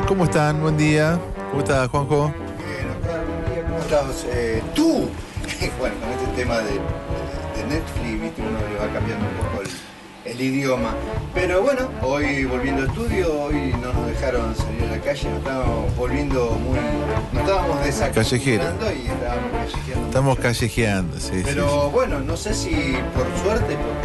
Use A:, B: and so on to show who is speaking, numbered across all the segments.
A: ¿Cómo están? Buen día. ¿Cómo estás, Juanjo?
B: Bien, Oscar, buen día, ¿cómo estás? Eh, tú, bueno, con este tema de, Netflix, viste, uno le va cambiando un poco el, el idioma. Pero bueno, hoy volviendo al estudio, hoy no nos dejaron salir a la calle, nos estábamos volviendo muy. Nos estábamos desacostumbrando y estábamos callejeando.
A: Estamos
B: mucho.
A: callejeando, sí, sí,
B: Pero bueno, no sé si por suerte, porque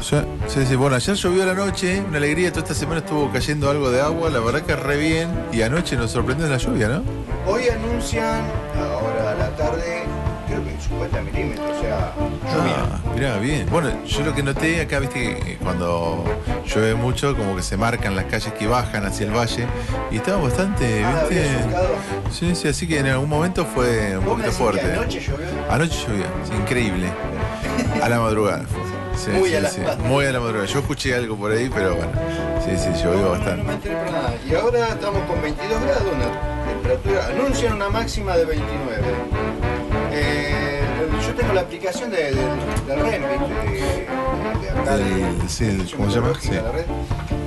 A: sí. Sí, sí, bueno, ayer llovió a la noche, una alegría, toda esta semana estuvo cayendo algo de agua, la verdad que re bien, y anoche nos sorprendió la lluvia, ¿no?
B: Hoy anuncian, ahora a la tarde, creo que 50 milímetros, o sea, lluvia.
A: Ah, mirá, bien. Bueno, yo lo que noté acá, viste, que cuando llueve mucho, como que se marcan las calles que bajan hacia el valle, y estaba bastante,
B: Ah,
A: viste. Sí, sí, así que en algún momento fue un
B: ¿Vos me
A: poquito fuerte.
B: anoche llovió?
A: Anoche llovió, sí, increíble. A la madrugada. fue. Sí,
B: Muy
A: sí,
B: a la
A: sí. Muy a la madrugada. Yo escuché algo por ahí, pero bueno. Sí, sí, llovió bastante.
B: Y ahora estamos con 22 grados, una temperatura. Anuncian una máxima de 29. Eh, yo tengo la aplicación de, de, de REM, ¿viste? De, de acá, de-
A: sí, ¿cómo se llama?
B: la red.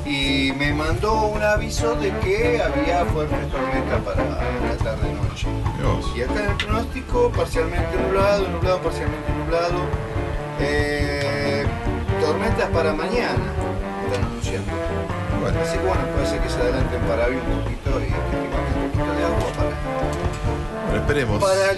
B: Y me mandó un aviso de que había fuertes tormentas para la tarde-noche. Y acá en el pronóstico, parcialmente nublado, nublado, parcialmente nublado. Eh, tormentas para mañana, están anunciando.
A: Bueno,
B: Así que bueno, puede ser que se adelanten para hoy un poquito y que un poquito de agua para,
A: bueno, esperemos.
B: para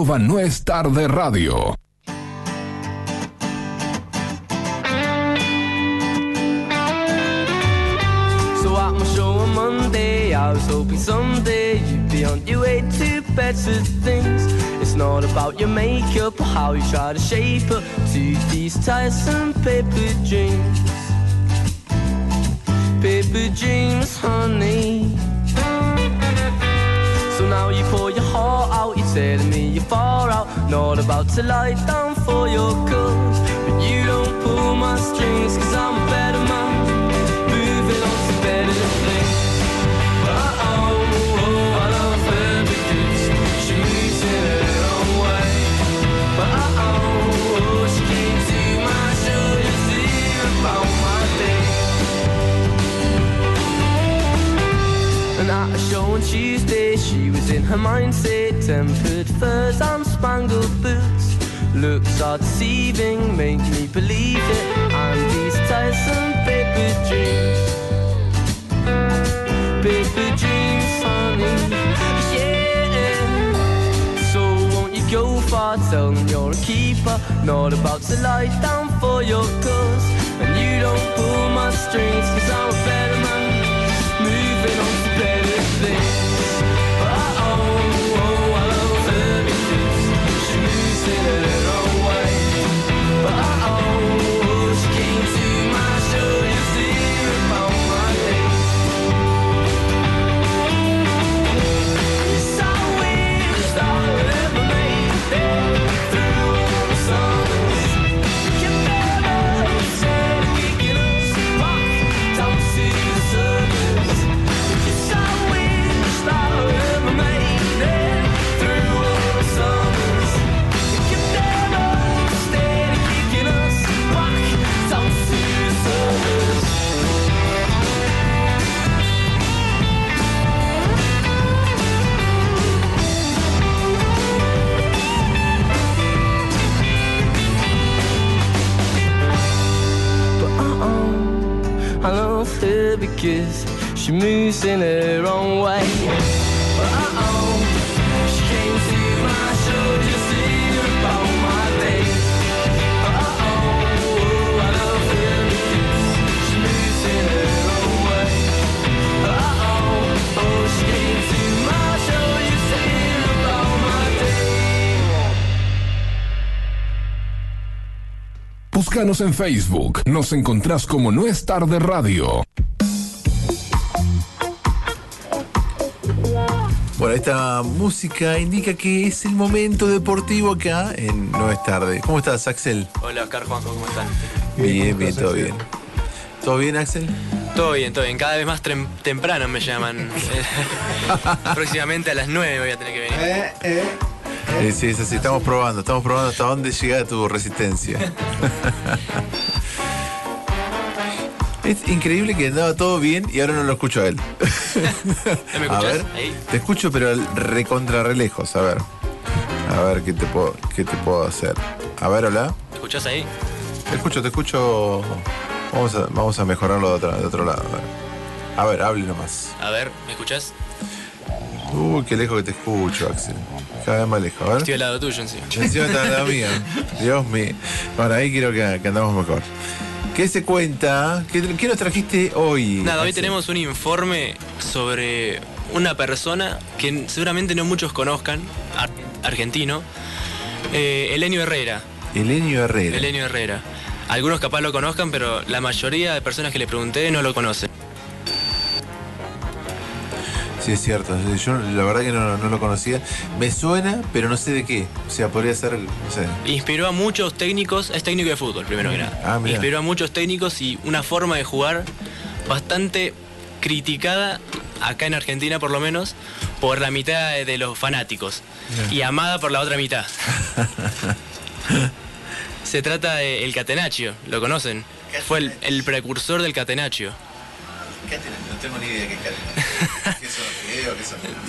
C: arroba no es tarde radio.
D: So at my show on Monday, I was hoping someday you'd be on your way to better things. It's not about your makeup or how you try to shape up to these tiresome paper dreams. Paper dreams, honey. Not about to lie down for your cause. But you don't pull my strings, cause I'm a better man, moving on to better things. Uh oh, I she in her way. But oh, oh, she came to my about my. And at a show on Tuesday, she was in her mindset. Tempered furs and spangled boots. Looks are deceiving, make me believe it. And these Tyson paper dreams. Paper dreams, honey. Yeah. So won't you go far? Tell them you're a keeper. Not about to lie down for your cause. And you don't pull my strings, cause I'm a better because she moves in her own way. Oh.
C: Búscanos en Facebook. Nos encontrás como No es tarde radio.
A: Bueno, esta música indica que es el momento deportivo acá en No es tarde. ¿Cómo estás, Axel?
E: Hola Oscar, Juanjo, ¿cómo están?
A: Bien, bien, todo bien. ¿Todo bien, Axel?
E: Todo bien, todo bien. Cada vez más temprano me llaman. Próximamente a las 9 voy a tener que venir.
B: Eh, eh.
A: Eh, sí, es así. Estamos probando, estamos probando hasta dónde llega tu resistencia. es increíble que andaba todo bien y ahora no lo escucho a él.
E: ¿No me
A: a ver,
E: Ahí.
A: te escucho, pero al recontra re lejos. A ver. A ver qué te puedo, qué te puedo hacer. A ver, hola.
E: ¿Me escuchás ahí?
A: Te escucho, te escucho. Vamos a, vamos a mejorarlo de otro, de otro lado. A ver. Hable nomás.
E: A ver, ¿me escuchás?
A: Uy, qué lejos que te escucho, Axel. Cada vez más lejos. A ver.
E: Estoy al lado tuyo encima.
A: Encima está la mía. Dios mío. Bueno, ahí creo que, que andamos mejor. ¿Qué se cuenta? ¿Qué, qué nos trajiste hoy?
E: Nada, hoy tenemos un informe sobre una persona que seguramente no muchos conozcan, ar- argentino, eh, Elenio Herrera.
A: Elenio Herrera.
E: Elenio Herrera. Algunos capaz lo conozcan, pero la mayoría de personas que le pregunté no lo conocen.
A: Sí, es cierto. Yo la verdad que no, no lo conocía. Me suena, pero no sé de qué. O sea, podría ser, no sé.
E: Inspiró a muchos técnicos, es técnico de fútbol primero que nada.
A: Ah.
E: Inspiró a muchos técnicos y una forma de jugar bastante criticada, acá en Argentina por lo menos, por la mitad de los fanáticos y amada por la otra mitad. Se trata de el Catenaccio, ¿lo conocen? Fue el, el precursor del Catenaccio.
A: ¿Qué tenés? No tengo ni idea qué es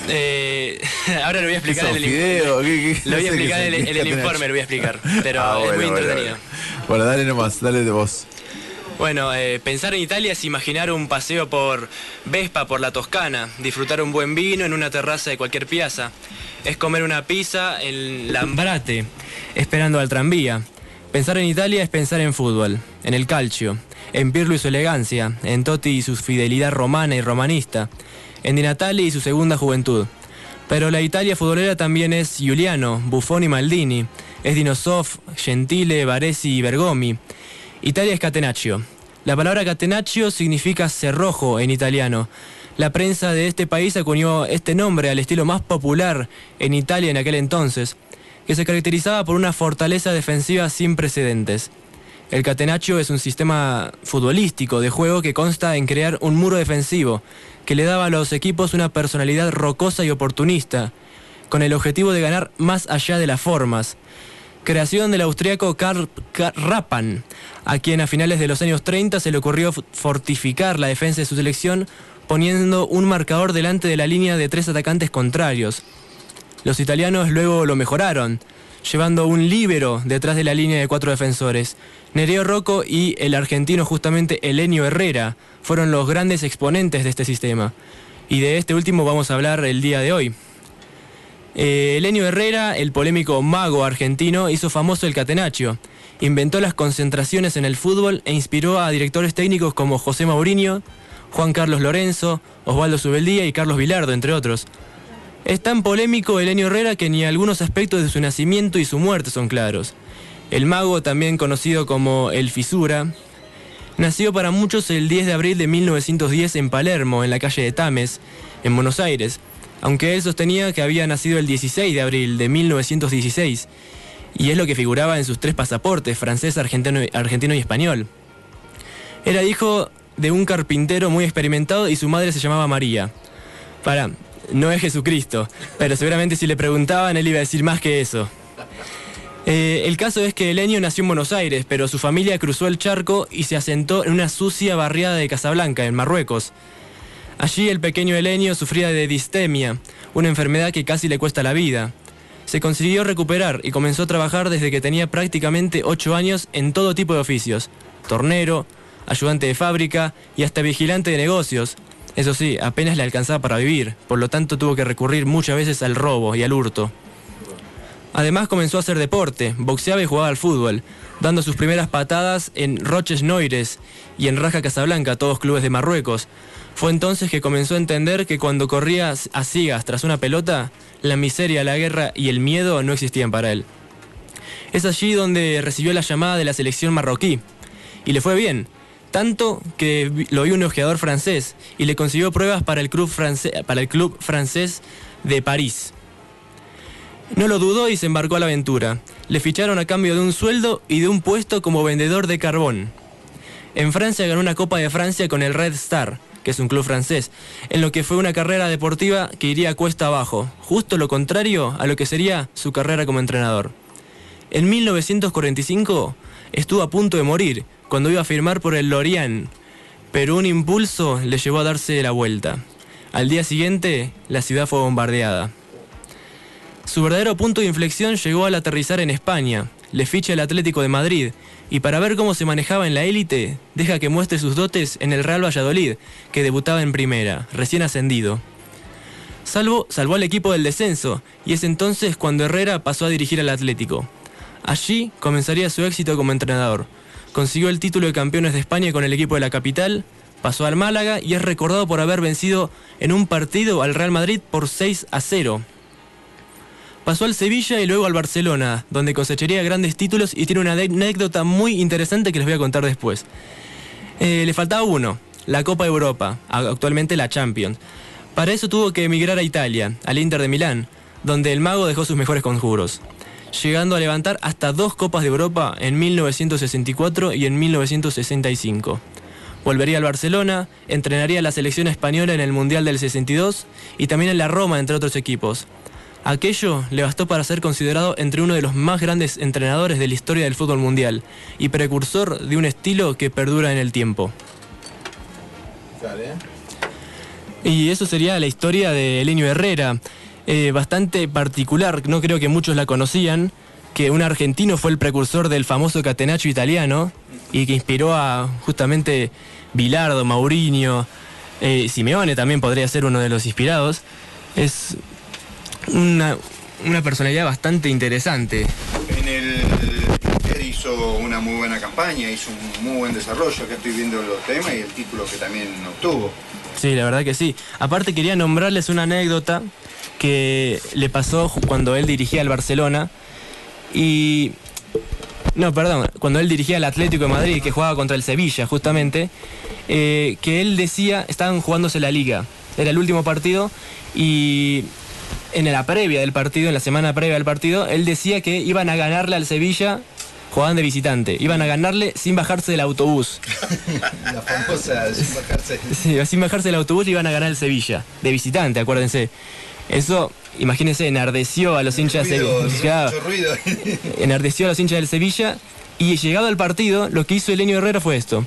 E: Eh, ahora lo voy a explicar en el
A: qué-
E: Lo voy a explicar en el, informe, lo voy a explicar, pero
A: Ah,
E: es
A: bueno,
E: muy
A: bueno,
E: entretenido.
A: Bueno, Bueno, dale nomás, dale de vos.
E: Bueno, eh, pensar en Italia es imaginar un paseo por Vespa, por la Toscana, disfrutar un buen vino en una terraza de cualquier piazza. Es comer una pizza en Lambrate, esperando al tranvía. Pensar en Italia es pensar en fútbol, en el calcio, en Pirlo y su elegancia, en Totti y su fidelidad romana y romanista, en Di Natale y su segunda juventud. Pero la Italia futbolera también es Giuliano, Buffon y Maldini, es Dinosov, Gentile, Baresi y Bergomi, Italia es catenaccio. La palabra catenaccio significa cerrojo en italiano. La prensa de este país acuñó este nombre al estilo más popular en Italia en aquel entonces, que se caracterizaba por una fortaleza defensiva sin precedentes. El catenaccio es un sistema futbolístico de juego que consta en crear un muro defensivo, que le daba a los equipos una personalidad rocosa y oportunista, con el objetivo de ganar más allá de las formas. Creación del austriaco Karl Rappan, a quien a finales de los años 30 se le ocurrió fortificar la defensa de su selección poniendo un marcador delante de la línea de tres atacantes contrarios. Los italianos luego lo mejoraron, llevando un líbero detrás de la línea de cuatro defensores. Nereo Rocco y el argentino justamente Elenio Herrera fueron los grandes exponentes de este sistema. Y de este último vamos a hablar el día de hoy. Eh, Elenio Herrera, el polémico mago argentino, hizo famoso el catenaccio. Inventó las concentraciones en el fútbol e inspiró a directores técnicos como José Mourinho, Juan Carlos Lorenzo, Osvaldo Subeldía y Carlos Vilardo, entre otros. Es tan polémico Elenio Herrera que ni algunos aspectos de su nacimiento y su muerte son claros. El mago, también conocido como el Fisura, nació para muchos el 10 de abril de 1910 en Palermo, en la calle de Tames, en Buenos Aires, aunque él sostenía que había nacido el 16 de abril de 1916, y es lo que figuraba en sus tres pasaportes, francés, argentino, argentino y español. Era hijo de un carpintero muy experimentado y su madre se llamaba María. Para, no es Jesucristo, pero seguramente si le preguntaban él iba a decir más que eso. Eh, el caso es que Elenio nació en Buenos Aires, pero su familia cruzó el charco y se asentó en una sucia barriada de Casablanca, en Marruecos. Allí el pequeño Elenio sufría de distemia, una enfermedad que casi le cuesta la vida. Se consiguió recuperar y comenzó a trabajar desde que tenía prácticamente 8 años en todo tipo de oficios. Tornero, ayudante de fábrica y hasta vigilante de negocios. Eso sí, apenas le alcanzaba para vivir, por lo tanto tuvo que recurrir muchas veces al robo y al hurto. Además comenzó a hacer deporte, boxeaba y jugaba al fútbol, dando sus primeras patadas en Roches Noires y en Raja Casablanca, todos clubes de Marruecos. Fue entonces que comenzó a entender que cuando corría a ciegas tras una pelota, la miseria, la guerra y el miedo no existían para él. Es allí donde recibió la llamada de la selección marroquí. Y le fue bien, tanto que lo vio un ojeador francés y le consiguió pruebas para el club francés de París. No lo dudó y se embarcó a la aventura. Le ficharon a cambio de un sueldo y de un puesto como vendedor de carbón. En Francia ganó una Copa de Francia con el Red Star, que es un club francés, en lo que fue una carrera deportiva que iría cuesta abajo, justo lo contrario a lo que sería su carrera como entrenador. En 1945 estuvo a punto de morir cuando iba a firmar por el Lorient, pero un impulso le llevó a darse la vuelta. Al día siguiente, la ciudad fue bombardeada. Su verdadero punto de inflexión llegó al aterrizar en España. Le ficha el Atlético de Madrid y para ver cómo se manejaba en la élite, deja que muestre sus dotes en el Real Valladolid, que debutaba en primera, recién ascendido. Salvo, salvó al equipo del descenso y es entonces cuando Herrera pasó a dirigir al Atlético. Allí comenzaría su éxito como entrenador. Consiguió el título de campeones de España con el equipo de la capital, pasó al Málaga y es recordado por haber vencido en un partido al Real Madrid por 6 a 0. Pasó al Sevilla y luego al Barcelona, donde cosecharía grandes títulos y tiene una anécdota muy interesante que les voy a contar después. Eh, le faltaba uno, la Copa Europa, actualmente la Champions. Para eso tuvo que emigrar a Italia, al Inter de Milán, donde el mago dejó sus mejores conjuros, llegando a levantar hasta dos Copas de Europa en 1964 y en 1965. Volvería al Barcelona, entrenaría a la selección española en el Mundial del 62 y también en la Roma, entre otros equipos. Aquello le bastó para ser considerado entre uno de los más grandes entrenadores de la historia del fútbol mundial y precursor de un estilo que perdura en el tiempo. Y eso sería la historia de Elenio Herrera, eh, bastante particular, no creo que muchos la conocían, que un argentino fue el precursor del famoso catenaccio italiano y que inspiró a justamente Bilardo, Mourinho, eh, Simeone también podría ser uno de los inspirados. Es una, una personalidad bastante interesante.
B: En el hizo una muy buena campaña, hizo un muy buen desarrollo. Acá estoy viendo los temas y el título que también obtuvo.
E: Sí, la verdad que sí. Aparte quería nombrarles una anécdota que le pasó cuando él dirigía al Barcelona y No, perdón, cuando él dirigía al Atlético de Madrid, que jugaba contra el Sevilla, justamente, eh, que él decía, estaban jugándose la liga. Era el último partido y en la previa del partido, en la semana previa del partido, él decía que iban a ganarle al Sevilla jugaban de visitante. Iban a ganarle sin bajarse del autobús.
F: La famosa sin bajarse.
E: Sí, sin bajarse del autobús iban a ganar el Sevilla. De visitante, acuérdense. Eso, imagínense, enardeció a los hinchas de
F: Ruido,
E: Claro,
F: mucho ruido.
E: enardeció a los hinchas del Sevilla y llegado al partido, lo que hizo Elenio Herrera fue esto.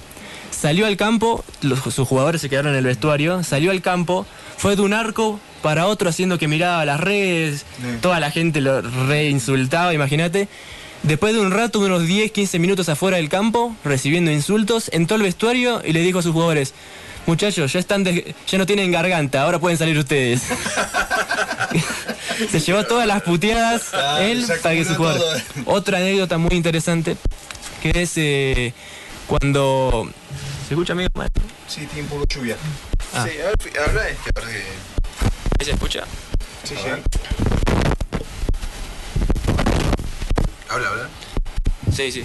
E: Salió al campo, los- sus jugadores se quedaron en el vestuario, salió al campo, fue de un arco para otro haciendo que miraba las redes, toda la gente lo reinsultaba, imagínate. Después de un rato, de unos 10, 15 minutos afuera del campo, recibiendo insultos, entró al vestuario y le dijo a sus jugadores, muchachos, ya, están de- ya no tienen garganta, ahora pueden salir ustedes. Se llevó todas las puteadas
F: Ah,
E: él
F: se
E: para que jugadores.
F: todo.
E: Otra anécdota muy interesante que es eh, cuando. ¿Se escucha amigo? Bueno,
F: Sí, poco de lluvia.
E: Ah.
D: Sí, a ver, habla este, a ver que-
E: ¿ahí ¿Se escucha?
F: Sí,
D: Habla, habla.
E: Sí, sí.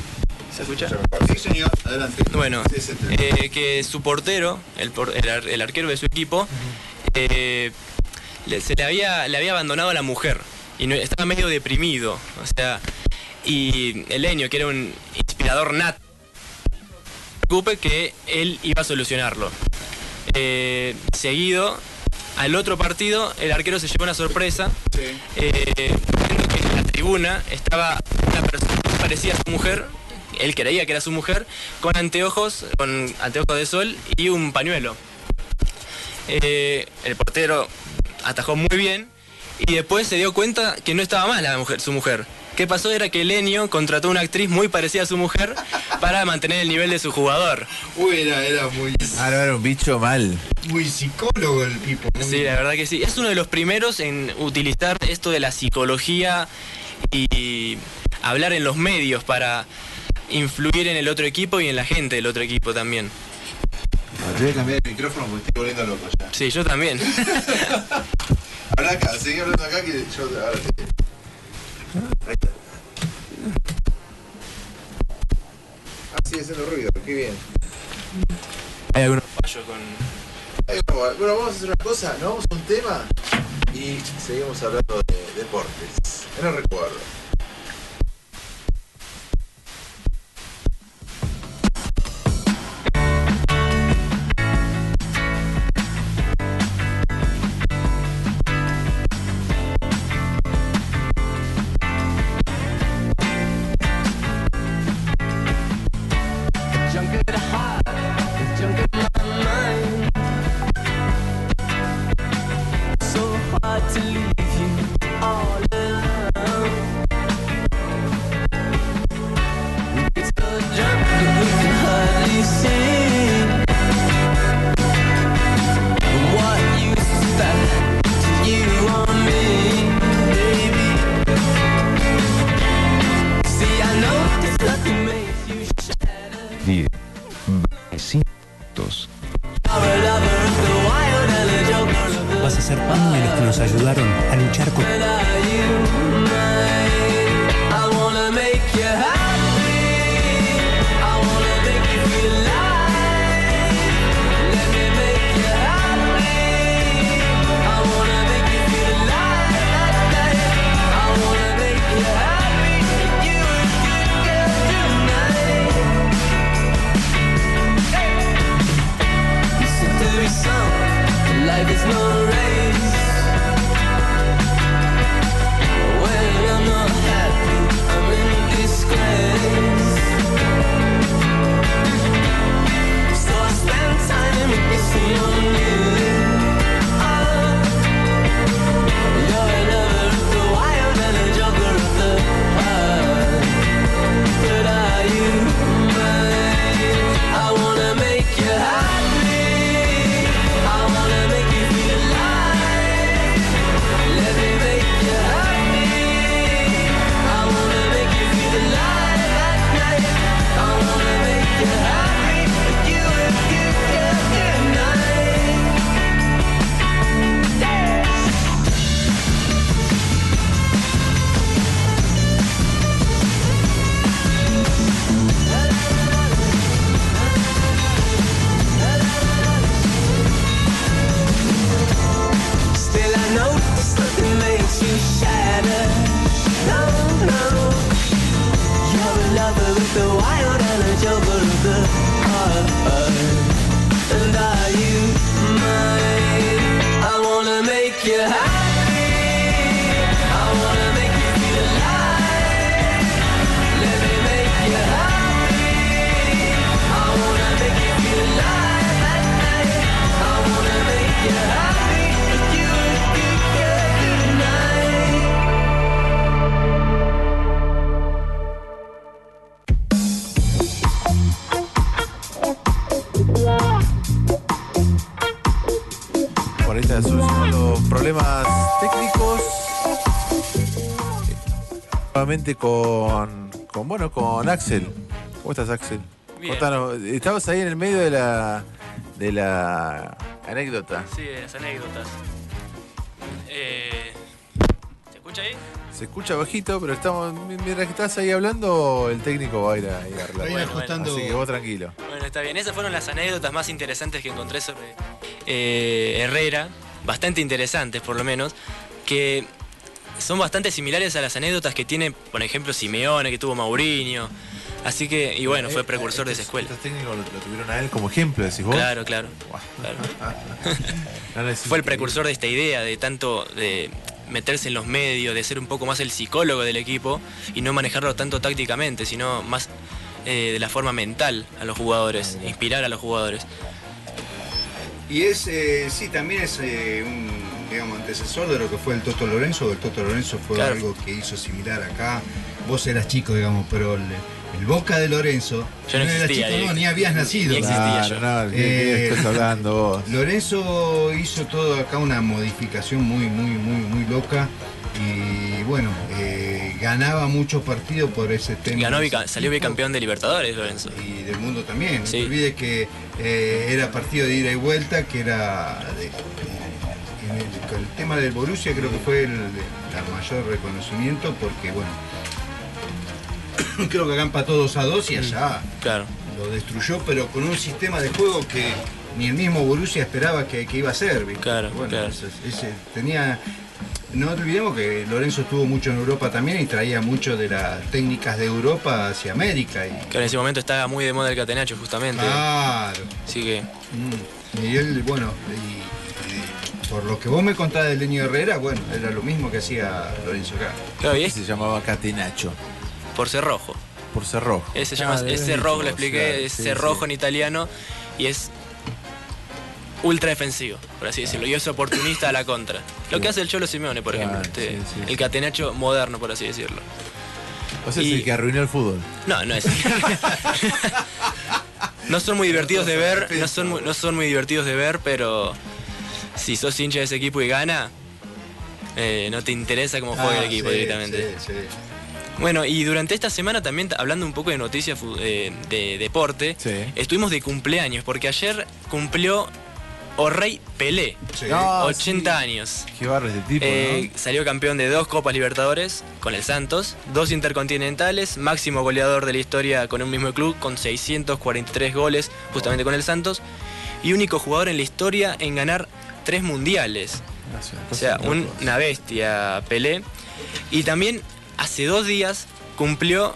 E: ¿Se escucha?
F: Sí, señor, adelante.
E: Bueno,
F: Sí, entiende.
E: eh, que su portero, el, por- el ar- el arquero de su equipo, eh, le- se le había, le había abandonado a la mujer y no- estaba medio deprimido. O sea, y Elenio, que era un inspirador nat, preocupe que él iba a solucionarlo. Eh, seguido, al otro partido, el arquero se llevó una sorpresa. eh, viendo que en la tribuna estaba una persona que parecía a su mujer, él creía que era su mujer, con anteojos, con anteojos de sol y un pañuelo. Eh, el portero atajó muy bien y después se dio cuenta que no estaba mal la mujer, su mujer. ¿Qué pasó? Era que Lenio contrató una actriz muy parecida a su mujer para mantener el nivel de su jugador.
F: Uy, era, era muy,
D: Ah, no, era un bicho mal.
F: muy psicólogo el muy-
E: Sí, la verdad que sí. Es uno de los primeros en utilizar esto de la psicología y hablar en los medios para influir en el otro equipo y en la gente del otro equipo también.
D: Voy a cambiar el micrófono porque estoy volviendo loco ya.
E: Sí, yo también.
D: Habla acá, seguí hablando acá que yo ahora te... Ahí está. Ah, sigue haciendo ruido, qué bien.
E: Hay algunos fallos con...
D: Bueno, vamos a hacer una cosa, nos vamos a un tema y seguimos hablando de deportes. Que no recuerdo.
A: Nuevamente con, con, bueno, con Axel. ¿Cómo estás, Axel?
E: Bien.
A: Contanos, estabas ahí en el medio de la, de la anécdota.
E: Sí, de las anécdotas. Eh, ¿Se escucha ahí?
A: Se escucha bajito, pero estamos mientras que estás ahí hablando, el técnico va a ir a, ir a arreglar.
E: Bueno,
F: ajustando.
A: Así que vos tranquilo.
E: Bueno, está bien. Esas fueron las anécdotas más interesantes que encontré sobre eh, Herrera. Bastante interesantes, por lo menos. Que son bastante similares a las anécdotas que tiene, por ejemplo, Simeone, que tuvo Mourinho. Así que, y bueno, fue
A: Eh,
E: precursor de
A: estos-
E: esa escuela.
A: Estos técnicos lo, lo tuvieron a él como ejemplo, decís vos.
E: Claro, claro. Fue el precursor de esta idea de tanto de meterse en los medios, de ser un poco más el psicólogo del equipo y no manejarlo tanto tácticamente, sino más eh, de la forma mental a los jugadores, inspirar a los jugadores.
F: Y es, eh, sí, también es eh, un, digamos, antecesor de lo que fue el Toto Lorenzo. El Toto Lorenzo fue
E: Claro.
F: algo que hizo similar acá. Vos eras chico, digamos, pero el, el Boca de Lorenzo,
E: Yo no existía,
F: chico, no, ni habías nacido.
E: Ni existía
A: Claro,
E: yo.
A: no, ¿qué, qué
F: Eh,
A: estás hablando vos?
F: Lorenzo hizo todo acá una modificación muy, muy, muy, muy loca. Y bueno, eh, ganaba muchos partidos por ese tema.
E: Ganó, salió bicampeón de Libertadores, Lorenzo.
F: y del mundo también. No
E: Sí.
F: te olvides que eh, era partido de ida y vuelta, que era de- el, tema del Borussia creo que fue el, el mayor reconocimiento porque bueno, creo que acá empató 2 a 2 y allá
E: Claro.
F: lo destruyó, pero con un sistema de juego que ni el mismo Borussia esperaba que, que iba a ser. ¿viste?
E: Claro,
F: Bueno,
E: claro.
F: ese- ese tenía. No olvidemos que Lorenzo estuvo mucho en Europa también y traía mucho de las técnicas de Europa hacia América. Y,
E: en ese momento estaba muy de moda el catenacho, justamente.
F: claro.
E: Así que,
F: Mm. Y él, bueno, y por lo que vos me contás del Leño Herrera, bueno, era lo mismo que hacía Lorenzo acá.
E: claro, y
A: Se
E: es
A: llamaba Catenacho,
E: por ser rojo.
A: por ser rojo.
E: Ese se
A: Ah,
E: llama,
A: debe
E: es cerrojo, lo expliqué,
A: claro,
E: es
A: sí,
E: cerrojo
A: sí.
E: en italiano y es ultra defensivo, por así decirlo, y es oportunista a la contra. Lo que hace el Cholo Simeone, por
A: Claro,
E: ejemplo, este,
A: sí, sí,
E: el
A: sí.
E: catenacho moderno, por así decirlo.
A: O sea, es el que arruinó el fútbol.
E: No, no es. no son muy divertidos de ver, no son, muy- no son muy divertidos de ver, pero si sos hincha de ese equipo y gana, eh, no te interesa cómo juega el
F: Ah,
E: equipo
F: sí,
E: directamente.
F: sí, sí.
E: Bueno, y durante esta semana también, hablando un poco de noticias eh, de deporte,
A: Sí.
E: estuvimos de cumpleaños, porque ayer cumplió Orrey Pelé,
F: Sí.
A: No,
E: 80
A: sí.
E: años.
A: Qué barro este tipo,
E: Eh, Salió campeón de dos Copas Libertadores con el Santos, dos Intercontinentales, máximo goleador de la historia con un mismo club con 643 goles justamente con el Santos y único jugador en la historia en ganar tres mundiales. O sea, un- una bestia Pelé. Y también hace dos días cumplió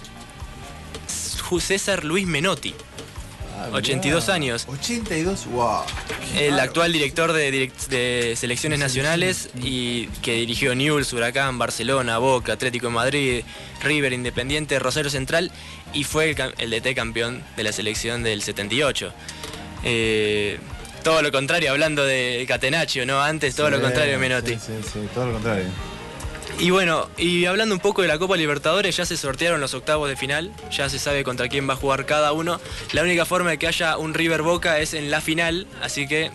E: César Luis Menotti,
A: Ah, mirá.
E: 82 años.
A: 82, wow.
E: el actual director de, selecciones nacionales y que dirigió Newell's, Huracán, Barcelona, Boca, Atlético de Madrid, River, Independiente, Rosario Central y fue el, el DT campeón de la selección del 78. Eh, todo lo contrario, hablando de Catenaccio, ¿no? Antes todo lo contrario, Menotti.
A: Sí, sí, sí, todo lo contrario.
E: Y bueno, y hablando un poco de la Copa Libertadores, ya se sortearon los octavos de final, ya se sabe contra quién va a jugar cada uno. La única forma de que haya un River Boca es en la final, así que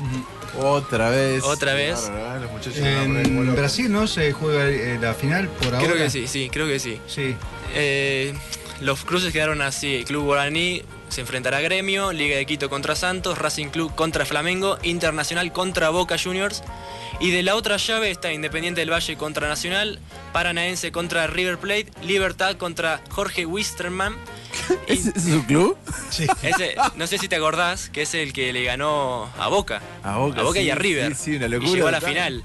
A: Otra vez.
E: Otra vez.
A: Los muchachos
F: En. Brasil no se juega eh, la final por ahora.
E: creo que sí, sí, creo que sí.
F: Sí.
E: Eh, los cruces quedaron así, Club Guaraní se enfrentará a Gremio, Liga de Quito contra Santos, Racing Club contra Flamengo, Internacional contra Boca Juniors. Y de la otra llave está Independiente del Valle contra Nacional, Paranaense contra River Plate, Libertad contra Jorge Wisterman. Y
A: ¿Ese es su club?
E: ese, no sé si te acordás, que es el que le ganó a Boca.
A: A Boca,
E: y
A: sí,
E: a River.
A: sí, sí, una
E: Y llegó a la final.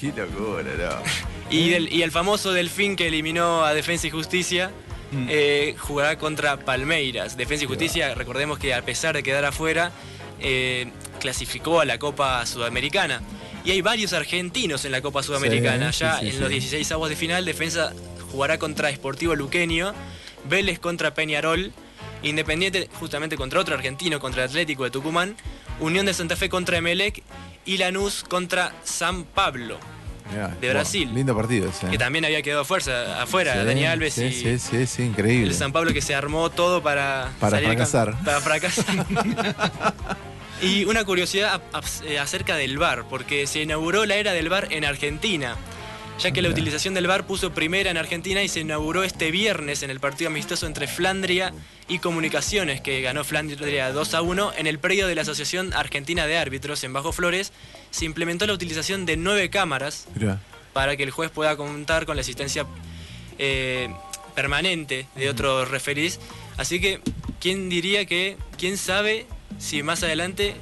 A: Qué locura, no.
E: Y, del- y el famoso Delfín que eliminó a Defensa y Justicia eh, jugará contra Palmeiras. Defensa y Justicia, recordemos que a pesar de quedar afuera, eh, clasificó a la Copa Sudamericana. Y hay varios argentinos en la Copa Sudamericana.
A: Sí,
E: ya
A: sí, sí,
E: en los 16 avos de final, Defensa jugará contra Sportivo Luqueño, Vélez contra Peñarol, Independiente justamente contra otro argentino, contra Atlético de Tucumán, Unión de Santa Fe contra Emelec y Lanús contra San Pablo.
A: Mirá,
E: De Brasil.
A: Lindo partido ese.
E: que
A: ¿eh?
E: también había quedado fuerza afuera,
A: Sí,
E: Dani Alves
A: sí,
E: y
A: Sí, sí, sí, increíble.
E: el San Pablo que se armó todo para
A: Para
E: salir
A: fracasar.
E: Para fracasar. Y una curiosidad eh, acerca del VAR, porque se inauguró la era del VAR en Argentina, ya que la utilización del VAR puso primera en Argentina y se inauguró este viernes en el partido amistoso entre Flandria y Comunicaciones, que ganó Flandria 2 a 1 en el predio de la Asociación Argentina de Árbitros en Bajo Flores. Se implementó la utilización de nueve cámaras para que el juez pueda contar con la asistencia eh, permanente de otros referís. Así que, ¿quién diría que, quién sabe si más adelante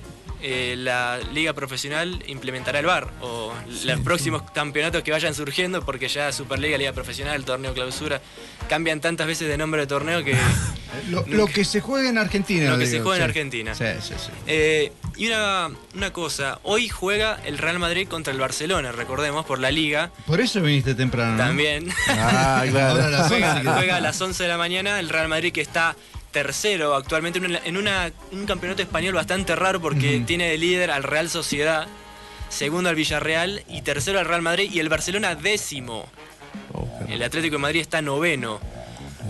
E: eh, la liga profesional implementará el VAR o los próximos campeonatos que vayan surgiendo, porque ya Superliga, Liga Profesional, Torneo Clausura, cambian tantas veces de nombre de torneo que...
F: Lo, lo que se juega en Argentina.
E: Lo que se juega en. Argentina.
F: Sí, sí, sí.
E: Eh, y una, una cosa, hoy juega el Real Madrid contra el Barcelona, recordemos, por la liga.
F: Por eso viniste temprano. ¿no?
E: También.
A: Ah, claro.
E: juega,
F: 11 que-
E: juega a las 11 de la mañana el Real Madrid que está tercero actualmente en, una- en una- un campeonato español bastante raro porque tiene de líder al Real Sociedad, segundo al Villarreal y tercero al Real Madrid y el Barcelona décimo.
A: Oh,
E: El Atlético de Madrid está noveno.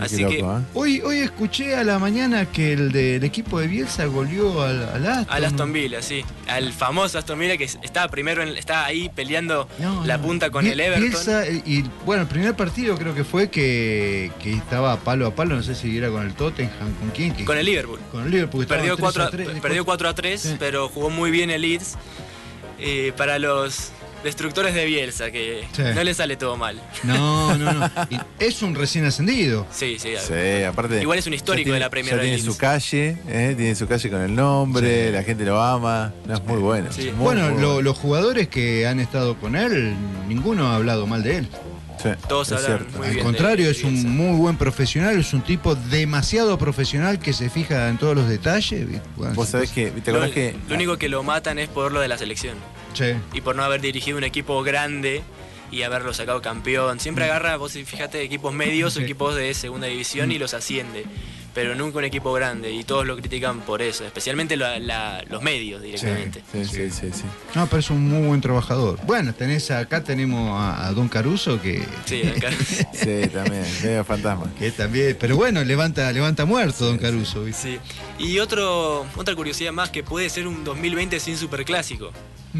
E: Así
A: loco,
E: que
A: ¿eh?
F: Hoy, hoy escuché a la mañana que el del equipo de Bielsa goleó al, al Aston.
E: al Aston Villa, sí. Al famoso Aston Villa que estaba primero, en- está ahí peleando
F: No,
E: la punta con
F: Biel-
E: el Everton.
F: Bielsa, eh, y bueno, el primer partido creo que fue que, que estaba palo a palo, no sé si era con el Tottenham, con quién. que-
E: Con el Liverpool.
F: Con el Liverpool.
E: Perdió
F: estaban
E: 4 a,
F: 3 3,
E: perdió 4 a 3,
F: Sí.
E: pero jugó muy bien el Leeds. eh, para los destructores de Bielsa, que
F: Sí.
E: no le sale todo mal.
F: No, no, no. Y es un recién ascendido.
E: Sí, sí.
A: Sí, aparte.
E: Igual es un histórico de la Premier
A: ya tiene
E: League.
A: su calle, ¿eh? tiene su calle con el nombre,
F: Sí.
A: la gente lo ama. No, es muy bueno.
E: Sí.
A: muy,
F: bueno,
A: muy
F: lo- los jugadores que han estado con él, ninguno ha hablado mal de él.
A: Sí,
E: Todos
A: es
E: hablan
A: cierto.
E: muy
F: Al
E: bien
F: contrario,
E: de
F: es un muy buen profesional, es un tipo demasiado profesional que se fija en todos los detalles. bueno,
A: Vos sabés que, ¿te
E: Lo,
A: acordás que
E: lo único que lo matan es por lo de la selección
F: Sí.
E: y por no haber dirigido un equipo grande y haberlo sacado campeón. Siempre agarra, vos fíjate, equipos medios o equipos de segunda división y los asciende. Pero nunca un equipo grande y todos lo critican por eso, especialmente la- la- los medios directamente.
A: Sí, sí, sí, sí.
F: No, pero es un muy buen trabajador. Bueno, tenés acá tenemos a, a Don Caruso que,
E: Sí, acá-
A: Sí, también, medio fantasma.
F: que también, pero bueno, levanta, levanta muerto Don Caruso. ¿viste?
E: Sí. Y otro, otra curiosidad más que puede ser un 2020 sin superclásico.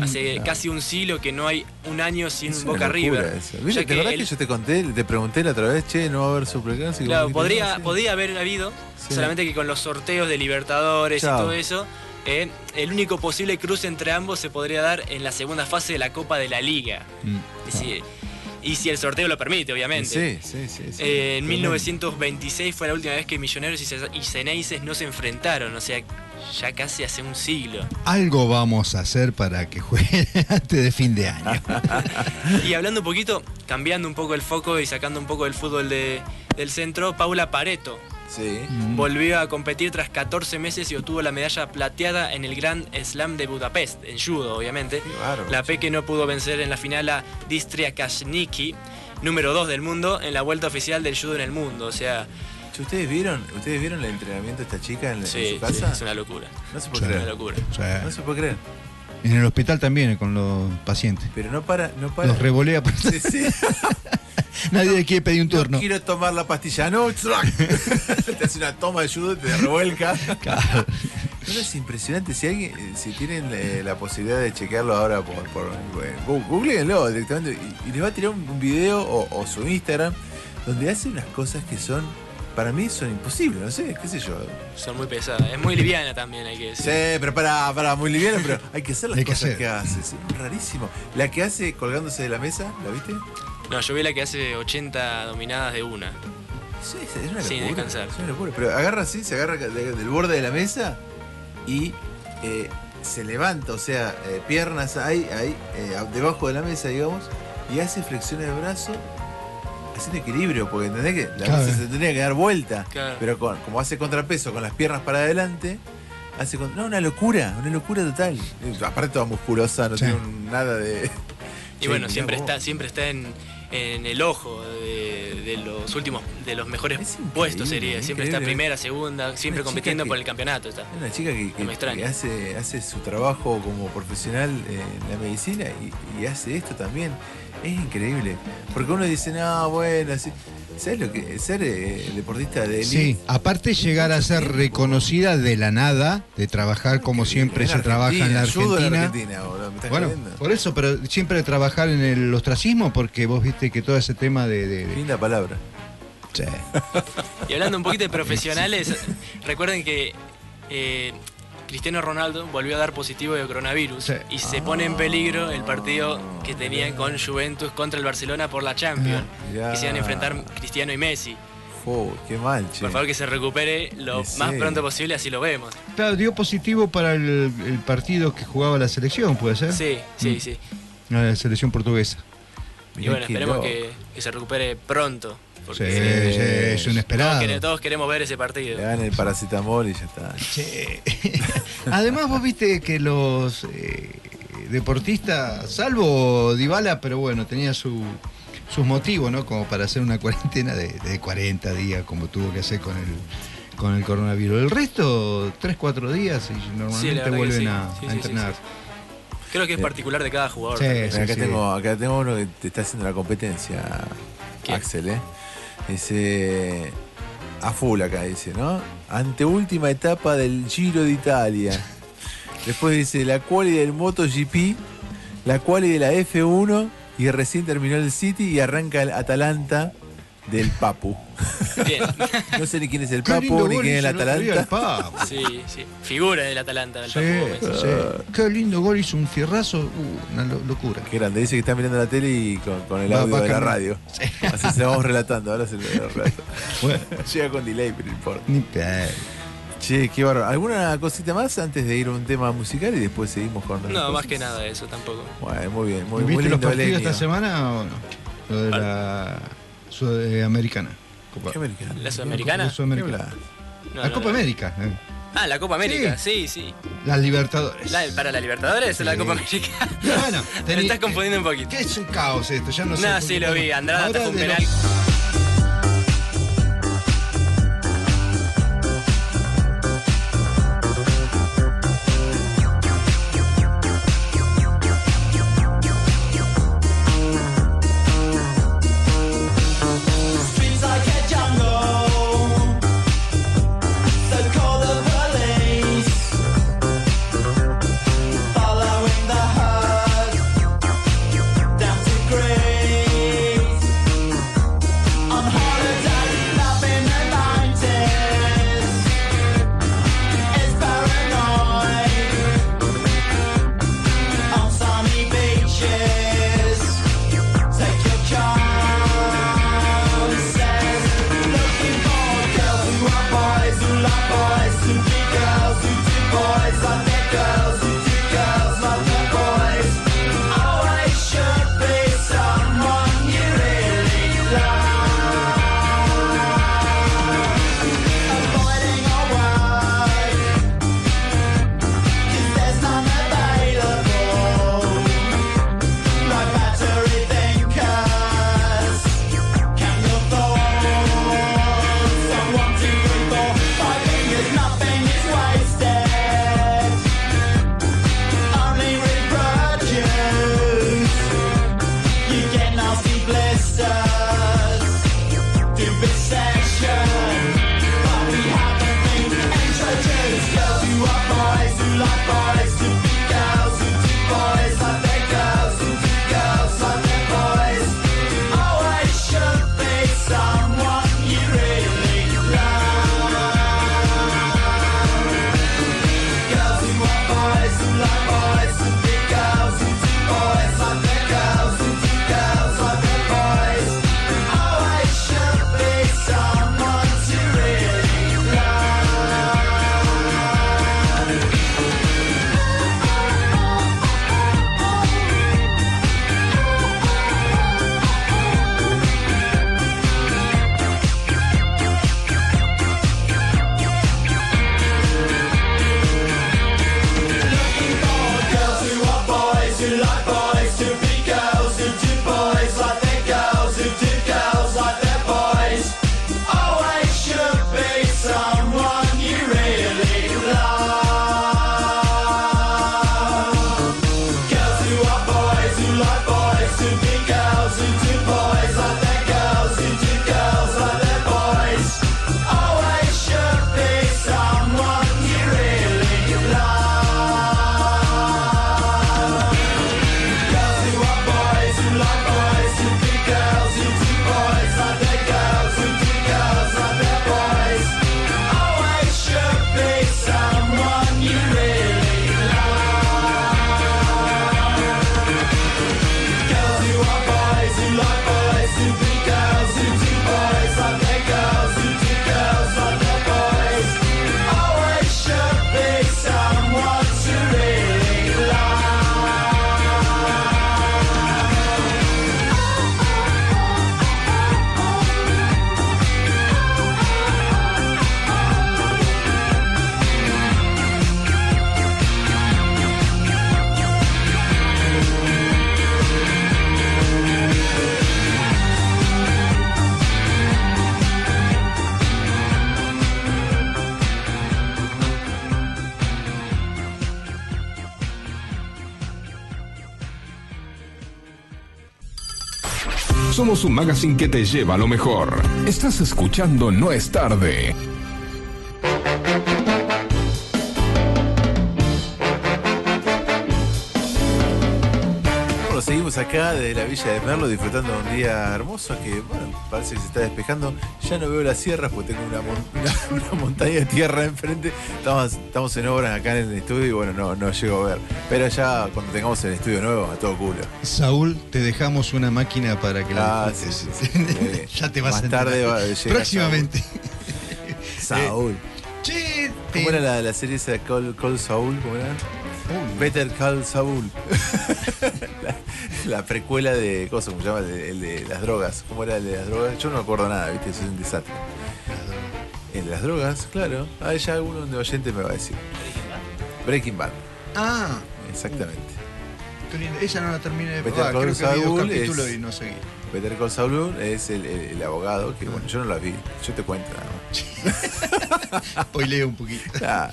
E: Hace casi un siglo que no hay un año sin
A: Es
E: Boca River.
A: eso.
E: Ya
A: ¿Te
E: que
A: acordás
E: el-
A: que yo te conté, te pregunté la otra vez, che, no va a haber superclásico?
E: Claro, podría,
A: Sí.
E: podía haber habido,
A: Sí.
E: solamente que con los sorteos de Libertadores y todo eso, eh, el único posible cruce entre ambos se podría dar en la segunda fase de la Copa de la Liga.
F: Mm.
E: Y si, y si el sorteo lo permite, obviamente.
A: Sí, sí, sí. sí.
E: Eh, en
A: Tremendo.
E: 1926 fue la última vez que Millonarios y Ceneices no se enfrentaron, o sea, ya casi hace un siglo.
F: Algo vamos a hacer para que juegue antes de fin de año.
E: Y hablando un poquito, cambiando un poco el foco y sacando un poco del fútbol de- del centro, Paula Pareto
A: Sí.
E: volvió a competir tras 14 meses y obtuvo la medalla plateada en el Grand Slam de Budapest, en judo obviamente. La. Peque no pudo vencer en la final a Distria Kashniki, número 2 del mundo, en la vuelta oficial del judo en el mundo. O sea,
A: ¿Ustedes vieron, ¿Ustedes vieron el entrenamiento de esta chica en, en
E: sí,
A: su casa?
E: es una locura.
A: No se
F: Sí.
A: puede
E: Una
A: creer.
E: locura.
F: O sea,
A: No se puede creer.
F: En el hospital también, con los pacientes.
A: Pero no para, no para.
F: Los revolea. por-
A: Sí, sí.
F: Nadie le quiere pedir un
A: No
F: turno.
A: quiero tomar la pastilla, no. te hace una toma de judo y te revuelca.
F: Claro.
A: No, no, es impresionante. Si alguien, eh, si tienen eh, la posibilidad de chequearlo ahora por, por gu- googleenlo directamente y, y les va a tirar un, un video o, o su Instagram donde hace unas cosas que son, para mí son imposibles, no sé, qué sé yo.
E: Son muy pesadas. Es muy liviana también, hay que
A: Sí,
E: decir.
A: pero para, para, muy liviano, pero hay que hacer las
F: Hay que
A: cosas
F: hacer.
A: que hace. Es rarísimo. La que hace colgándose de la mesa, ¿la viste?
E: No, yo vi la que hace 80 dominadas de una.
A: Sí, es una
E: Sin
A: locura.
E: descansar.
A: Es una locura. Pero agarra así, se agarra de- del borde de la mesa y eh, se levanta, o sea, eh, piernas ahí, ahí, eh, debajo de la mesa, digamos, y hace flexiones de brazo haciendo equilibrio, porque entendés que la
F: Claro.
A: mesa se tendría que dar vuelta,
E: Claro.
A: pero con- como hace contrapeso con las piernas para adelante, hace con- no, una locura, una locura total. Aparte toda musculosa, no
F: Sí.
A: tiene un- nada de.
E: Y
A: Che,
E: bueno, siempre
A: vos.
E: está, siempre está en, en el ojo de, de los últimos, de los mejores puestos sería. Siempre está primera, segunda, siempre compitiendo
A: que-
E: por el campeonato está.
A: Es una chica que, que-
E: me extraña.
A: que hace, hace su trabajo como profesional en la medicina y, y hace esto también. Es increíble. Porque uno dice, no, bueno, así. ¿Sabes lo que es ser eh, deportista de élite?
F: Sí, aparte llegar a ser reconocida de la nada, de trabajar como siempre
A: En
F: se trabaja en la Argentina.
A: Argentina, boludo, ¿me estás
F: Bueno, por eso, pero siempre trabajar en el ostracismo, porque vos viste que todo ese tema de. de- de-
A: Linda palabra.
F: Sí.
E: Y hablando un poquito de profesionales, recuerden que eh, Cristiano Ronaldo volvió a dar positivo de coronavirus
F: Sí.
E: y se pone en peligro el partido que tenían con Juventus contra el Barcelona por la Champions, que se iban a enfrentar Cristiano y Messi.
A: Fo, qué mal, che.
E: Por favor que se recupere lo
A: Sí.
E: más pronto posible, así lo vemos.
F: Claro, dio positivo para el, el partido que jugaba la selección, ¿puede ser?
E: Sí, sí,
F: Mm.
E: sí.
F: La selección portuguesa.
E: Y bueno, esperemos que se recupere pronto.
F: Sí,
E: Porque
F: sí, es un
E: todos,
F: esperado.
E: todos queremos ver ese partido.
A: Le dan el paracetamol y ya está.
F: Che. Además, vos viste que los eh, deportistas, salvo Dybala, pero bueno, tenía su, sus motivos, ¿no? Como para hacer una cuarentena de, de 40 días, como tuvo que hacer con el, con el coronavirus. El resto, 3, 4 días y normalmente vuelven
E: sí.
F: a,
E: Sí,
F: a
E: sí, sí,
F: entrenar.
E: Creo que es particular de cada jugador.
F: Sí,
E: también.
F: sí.
A: acá, tengo, acá tengo uno que te está haciendo la competencia,
E: ¿Quién?
A: Axel, ¿eh? Dice. A full acá, dice, ¿no? Anteúltima etapa del Giro de Italia. Después dice la quali del MotoGP, la quali de la F1 y recién terminó el City y arranca el Atalanta del Papu.
E: Bien.
A: No sé ni quién es el
F: Qué
A: Papu ni quién es el
F: día el
A: Atalanta.
F: Papu.
E: Sí, sí. Figura del Atalanta, del
F: Sí,
E: Papu Gómez.
F: sí. Qué lindo gol, hizo un fierrazo, uh, una lo- locura.
A: Qué grande, dice que está mirando la tele y con, con el
F: Va-
A: audio
F: va
A: de la radio. Así se lo vamos relatando, ahora se lo relato.
F: Bueno,
A: Llega con delay, pero no importa.
F: ni
A: Che, qué bárbaro. ¿Alguna cosita más antes de ir a un tema musical y después seguimos con
E: No, más que nada eso tampoco.
A: Bueno, muy bien, muy, muy
F: ¿Viste
A: lindo
F: los partidos esta semana o no? Lo de la sudamericana. Copa-
A: ¿Qué americano?
E: ¿La Sudamericana?
F: La
A: ¿Qué
F: Sudamericana.
A: hablas?
E: No,
F: la
E: no,
F: Copa
E: no.
F: América. eh.
E: Ah, la Copa América, sí, sí.
F: Las Libertadores.
E: La- ¿Para la Libertadores o la
F: Sí.
E: Copa América?
F: Bueno,
E: Me
F: tení-
E: estás confundiendo un poquito.
F: ¿Qué es un caos esto? Ya no sé.
E: No, sí lo vi. Andrada atajó un
F: de
E: penal.
F: los-
G: Love boys.
C: Somos un magazine que te lleva a lo mejor. Estás escuchando No es tarde.
A: Bueno, seguimos acá desde la Villa de Merlo disfrutando de un día hermoso que, bueno, parece que se está despejando. Ya no veo las sierras porque tengo una, mon- una- una montaña de tierra enfrente. Estamos, estamos en obras acá en el estudio y bueno, no, no llego a ver. Pero ya cuando tengamos el estudio nuevo, a todo culo.
F: Saúl, te dejamos una máquina para que la
A: Ah, sí, sí, sí. Eh,
F: ya te vas
A: Más
F: a
A: tarde va a
F: Próximamente.
A: Saúl.
F: Che, te-
A: ¿Cómo era la, la serie esa de Call, Call Saul? ¿Cómo era? Better Call Saul. La, la precuela de. ¿Cómo se llama? El de, el de las drogas. ¿Cómo era el de las drogas? Yo no me acuerdo nada, ¿viste? Eso es un desastre. El de las drogas, claro. Ah, ya alguno de oyente me va a decir. Breaking Bad,
F: Ah,
A: exactamente.
F: esa no la terminé de
A: Better
F: ah,
A: Call Saul es-
F: y no seguí.
A: Better Call Saul es el, el- el abogado que, bueno, yo no la vi. Yo te cuento nada más.
F: Hoy leo un poquito.
A: Ah,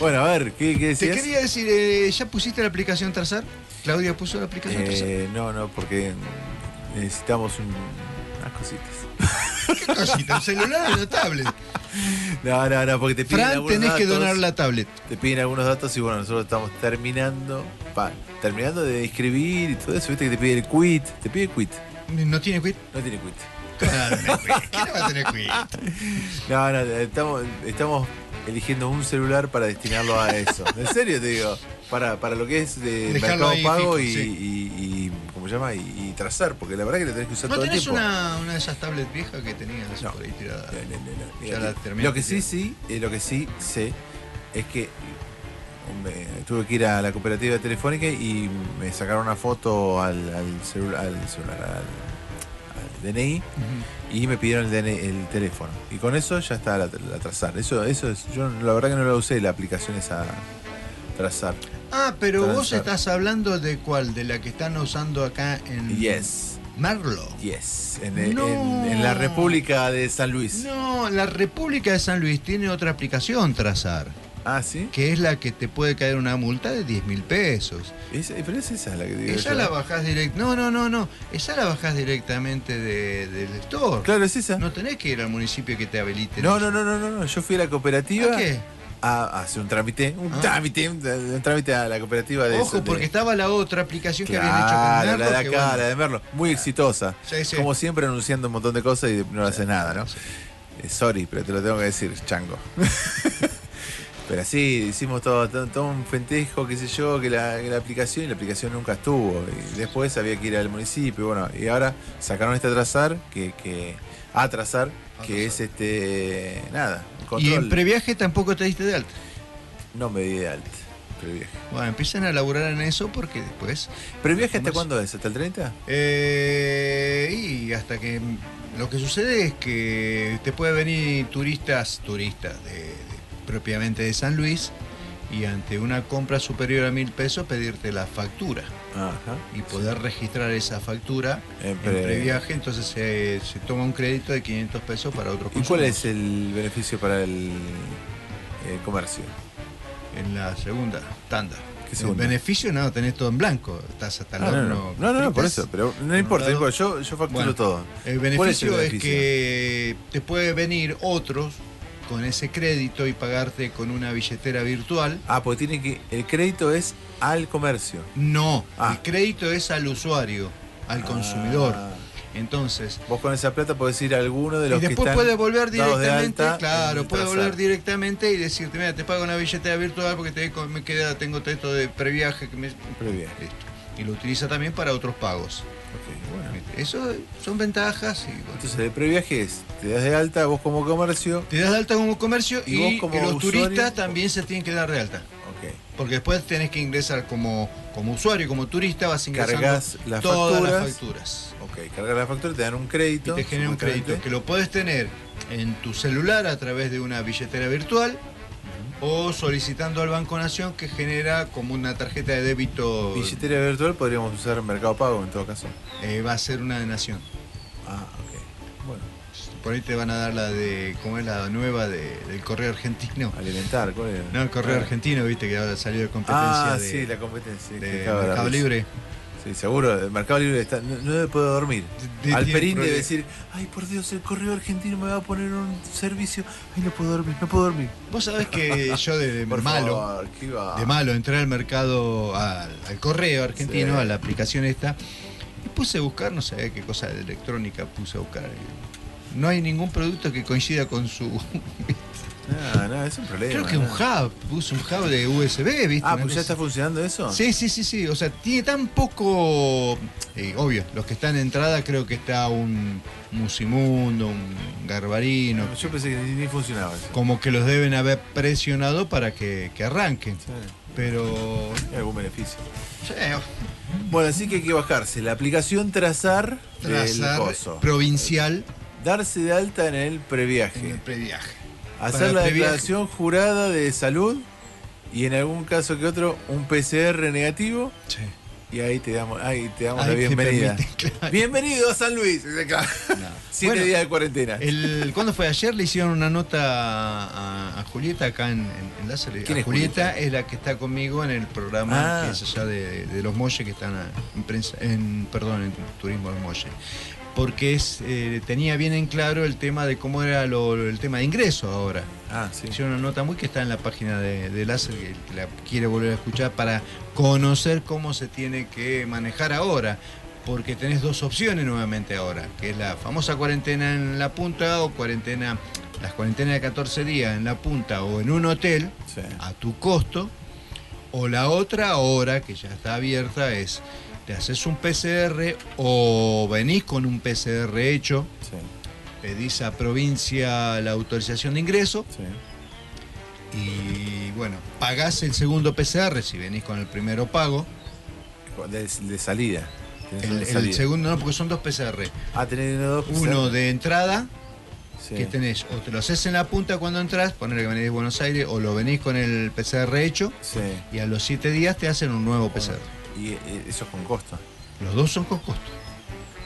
A: Bueno, a ver, ¿qué, qué
F: Te
A: decías?
F: quería decir, eh, ¿ya pusiste la aplicación Tarzar? ¿Claudia puso la aplicación?
A: Eh, no, no, porque necesitamos un- unas cositas.
F: ¿Qué cosita? ¿Un celular o una tablet?
A: No, no, no, porque te piden
F: Fran,
A: algunos
F: tenés que donar la tablet.
A: Te piden algunos datos y bueno, nosotros estamos terminando, pa, terminando de inscribir y todo eso, viste que te pide el quit, te pide quit,
F: ¿No tiene quit?
A: no tiene quit.
F: Claro, no. ¿Qué no va a tener quit?
A: No, no, estamos, estamos eligiendo un celular para destinarlo a eso. En serio te digo, para, para lo que es de
F: Dejarlo
A: mercado pago
F: fijo,
A: y,
F: sí.
A: y- y- ¿cómo se llama? Y, y trazar, porque la verdad que lo tenés que usar
F: ¿No
A: todo el
F: tenés
A: tiempo.
F: una, una de esas tablets viejas que tenías
A: No.
F: por ahí tirada?
A: No, no, no, no,
F: Ya la terminaste
A: Lo que sí, sí, eh, lo que sí sé es que me- tuve que ir a la cooperativa telefónica y me sacaron una foto al, al celular, al, celular, al- al DNI y me pidieron el, DNI el teléfono. Y con eso ya está la, la trazar. Eso, eso es, yo la verdad que no la usé la aplicación esa trazar.
F: Ah, pero vos estás hablando de cuál, de la que están usando acá en
A: Yes,
F: Merlo.
A: yes. En, en-
F: No.
A: en la República de San Luis.
F: No, la República de San Luis tiene otra aplicación Trazar,
A: Ah, sí.
F: que es la que te puede caer una multa de 10 mil pesos.
A: Esa, pero es esa la que digo
F: Esa
A: yo.
F: la bajás directamente. No, no, no, no. Esa la bajás directamente de- del store.
A: Claro, es esa.
F: No tenés que ir al municipio que te habilite.
A: No, no, no, no, no, no. Yo fui a la cooperativa
F: ¿A qué?
A: A, hacer un trámite, un
F: Ah.
A: trámite, un, un trámite a la cooperativa de
F: Ojo,
A: de-
F: porque estaba la otra aplicación que habían hecho
A: Claro,
F: con
A: la de
F: Merlo,
A: acá,
F: bueno,
A: la de Merlo, muy exitosa.
F: Sí, sí.
A: Como siempre anunciando un montón de cosas y no haces nada, ¿no? Eh, sorry, pero te lo tengo que decir, chango. pero sí, hicimos todo, todo, todo un festejo, qué sé yo, que la, que la aplicación y la aplicación nunca estuvo. Y después había que ir al municipio, bueno, y ahora sacaron este trazar, que, que a trazar, que es este, nada, un
F: Y en
A: control.
F: previaje tampoco te diste de alta.
A: No me di de alta. Previaje.
F: Bueno, empiezan a laburar en eso porque después.
A: ¿Previaje hasta cuándo es? ¿Hasta el 30?
F: Eh, y hasta que. Lo que sucede es que te puede venir turistas, turistas de, de- propiamente de San Luis, y ante una compra superior a mil pesos pedirte la factura
A: Ajá.
F: y poder registrar esa factura
A: En
F: en
A: pre-
F: previaje. Entonces se, se toma un crédito de 500 pesos para otros
A: ¿Y cuál es el beneficio para el, el comercio?
F: En la segunda tanda.
A: ¿Qué
F: El beneficio no, tenés todo en blanco. Estás hasta el
A: Ah, no,
F: horno.
A: no, no, no, no, por eso, pero no importa, yo, yo facturo
F: Bueno,
A: todo.
F: El
A: ¿Cuál
F: beneficio es,
A: beneficio?
F: que te puede venir otros con ese crédito y pagarte con una billetera virtual.
A: Ah, porque tiene que. El crédito es al comercio.
F: No,
A: Ah.
F: el crédito es al usuario, al consumidor.
A: Ah.
F: Entonces,
A: Vos con esa plata podés ir a alguno de
F: y
A: los que
F: después
A: están
F: puede volver
A: dados de
F: directamente,
A: alta
F: claro,
A: en
F: puede
A: Trazar.
F: volver directamente y decirte, mira, te pago una billetera virtual porque te, me queda, tengo texto de previaje que me.
A: Previaje.
F: Listo. Y lo utiliza también para otros pagos.
A: Bueno.
F: Eso son ventajas y bueno.
A: Entonces el previaje es, te das de alta vos como comercio.
F: Te das de alta como comercio
A: Y
F: y,
A: vos como
F: los
A: usuario-
F: turistas también se tienen que dar de alta. Porque después tenés que ingresar como, como usuario, como turista, vas ingresando
A: Cargas las
F: todas las
A: facturas.
F: facturas.
A: Ok, cargas la factura, te dan un
F: Y
A: crédito.
F: te genera un crédito que lo puedes tener en tu celular a través de una billetera virtual o solicitando al Banco Nación que genera como una tarjeta de débito.
A: Billetera virtual podríamos usar Mercado Pago en todo caso.
F: eh, va a ser una de Nación.
A: Ah, ok. Bueno,
F: Por ahí te van a dar la de, ¿cómo es la nueva de- del correo argentino?
A: alimentar, ¿cuál era?
F: No, el correo
A: Ah.
F: argentino, viste que ahora salió de competencia
A: Ah,
F: de,
A: sí, la competencia.
F: de Mercado. Libre.
A: Sí, seguro, el Mercado Libre está, no, no poder dormir.
F: De-
A: Alperín debe decir, ay por Dios, el correo argentino me va a poner un servicio. Ay, no puedo dormir, no puedo dormir.
F: Vos sabés que yo de, de
A: Por
F: malo, de malo, entré al mercado, al, al correo argentino,
A: Sí.
F: a la aplicación esta, y puse a buscar, no sé qué cosa de electrónica puse a buscar. No hay ningún producto que coincida con su.
A: No, no, es un problema.
F: Creo que un
A: ¿no?
F: hub, puse un hub de USB, ¿viste?
A: Ah, pues
F: cosa-
A: ya está funcionando eso.
F: Sí, sí, sí, sí. O sea, tiene tan poco. eh, obvio, los que están en entrada creo que está un Musimundo, un Garbarino.
A: Yo pensé que ni, funcionaba eso.
F: Como que los deben haber presionado para que, que arranquen.
A: Sí,
F: Pero.
A: hay algún beneficio.
F: sí,
A: Bueno, así que hay que bajarse la aplicación Trazar, del
F: trazar
A: coso.
F: provincial
A: Darse de alta en el
F: en el
A: previaje. Hacer la declaración jurada de salud y en algún caso que otro un PCR negativo
F: Sí.
A: y ahí te damos, ahí te damos
F: Ahí
A: la bienvenida.
F: permite, claro.
A: Bienvenido a San Luis. Siete
F: Bueno,
A: días de cuarentena.
F: El, ¿Cuándo fue? Ayer le hicieron una nota a, a Julieta acá en, en, en Láser.
A: ¿Quién
F: A
A: es
F: Julieta,
A: Julieta?
F: es la que está conmigo en el programa
A: Ah.
F: que es allá de, de los Molles que están en, prensa- en perdón, en Turismo del Molle. Porque es, eh, tenía bien en claro el tema de cómo era lo- el tema de ingreso ahora.
A: Ah, sí.
F: Hicieron una nota muy que está en la página de, de Láser, que que la quiere volver a escuchar para conocer cómo se tiene que manejar ahora. Porque tenés dos opciones nuevamente ahora, que es la famosa cuarentena en la punta o cuarentena, las cuarentenas de 14 días en la punta o en un hotel
A: Sí.
F: a tu costo. O la otra ahora, que ya está abierta, es te haces un PCR o venís con un PCR hecho,
A: Sí,
F: pedís a provincia la autorización de ingreso
A: sí.
F: y bueno, pagás el segundo PCR si venís con el primero pago.
A: De, de salida.
F: El, segundo no, porque son dos PCR.
A: Ah, tenés. Uno
F: de entrada,
A: Sí.
F: que tenés, o te lo haces en la punta cuando entras, poner que venís de Buenos Aires, o lo venís con el PCR hecho,
A: Sí.
F: y a los siete días te hacen un nuevo PCR.
A: Y eh, eso es con costo.
F: Los dos son con costo.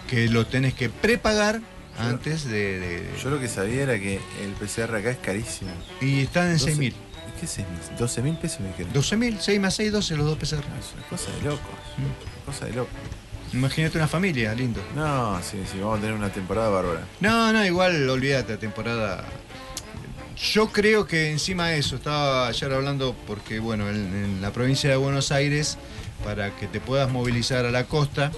F: Que lo tenés que prepagar antes de.
A: Yo lo que sabía era que el PCR acá es carísimo.
F: y están en
A: 12
F: 6.000.
A: ¿Qué es 6.000? 12 mil pesos me dijeron.
F: 12.000, 6 más 6, 12 los dos PCR.
A: No, es una cosa de locos. Una cosa de locos.
F: Imagínate una familia, lindo.
A: No, sí, sí, vamos a tener una temporada bárbara.
F: No, no, igual olvídate, temporada. Yo creo que encima de eso, estaba ayer hablando porque, bueno, en, en la provincia de Buenos Aires, para que te puedas movilizar a la costa,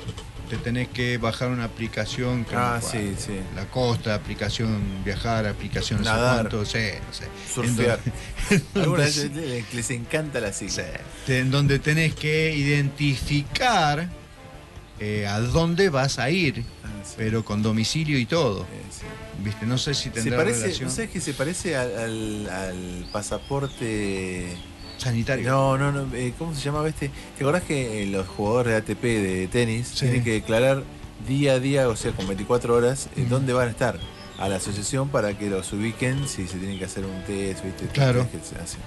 F: te tenés que bajar una aplicación. que
A: Ah,
F: no-
A: sí, sí.
F: La costa, aplicación viajar, aplicación no sé
A: Nadar.
F: cuánto, sí, no sé.
A: Surfear. Algunas les, encanta la sigla.
F: en donde tenés que identificar eh, a dónde vas a ir,
A: Ah, sí.
F: pero con domicilio y todo.
A: Eh.
F: ¿Viste? No sé si
A: Se
F: tendrá
A: parece,
F: relación.
A: ¿no sabes que se parece al, al- al pasaporte?
F: Sanitario.
A: No, no, no, eh, ¿cómo se llamaba este? ¿Te acordás que eh, los jugadores de ATP de tenis
F: Sí.
A: tienen que declarar día a día, o sea, con 24 horas,
F: Ujú.
A: dónde van a estar? A la asociación para que los ubiquen si se tienen que hacer un test, ¿viste?
F: Claro.
A: Que se hacen.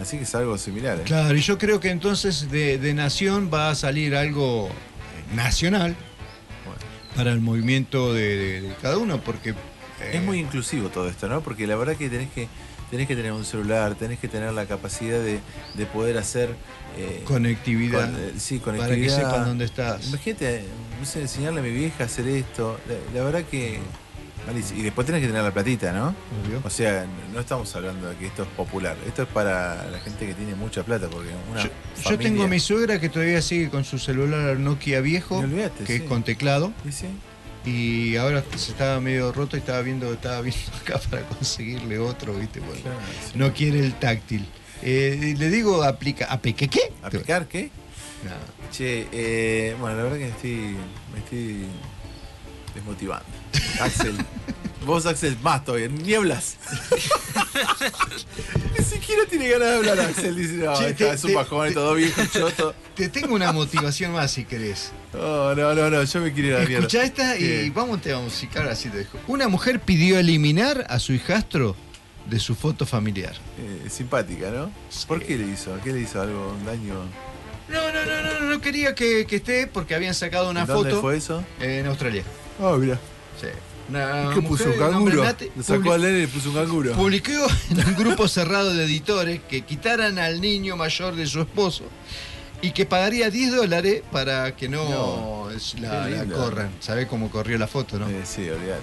A: Así que es algo similar. ¿eh?
F: Claro, y yo creo que entonces de, de nación va a salir algo eh, nacional
A: Bueno.
F: para el movimiento de, de- de cada uno, porque... eh,
A: Es muy inclusivo todo esto, ¿no? Porque la verdad que tenés que tenés que tener un celular, tenés que tener la capacidad de, de poder hacer eh,
F: conectividad,
A: con- eh, sí,
F: para que
A: conectividad.
F: sepan dónde estás.
A: Imagínate, no sé, enseñarle a mi vieja a hacer esto. La, la verdad que. Y después tenés que tener la platita, ¿no?
F: Obvio.
A: O sea, no estamos hablando de que esto es popular. Esto es para la gente que tiene mucha plata, porque una
F: Yo, yo
A: familia-
F: tengo a mi suegra que todavía sigue con su celular Nokia viejo,
A: No
F: que
A: sí.
F: es con teclado,
A: Sí, sí.
F: Y ahora se estaba medio roto y estaba viendo, estaba viendo acá para conseguirle otro, ¿viste? Bueno,
A: Claro, sí.
F: no quiere el táctil. Eh, le digo, aplica, ¿ape qué? qué?
A: ¿Aplicar qué?
F: No.
A: Che, eh, bueno, la verdad que me estoy, me estoy desmotivando. Axel, vos Axel, más todavía, ni hablas. Ni siquiera tiene ganas de hablar Axel, dice, no,
F: Che,
A: está,
F: te-
A: es un bajón, todo viejo, choto.
F: Te tengo una motivación más si querés.
A: No, no, no, no, yo me quiero ir a la mierda.
F: Escucha esta y vamos a tema musical, así te dejo. Una mujer pidió eliminar a su hijastro de su foto familiar.
A: Eh, simpática, ¿no? ¿Por qué le hizo? ¿Qué le hizo algo? ¿Un daño?
F: No, no, no, no, no quería que, que esté porque habían sacado una
A: ¿Dónde
F: foto
A: fue eso?
F: en Australia.
A: Ah, mira.
F: Una
A: ¿Qué puso? ¿Un canguro?
F: Nate
A: Lo sacó al nene y le puso un canguro.
F: Publicó en un grupo cerrado de editores que quitaran al niño mayor de su esposo Y que pagaría 10 dólares para que no,
A: No,
F: la, corran. ¿Sabés cómo corrió la foto, no?
A: Eh, sí, olvídate.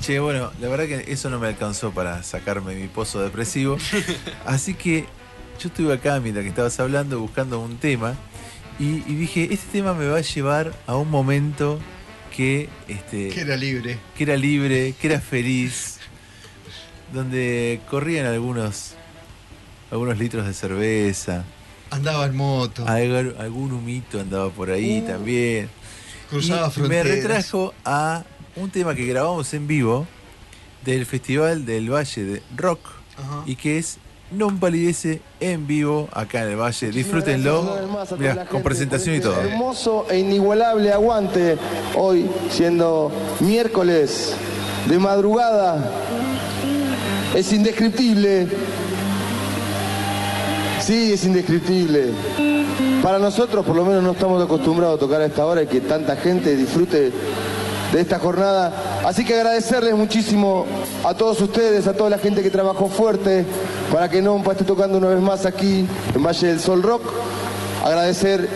A: Che, bueno, la verdad que eso no me alcanzó para sacarme mi pozo depresivo. Así que yo estuve acá mientras que estabas hablando buscando un tema y, y dije, este tema me va a llevar a un momento que, este,
F: Que era libre.
A: que era libre, que era feliz, donde corrían algunos, algunos litros de cerveza,
F: Andaba en moto,
A: algo- algún humito andaba por ahí también.
F: cruzaba
A: y me
F: fronteras.
A: retrajo a un tema que grabamos en vivo del Festival del Valle de Rock
F: Ajá.
A: y que es Non Palidece en vivo acá en el Valle. Disfrútenlo. Mirá, con presentación y todo.
C: Hermoso e inigualable aguante hoy, siendo miércoles de madrugada. Es indescriptible. Sí, es indescriptible. Para nosotros, por lo menos, no estamos acostumbrados a tocar a esta hora y que tanta gente disfrute de esta jornada. Así que agradecerles muchísimo a todos ustedes, a toda la gente que trabajó fuerte para que Nompa esté tocando una vez más aquí en Valle del Sol Rock. Agradecer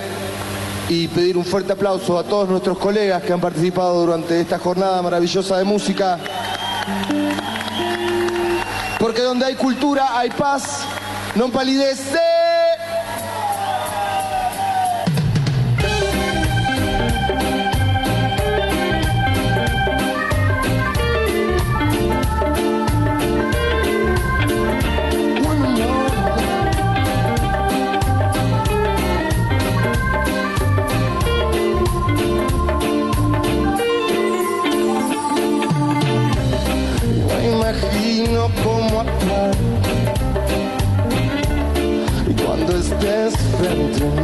C: y pedir un fuerte aplauso a todos nuestros colegas que han participado durante esta jornada maravillosa de música. Porque donde hay cultura hay paz, no palidece. Estés frente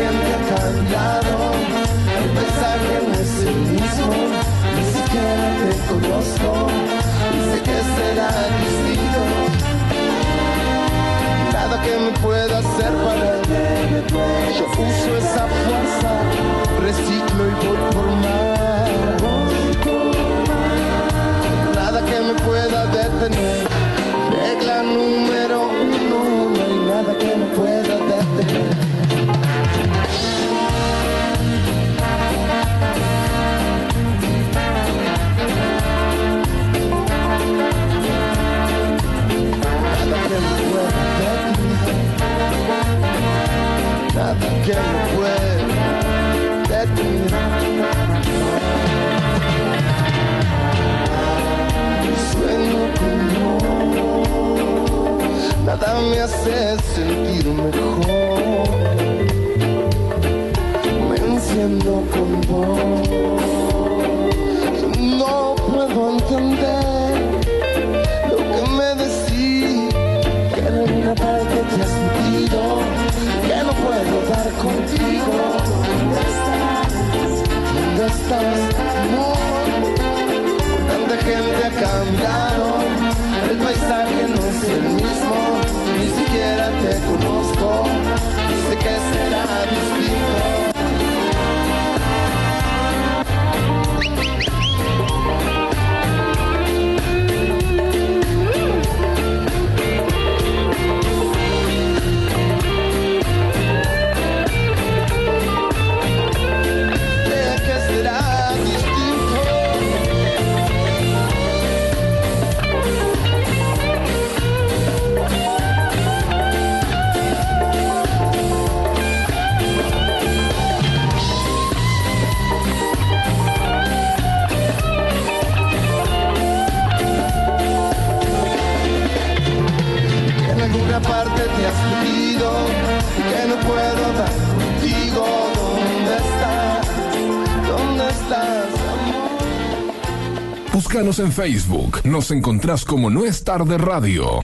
C: gente ha cambiado, el paisaje no es el mismo, ni siquiera te conozco, y sé que será distinto nada que me pueda hacer parar. Yo uso esa fuerza, reciclo y voy por más. Nada que me pueda detener. Regla número Nada que me que no. Nada me hace sentir mejor. Me enciendo con. No puedo entender lo que me decís, puedo contigo. ¿Dónde estás? ¿Dónde estás, amor? Tanta gente ha cambiado, el paisaje no es el mismo, ni siquiera te conozco, sé que será distinto.
G: puedo dar contigo. ¿Dónde estás? ¿Dónde estás? Amor? Búscanos en Facebook, nos encontrás como No es
C: tarde radio.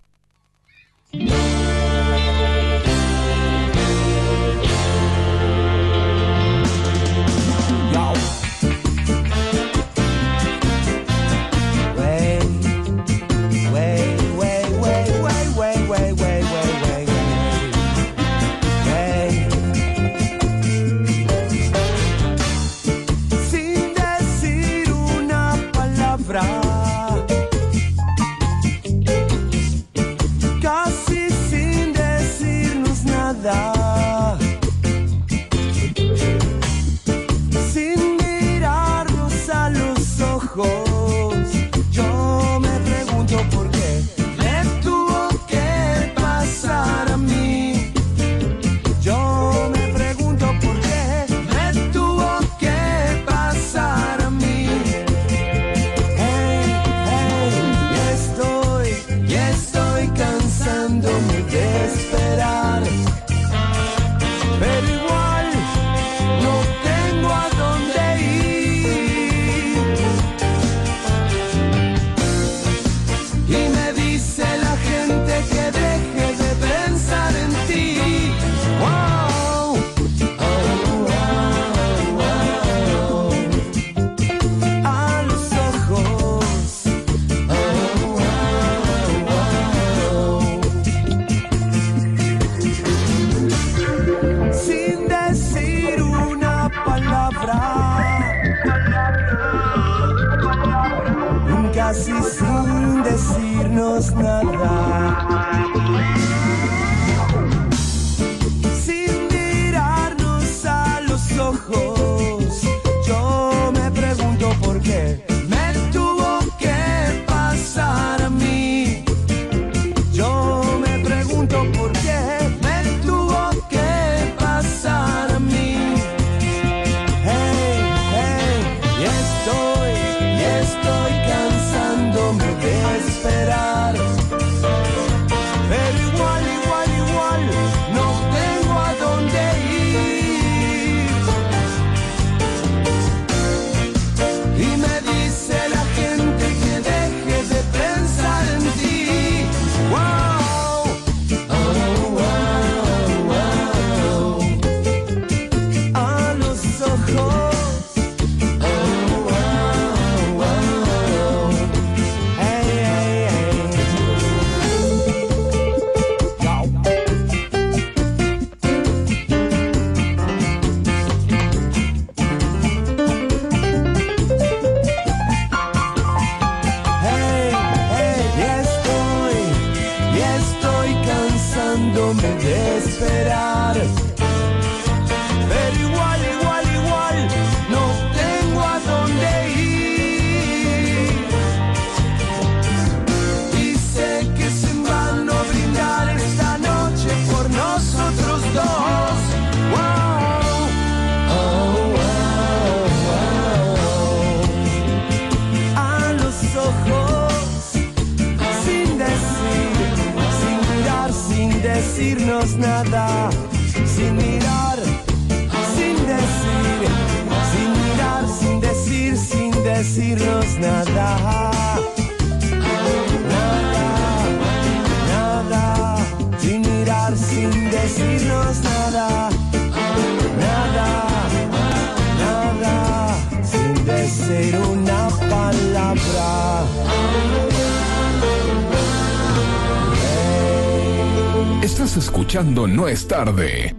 C: No es tarde.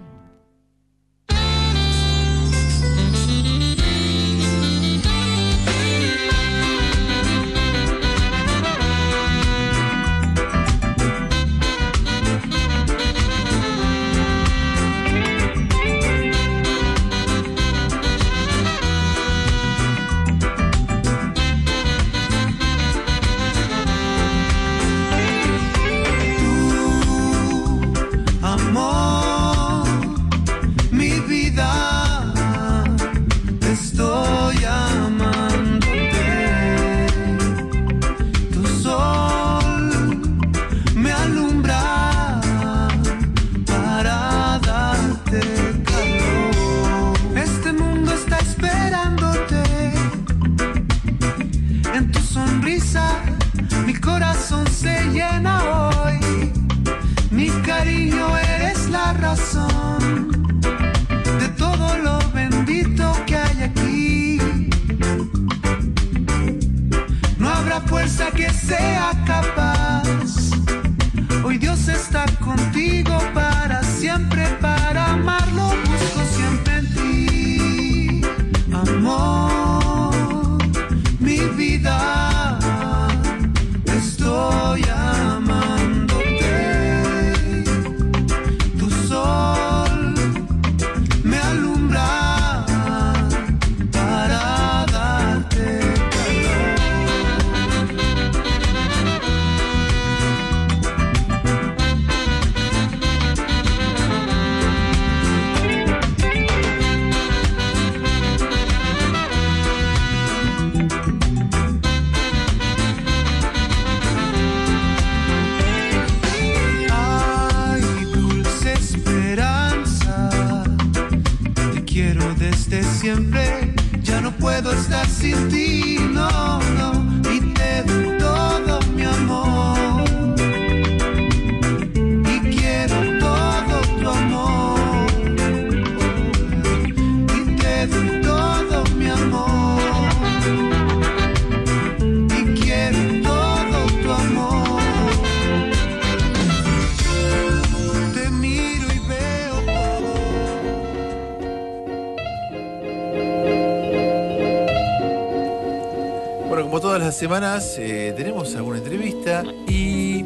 A: Semanas, eh, tenemos alguna entrevista y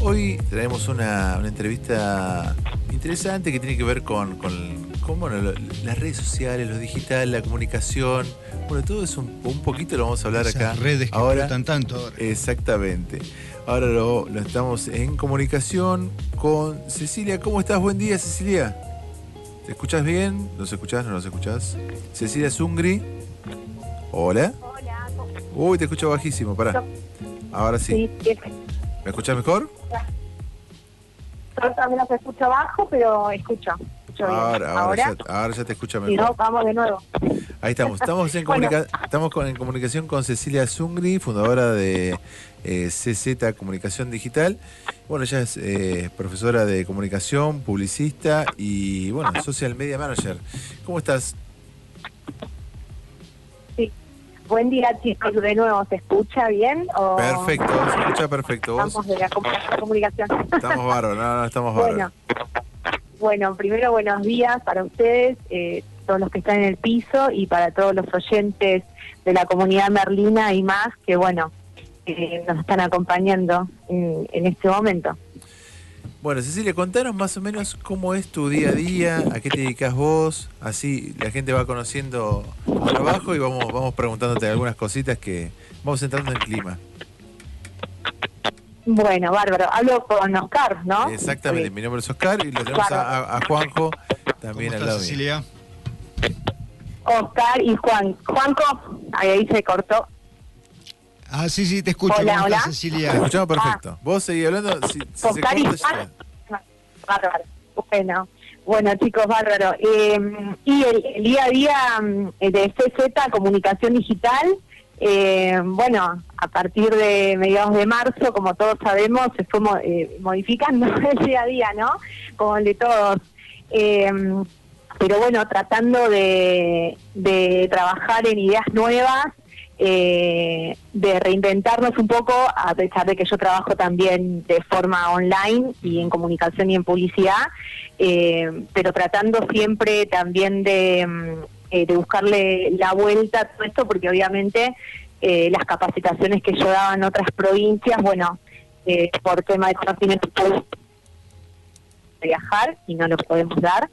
A: hoy traemos una, una entrevista interesante que tiene que ver con, con- con, bueno, lo- las redes sociales, lo digital, la comunicación. Bueno, todo eso un, un poquito lo vamos a hablar
F: Esas
A: acá.
F: redes que
A: ahora.
F: tanto ahora.
A: Exactamente. Ahora lo, lo estamos en comunicación con Cecilia. ¿Cómo estás? Buen día, Cecilia. ¿Te escuchas bien? ¿Nos escuchás? ¿No nos escuchás? Cecilia Zungri. Hola. Uy, te escucho bajísimo, pará. Ahora sí. ¿Me escuchás mejor?
H: yo también los escucho bajo, pero escucho.
A: Ahora, ahora, ya, ahora ya te escucha
H: si no,
A: mejor.
H: vamos de nuevo.
A: Ahí estamos. Estamos en,
H: Bueno.
A: comunica- estamos con- en comunicación con Cecilia Zungri, fundadora de eh, CZ Comunicación Digital. Bueno, ella es eh, profesora de comunicación, publicista y, bueno, social media manager. ¿Cómo estás?
H: Buen día, chicos. De nuevo, ¿se escucha bien? O
A: Perfecto, se escucha perfecto. ¿Vos?
H: Estamos de la com- comunicación.
A: Estamos bárbaros, no, no, estamos
H: Bueno,
A: bárbaros.
H: bueno, primero buenos días para ustedes, eh, todos los que están en el piso y para todos los oyentes de la comunidad merlina y más que, bueno, eh, nos están acompañando en, en este momento.
A: Bueno, Cecilia, contanos más o menos cómo es tu día a día, a qué te dedicas vos, así la gente va conociendo tu trabajo y vamos, vamos preguntándote algunas cositas que vamos entrando en clima.
H: Bueno, bárbaro. Hablo con Oscar, ¿no?
A: Exactamente,
H: Sí.
A: mi nombre es Oscar y lo tenemos a, Juanjo también
F: ¿Cómo
A: al lado.
F: Cecilia?
H: Oscar y Juan. Juanco, ahí se cortó.
F: Ah, sí, sí, te escucho.
H: Hola,
F: ¿Cómo estás,
H: hola.
F: Cecilia?
A: Te escuchamos perfecto. Vos seguís hablando, si, si se corta.
H: Bárbaro. Bueno, bueno chicos, bárbaro. Eh, y el, el día a día mm, de CZ, Comunicación Digital, eh, bueno, a partir de mediados de marzo, como todos sabemos, se fue mo- eh, modificando el día a día, ¿no? Como el de todos. Eh, pero bueno, tratando de, de trabajar en ideas nuevas, eh, de reinventarnos un poco, a pesar de que yo trabajo también de forma online y en comunicación y en publicidad, eh, pero tratando siempre también de, mm, eh, de buscarle la vuelta a todo esto, porque obviamente eh, las capacitaciones que yo daba en otras provincias, bueno, por tema de conocimiento viajar y no lo podemos dar.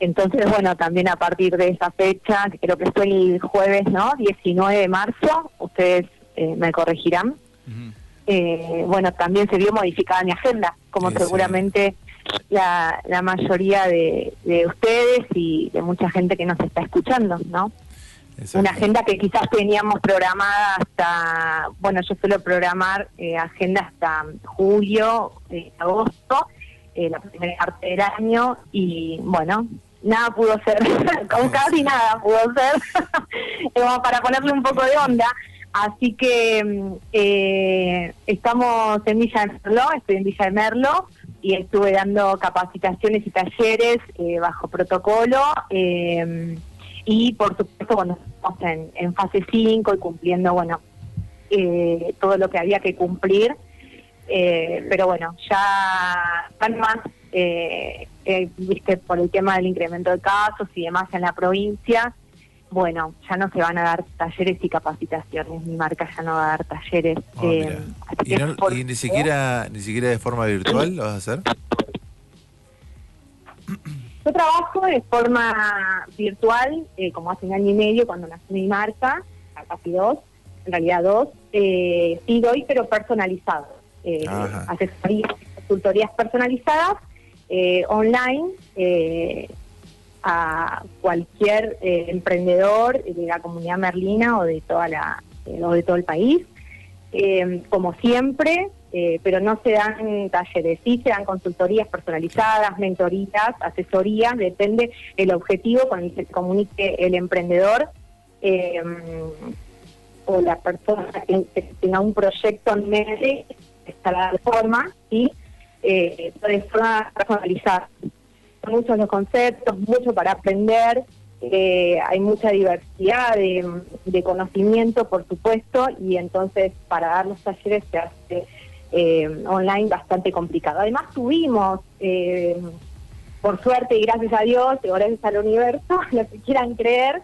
H: Entonces, bueno, también a partir de esa fecha, que creo que fue el jueves, ¿no? 19 de marzo, ustedes eh, me corregirán. Eh, bueno, también se vio modificada mi agenda, como
A: Sí, sí.
H: seguramente la, la mayoría de, de ustedes y de mucha gente que nos está escuchando, ¿no? Una agenda que quizás teníamos programada hasta, bueno, yo suelo programar eh, agenda hasta julio, eh, agosto, eh, la primera parte del año, y bueno, nada pudo ser, con casi nada pudo ser, como para ponerle un poco de onda. Así que mm, eh, estamos en Villa de Merlo, estoy en Villa de Merlo y estuve dando capacitaciones y talleres eh, bajo protocolo. eh, y por supuesto cuando estamos en, en fase 5 y cumpliendo, bueno, eh, todo lo que había que cumplir. Eh, pero bueno, ya van más, eh, viste, por el tema del incremento de casos y demás en la provincia, bueno, ya no se van a dar talleres y capacitaciones, mi marca ya no va a dar talleres.
A: Ah,
H: eh,
A: ¿Y, no-
H: por-
A: y ni siquiera ni siquiera de forma virtual lo vas a hacer?
H: Yo trabajo de forma virtual, eh, como hace un año y medio cuando nació mi marca, casi dos, en realidad dos, eh, sí doy, pero personalizado. Eh, asesorías, consultorías personalizadas, eh, online, eh, a cualquier eh, emprendedor de la comunidad merlina o de toda la o de todo el país. Como siempre, pero no se dan talleres, sí se dan consultorías personalizadas, mentorías, asesorías, depende el objetivo con el que se comunique el emprendedor o la persona que, que tenga un proyecto en mente, está la forma, ¿sí? Eh, de forma personalizada. Son muchos los conceptos, mucho para aprender, eh, hay mucha diversidad de, conocimiento, por supuesto, y entonces para dar los talleres se hace eh, online bastante complicado. Además tuvimos, eh, por suerte y gracias a Dios, y gracias al universo, lo que quieran creer,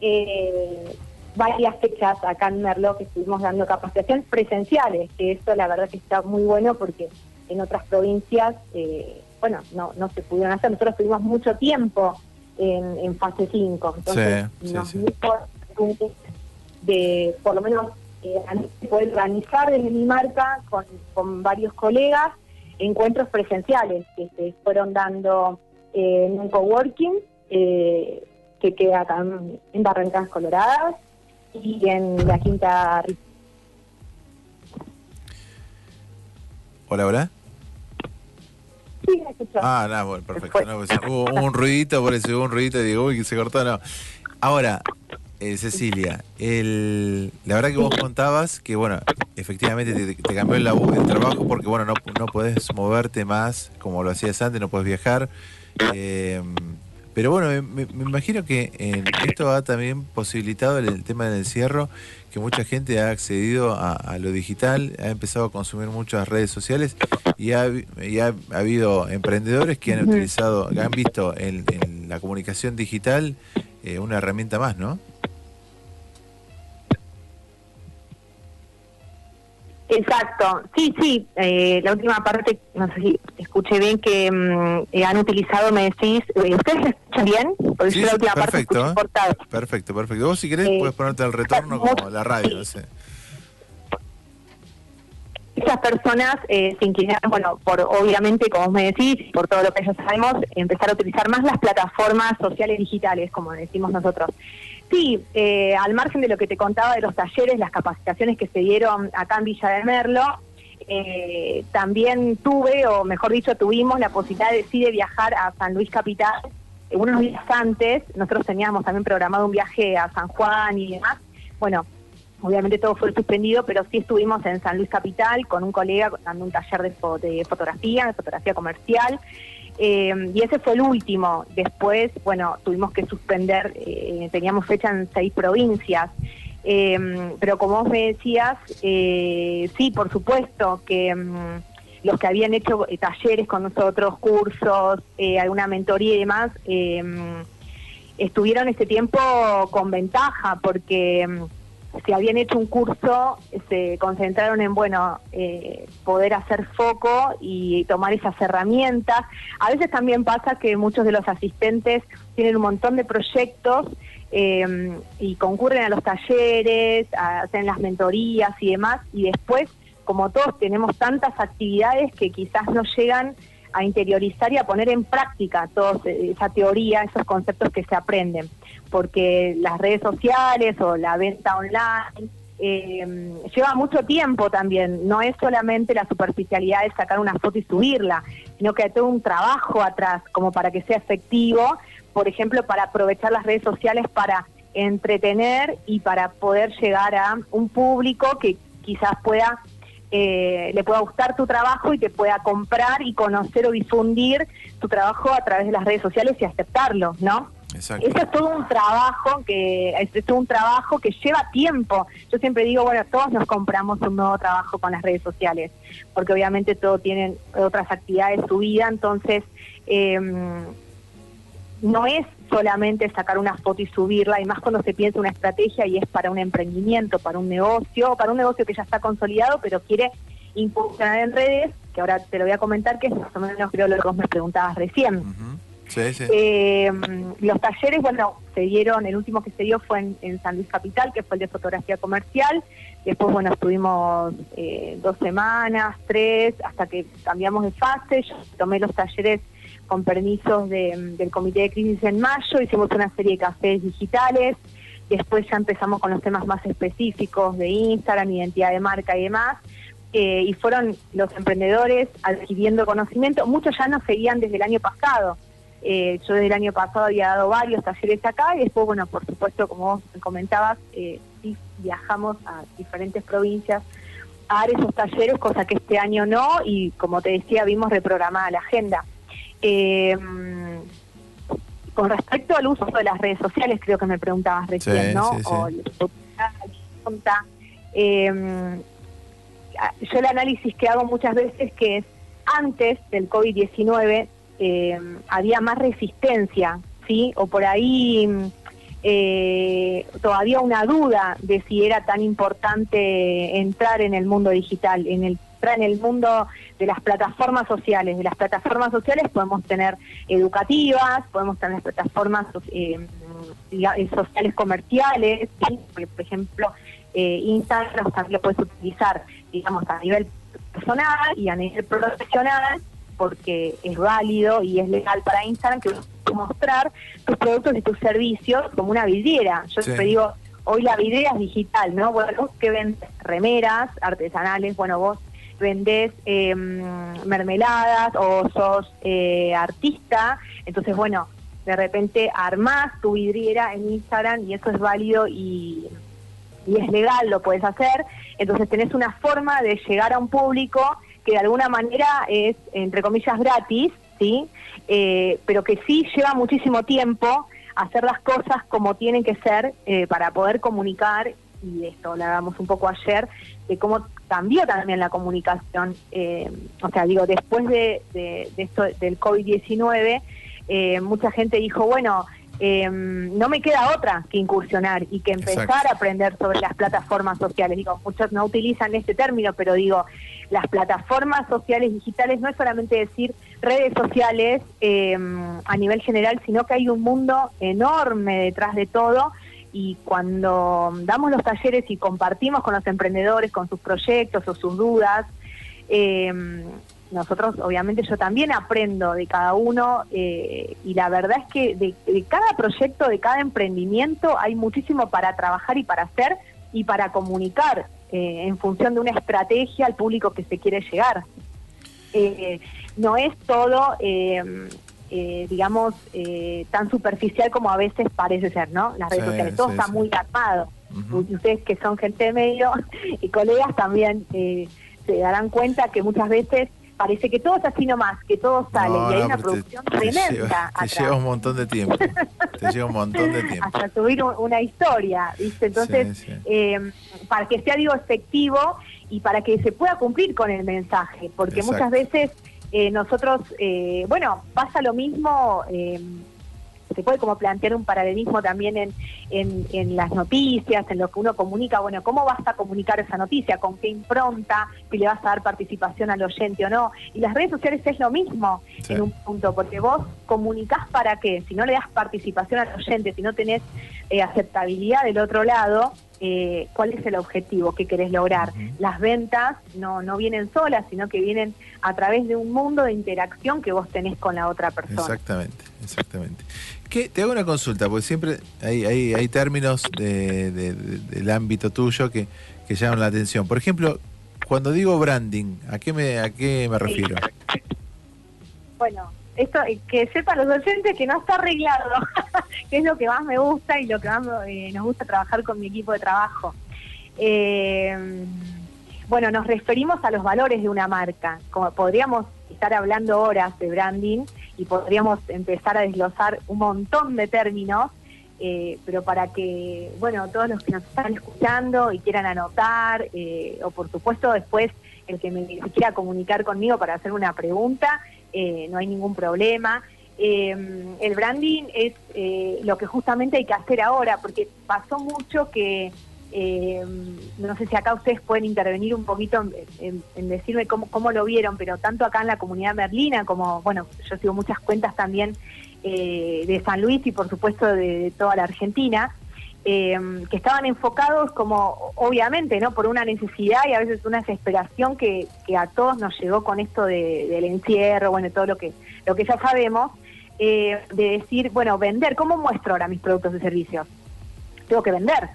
H: eh, varias fechas acá en Merlo que estuvimos dando capacitación presenciales, que eso la verdad que está muy bueno porque en otras provincias, eh, bueno, no, no se pudieron hacer. Nosotros tuvimos mucho tiempo en, en fase 5, entonces
A: Sí, sí,
H: nos
A: sí.
H: de por lo menos eh, poder organizar desde mi marca con, con varios colegas encuentros presenciales que se fueron dando eh, en un coworking eh, que queda acá en, Barrancas Coloradas y en la Quinta
A: Hola, hola. Ah, no, bueno, perfecto. No, pues, hubo, un ruidito, por eso hubo un ruidito y digo, uy, que se cortó, no. Ahora, eh, Cecilia, el, la verdad que vos contabas que, bueno, efectivamente te, cambió el, trabajo porque, bueno, no, no podés moverte más como lo hacías antes, no podés viajar. eh, pero bueno, me imagino que eh, esto ha también posibilitado el, el tema del encierro, que mucha gente ha accedido a, a lo digital, ha empezado a consumir muchas redes sociales y ha, habi- y ha, ha habido emprendedores que han utilizado, que han visto en, en la comunicación digital eh, una herramienta más, ¿no?
H: Exacto, sí, sí, eh, la última parte, no sé si escuché bien que mm, eh, han utilizado, me decís, eh, ¿ustedes escuchan bien? Porque
A: Sí,
H: yo la
A: sí,
H: última parte
A: perfecto,
H: escuché
A: ¿eh? Perfecto, perfecto. Vos si querés
H: Eh,
A: puedes ponerte al retorno como la radio, sé.
H: Esas personas eh, se inclinaron, bueno, por obviamente, como me decís, por todo lo que ya sabemos, empezar a utilizar más las plataformas sociales digitales, como decimos nosotros. Sí, eh, al margen de lo que te contaba de los talleres, las capacitaciones que se dieron acá en Villa de Merlo, eh, también tuve, o mejor dicho, tuvimos la posibilidad de, sí, de viajar a San Luis Capital. Eh, unos días antes, nosotros teníamos también programado un viaje a San Juan y demás. Bueno, obviamente todo fue suspendido, pero sí estuvimos en San Luis Capital con un colega dando un taller de, fo- de fotografía, de fotografía comercial. Eh, y ese fue el último. Después, bueno, tuvimos que suspender, eh, teníamos fecha en seis provincias. Eh, pero como vos me decías, eh, sí, por supuesto que mm, los que habían hecho eh, talleres con nosotros, cursos, eh, alguna mentoría y demás, estuvieron este tiempo con ventaja porque si habían hecho un curso, se concentraron en, bueno, eh, poder hacer foco y tomar esas herramientas. A veces también pasa que muchos de los asistentes tienen un montón de proyectos eh, y concurren a los talleres, hacen las mentorías y demás, y después, como todos tenemos tantas actividades que quizás no llegan a interiorizar y a poner en práctica toda esa teoría, esos conceptos que se aprenden, porque las redes sociales o la venta online eh, lleva mucho tiempo también, no es solamente la superficialidad de sacar una foto y subirla, sino que hay todo un trabajo atrás como para que sea efectivo, por ejemplo, para aprovechar las redes sociales para entretener y para poder llegar a un público que quizás pueda eh, le pueda gustar tu trabajo y te pueda comprar y conocer o difundir tu trabajo a través de las redes sociales y aceptarlo, ¿no?
A: Exacto.
H: Eso es todo un trabajo que es, es todo un trabajo que lleva tiempo. Yo siempre digo, bueno, todos nos compramos un nuevo trabajo con las redes sociales, porque obviamente todos tienen otras actividades de su vida, entonces eh, no es solamente sacar una foto y subirla, y más cuando se piensa una estrategia y es para un emprendimiento, para un negocio, para un negocio que ya está consolidado, pero quiere impulsar en redes, que ahora te lo voy a comentar, que es más o menos creo lo que vos me preguntabas recién.
A: Sí, sí.
H: Eh, los talleres, bueno, se dieron, el último que se dio fue en, en San Luis Capital, que fue el de fotografía comercial. Después, bueno, estuvimos eh, dos semanas, tres, hasta que cambiamos de fase. Yo tomé los talleres con permisos de- del Comité de Crisis en mayo, hicimos una serie de cafés digitales. Después ya empezamos con los temas más específicos de Instagram, identidad de marca y demás. eh, y fueron los emprendedores adquiriendo conocimiento. Muchos ya nos seguían desde el año pasado. Eh, yo desde el año pasado había dado varios talleres acá y después, bueno, por supuesto, como vos me comentabas, eh, sí viajamos a diferentes provincias a dar esos talleres, cosa que este año no, y como te decía, vimos reprogramada la agenda. Eh, con respecto al uso de las redes sociales, creo que me preguntabas recién,
A: Sí,
H: ¿no?
A: sí, sí.
H: O pregunta, eh, yo el análisis que hago muchas veces que es antes del COVID-19 eh, había más resistencia, ¿sí? O por ahí eh, todavía una duda de si era tan importante entrar en el mundo digital, en el entrar en el mundo de las plataformas sociales. De las plataformas sociales podemos tener educativas, podemos tener plataformas eh, eh, sociales comerciales, ¿sí? Porque, por ejemplo, eh, Instagram también lo puedes utilizar, digamos, a nivel personal y a nivel profesional, porque es válido y es legal para Instagram que mostrar tus productos y tus servicios como una vidriera. Yo
A: Sí.
H: siempre digo, hoy la vidriera es digital, ¿no? Bueno, vos que vendes remeras artesanales, bueno, vos vendés eh, mermeladas o sos eh, artista, entonces, bueno, de repente armás tu vidriera en Instagram y eso es válido y, y es legal, lo puedes hacer. Entonces tenés una forma de llegar a un público que de alguna manera es, entre comillas, gratis, ¿sí? Eh, pero que sí lleva muchísimo tiempo hacer las cosas como tienen que ser eh, para poder comunicar, y de esto lo hablamos un poco ayer, de cómo cambió también la comunicación, eh, o sea, digo, después de, de- de esto del COVID-19, eh, mucha gente dijo, bueno, eh, no me queda otra que incursionar y que empezar
A: Exacto.
H: a aprender sobre las plataformas sociales. Digo, muchos no utilizan este término, pero digo, las plataformas sociales digitales no es solamente decir redes sociales eh, a nivel general, sino que hay un mundo enorme detrás de todo y cuando damos los talleres y compartimos con los emprendedores, con sus proyectos o sus dudas, eh, nosotros obviamente yo también aprendo de cada uno eh, y la verdad es que de, cada proyecto, de cada emprendimiento hay muchísimo para trabajar y para hacer y para comunicar eh, en función de una estrategia al público que se quiere llegar. Eh, no es todo, eh, digamos, eh, tan superficial como a veces parece ser, ¿no? Las redes
A: Sí,
H: sociales, todo
A: sí,
H: está
A: sí.
H: muy armado. Y ustedes que son gente de medio y colegas también eh, se darán cuenta que muchas veces parece que todo es así nomás, que todo sale
A: No,
H: y hay
A: no,
H: una
A: te-
H: producción
A: te
H: tremenda
A: lleva- Te lleva un montón de tiempo. Te lleva un montón de tiempo.
H: hasta subir un- una historia, ¿viste? Entonces, eh, para que sea, digo, efectivo y para que se pueda cumplir con el mensaje, porque
A: Exacto.
H: muchas veces eh, nosotros, eh, bueno, pasa lo mismo, eh, se puede como plantear un paralelismo también en, en, en las noticias, en lo que uno comunica, bueno, ¿cómo vas a comunicar esa noticia? ¿Con qué impronta? Si le vas a dar participación al oyente o no. Y las redes sociales es lo mismo
A: Sí.
H: en un punto, porque vos comunicás para qué, si no le das participación al oyente, si no tenés eh, aceptabilidad del otro lado, eh, ¿cuál es el objetivo que querés lograr? Las ventas no, no vienen solas, sino que vienen a través de un mundo de interacción que vos tenés con la otra persona.
A: Exactamente, exactamente. ¿Qué? Te hago una consulta, porque siempre hay, hay, hay términos de- de- de- del ámbito tuyo que, que llaman la atención. Por ejemplo, cuando digo branding, ¿a qué me, a qué me refiero?
H: Bueno, esto eh, que sepan los oyentes que no está arreglado, que es lo que más me gusta y lo que más eh, nos gusta trabajar con mi equipo de trabajo. Eh, bueno, nos referimos a los valores de una marca. Como podríamos estar hablando horas de branding y podríamos empezar a desglosar un montón de términos, pero para que, bueno, todos los que nos están escuchando y quieran anotar, o por supuesto después el que me quiera comunicar conmigo para hacer una pregunta, eh, no hay ningún problema. Eh, el branding es eh, lo que justamente hay que hacer ahora, porque pasó mucho que, eh, no sé si acá ustedes pueden intervenir un poquito en, en- decirme cómo, cómo lo vieron, pero tanto acá en la comunidad merlina como, bueno, yo sigo muchas cuentas también eh, de San Luis y por supuesto de toda la Argentina, eh, que estaban enfocados como, obviamente, ¿no? Por una necesidad y a veces una desesperación que, que a todos nos llegó con esto de- del encierro, bueno, todo lo que, lo que ya sabemos, eh, de decir, bueno, vender, ¿cómo muestro ahora mis productos y servicios? Tengo que vender.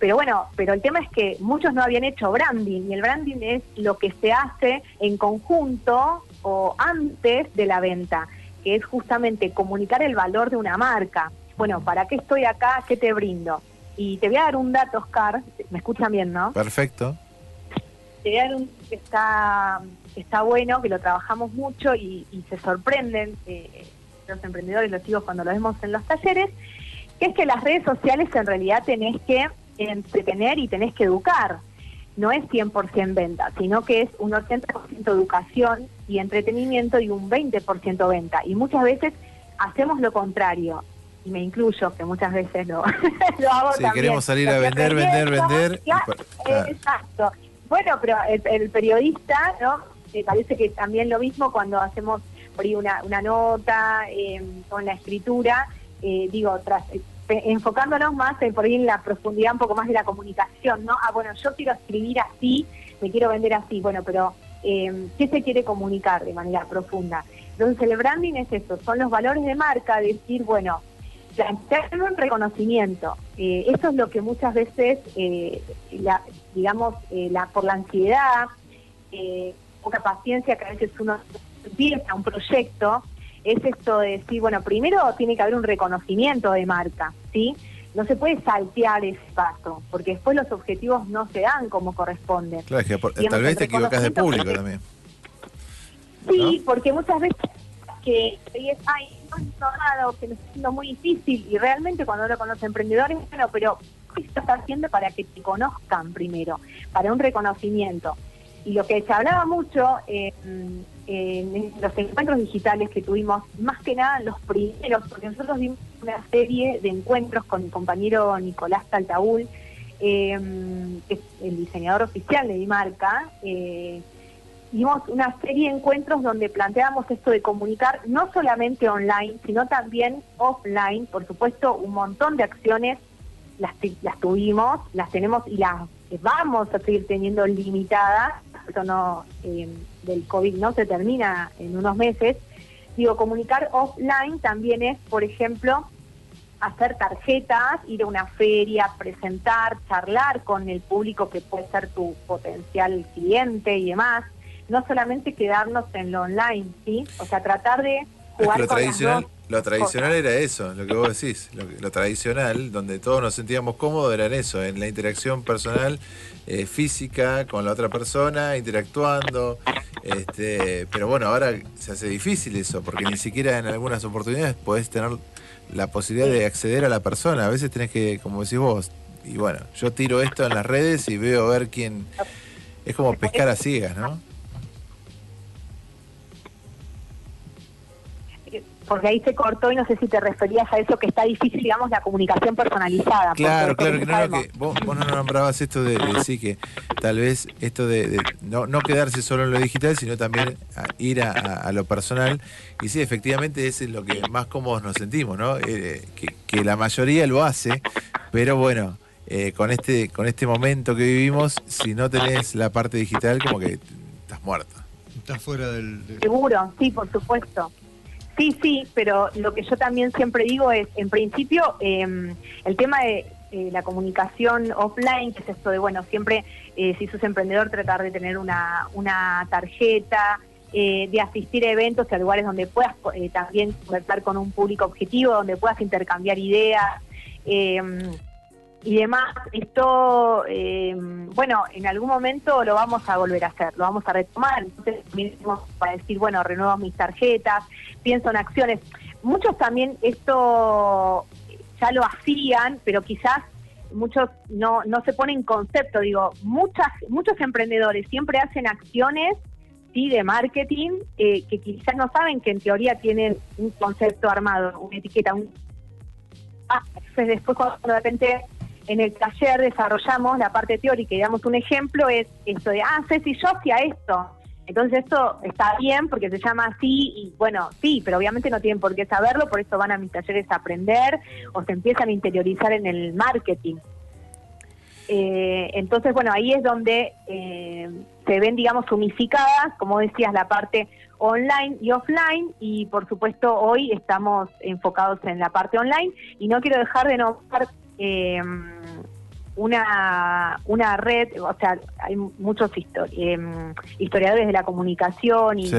H: pero bueno, pero el tema es que muchos no habían hecho branding y el branding es lo que se hace en conjunto o antes de la venta, que es justamente comunicar el valor de una marca. Bueno, ¿para qué estoy acá? ¿Qué te brindo? Y te voy a dar un dato, Oscar, me escuchan bien, ¿no?
A: Perfecto.
H: Te voy a dar un que está, que está bueno, que lo trabajamos mucho y, y se sorprenden eh, los emprendedores, los chicos cuando lo vemos en los talleres, que es que las redes sociales en realidad tenés que entretener y tenés que educar. No es 100% venta, sino que es un 80% educación y entretenimiento y un 20% venta. Y muchas veces hacemos lo contrario. Y me incluyo, que muchas veces lo, lo hago
A: Sí,
H: también.
A: queremos salir a vender, vender, vender.
H: claro. Exacto. Bueno, pero el, el periodista, ¿no? Me parece que también lo mismo cuando hacemos por ahí una, una nota eh, con la escritura, eh, digo, tras, eh, enfocándonos más en, por ahí en la profundidad un poco más de la comunicación, ¿no? Ah, bueno, yo quiero escribir así, me quiero vender así, bueno, pero eh, ¿qué se quiere comunicar de manera profunda? Entonces el branding es eso, son los valores de marca, decir, bueno, plantear un reconocimiento. Eh, eso es lo que muchas veces, eh, la, digamos, eh, la, por la ansiedad, poca paciencia que a veces uno empieza un proyecto, es esto de decir, bueno, primero tiene que haber un reconocimiento de marca, ¿sí? No se puede saltear ese paso, porque después los objetivos no se dan como corresponden.
A: Claro, es que por-
H: Digamos,
A: tal vez te equivocas de público también.
H: Sí, porque muchas veces que ay, que me está haciendo muy difícil y realmente cuando hablo con los emprendedores, bueno, pero ¿qué estás haciendo para que te conozcan primero? Para un reconocimiento. Y lo que se hablaba mucho eh, en los encuentros digitales que tuvimos, más que nada los primeros, porque nosotros dimos una serie de encuentros con mi compañero Nicolás Taltaúl, eh, que es el diseñador oficial de mi marca, eh, hicimos una serie de encuentros donde planteábamos esto de comunicar no solamente online, sino también offline. Por supuesto, un montón de acciones las, las tuvimos, las tenemos y las vamos a seguir teniendo limitadas. Esto no, eh, del COVID no se termina en unos meses. Digo, comunicar offline también es, por ejemplo, hacer tarjetas, ir a una feria, presentar, charlar con el público que puede ser tu potencial cliente y demás. No solamente quedarnos en lo online, ¿sí? O sea, tratar de jugar
A: lo
H: con las
A: tradicional,
H: dos
A: lo tradicional era eso, lo que vos decís. Lo, lo tradicional, donde todos nos sentíamos cómodos, era en eso, en la interacción personal, eh, física, con la otra persona, interactuando. Este, pero bueno, ahora se hace difícil eso, porque ni siquiera en algunas oportunidades podés tener la posibilidad de acceder a la persona. A veces tenés que, como decís vos, y bueno, yo tiro esto en las redes y veo a ver quién. Es como pescar a ciegas, ¿no?
H: Porque ahí se cortó y no sé si te referías a eso que está difícil, digamos, la comunicación personalizada.
A: Claro,
H: porque
A: claro, que no, no,
H: sabemos-
A: que vos, vos no nombrabas esto de, de decir que tal vez esto de, de no, no quedarse solo en lo digital, sino también a ir a, a- a lo personal. Y sí, efectivamente ese es lo que más cómodos nos sentimos, ¿no? Eh, que, que la mayoría lo hace, pero bueno, eh, con este con este momento que vivimos, si no tenés la parte digital, como que estás muerto.
F: Está fuera del... del-
H: Seguro, sí, por supuesto. Sí, sí, pero lo que yo también siempre digo es, en principio, eh, el tema de eh, la comunicación offline, que es esto de, bueno, siempre, eh, si sos emprendedor, tratar de tener una, una tarjeta, eh, de asistir a eventos y a lugares donde puedas eh, también conversar con un público objetivo, donde puedas intercambiar ideas. Y demás, esto, eh, bueno, en algún momento lo vamos a volver a hacer, lo vamos a retomar, entonces mismo para decir, bueno, renuevo mis tarjetas, pienso en acciones. Muchos también esto ya lo hacían, pero quizás muchos no, no se ponen en concepto, digo, muchas, muchos emprendedores siempre hacen acciones sí de marketing eh, que quizás no saben que en teoría tienen un concepto armado, una etiqueta, un Ah, entonces después cuando de repente en el taller desarrollamos la parte teórica y damos un ejemplo, es esto de, ah, Ceci, yo hacía esto. Entonces esto está bien porque se llama así y bueno, sí, pero obviamente no tienen por qué saberlo, por eso van a mis talleres a aprender o se empiezan a interiorizar en el marketing. Eh, entonces, bueno, ahí es donde eh, se ven, digamos, unificadas, como decías, la parte online y offline, y por supuesto hoy estamos enfocados en la parte online, y no quiero dejar de nombrar eh, una, una red, o sea, hay muchos histo- em, historiadores de la comunicación y,
A: Sí.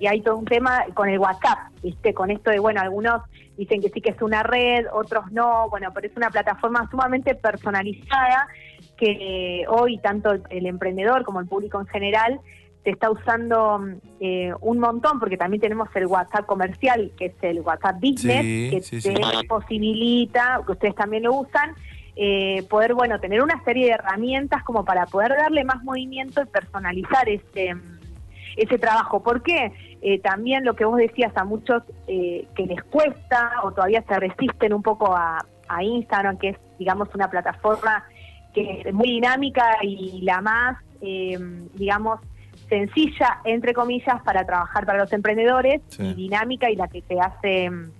H: y hay todo un tema con el WhatsApp, ¿viste? Con esto de, bueno, algunos dicen que sí que es una red, otros no, bueno, pero es una plataforma sumamente personalizada que hoy tanto el, el emprendedor como el público en general se está usando eh, un montón porque también tenemos el WhatsApp comercial, que es el WhatsApp Business,
A: Sí,
H: que
A: sí,
H: te
A: sí.
H: posibilita, que ustedes también lo usan, eh, poder, bueno, tener una serie de herramientas como para poder darle más movimiento y personalizar ese, mm, ese trabajo. ¿Por qué? Eh, también lo que vos decías a muchos eh, que les cuesta o todavía se resisten un poco a, a Instagram, que es, digamos, una plataforma que es muy dinámica y la más, eh, digamos, sencilla, entre comillas, para trabajar para los emprendedores
A: Sí.
H: y dinámica y la que te hace, mm,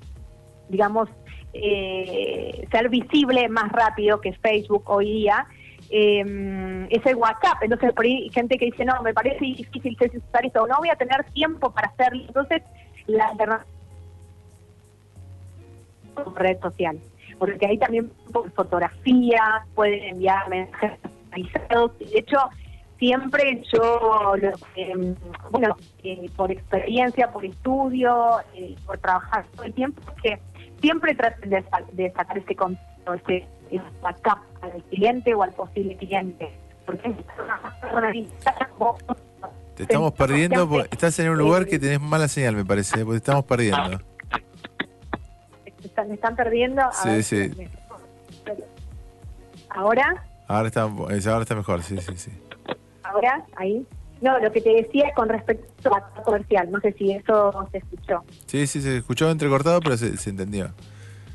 H: digamos, eh, ser visible más rápido que Facebook hoy día. eh, es el WhatsApp. Entonces, por ahí hay gente que dice, no, me parece difícil usar esto, no voy a tener tiempo para hacerlo. Entonces, la red social. Porque ahí también por fotografías, pueden enviar mensajes personalizados. De hecho, siempre yo, lo que, bueno, eh, por experiencia, por estudio, eh, por trabajar todo el tiempo, que siempre traten de, de sacar ese contacto, ese, WhatsApp al cliente o al posible cliente. Porque
A: Te estamos perdiendo, porque estás en un lugar que tenés mala señal, me parece, porque te estamos perdiendo.
H: me están perdiendo. A
A: Sí,
H: ver,
A: sí.
H: Ahora,
A: Ahora está, ahora está mejor, sí, sí, sí.
H: Ahora, ahí. No, lo que te decía con respecto a comercial, no sé si eso se escuchó.
A: Sí, sí, se escuchó entrecortado, pero se, se entendió.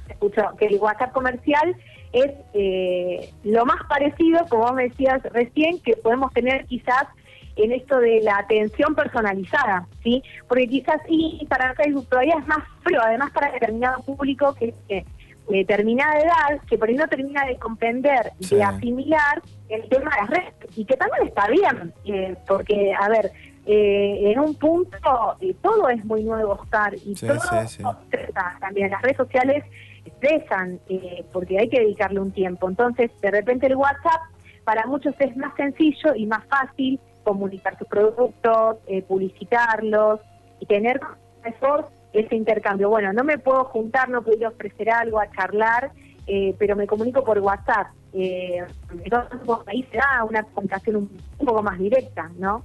H: Se escuchó que el WhatsApp comercial es eh, lo más parecido, como vos me decías recién, que podemos tener quizás en esto de la atención personalizada, ¿sí? Porque quizás Instagram, Facebook todavía es más frío, además para determinado público que, que determinada edad, que por ahí no termina de comprender,
A: Sí.
H: de asimilar el tema de las redes, y que también está bien, eh, porque, a ver, eh, en un punto eh, todo es muy nuevo, Oscar, y
A: Sí,
H: todo
A: sí,
H: también, las redes sociales estresan, eh, porque hay que dedicarle un tiempo. Entonces, de repente el WhatsApp para muchos es más sencillo y más fácil comunicar sus productos, eh, publicitarlos y tener mejor ese intercambio. Bueno, no me puedo juntar, no puedo ofrecer algo, a charlar, eh, pero me comunico por WhatsApp. Eh, entonces, ahí se da una comunicación un, poco más directa, ¿no?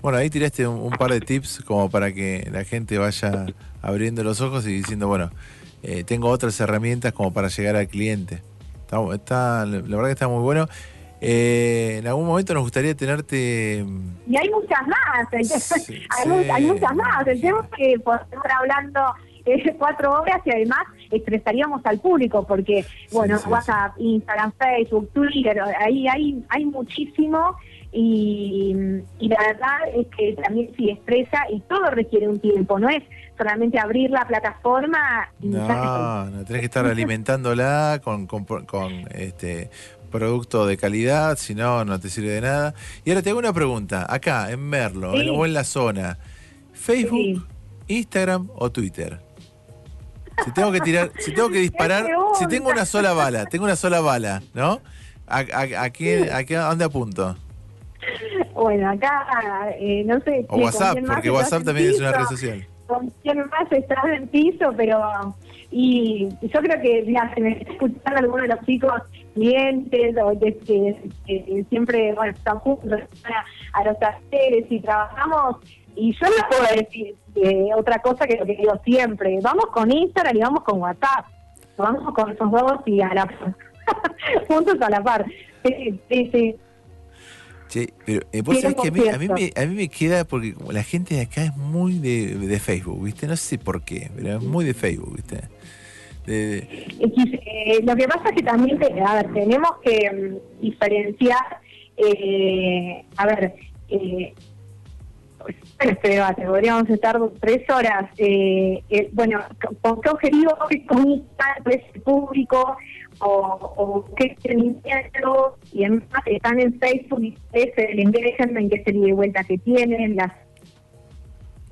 A: Bueno, ahí tiraste un, un par de tips como para que la gente vaya abriendo los ojos y diciendo, bueno, eh, tengo otras herramientas como para llegar al cliente. Está, está- la verdad que está muy bueno. Eh, en algún momento nos gustaría tenerte...
H: Y hay muchas más,
A: Sí,
H: hay,
A: sí.
H: mu- hay muchas más. El tema es que podemos estar hablando eh, cuatro horas y además estresaríamos al público porque, bueno,
A: sí,
H: WhatsApp, Instagram, Facebook, Twitter, ahí hay, hay muchísimo y, y la verdad es que también sí estresa y todo requiere un tiempo, no es solamente abrir la plataforma y
A: No, no, tenés que estar alimentándola con, con, con, este producto de calidad, si no, no te sirve de nada. Y ahora te hago una pregunta, acá, en Merlo,
H: Sí.
A: en- o en la zona, ¿Facebook,
H: Sí.
A: Instagram o Twitter? Si tengo que tirar, si tengo que disparar, si tengo una sola bala, tengo una sola bala, ¿no? ¿A, a, a qué- a qué- dónde apunto?
H: Bueno, acá, eh, no sé.
A: O WhatsApp, porque WhatsApp también es una red social.
H: Con quién más estás en piso, pero. Y yo creo que, mira, se me está algunos de los chicos clientes, o de, que siempre, bueno, están juntos a, los talleres y trabajamos. Y yo no puedo decir eh, otra cosa que lo que digo siempre. Vamos con Instagram y vamos con WhatsApp. Vamos con esos dos y a la juntos a la par. Sí, sí, sí.
A: Pero eh, vos sabés que a mí, a, mí me, a mí me queda, porque la gente de acá es muy de, de Facebook, ¿viste? No sé por qué, pero es muy de Facebook, ¿viste? De- de-
H: eh, lo que pasa es que también, te- a ver, tenemos que mm, diferenciar, eh, a ver, eh, este debate, podríamos estar tres horas, eh, eh, bueno, ¿con qué objetivo se comunica el público o, o qué entendimiento? Y además están en Facebook y engagement, que es el ida y vuelta que tienen, las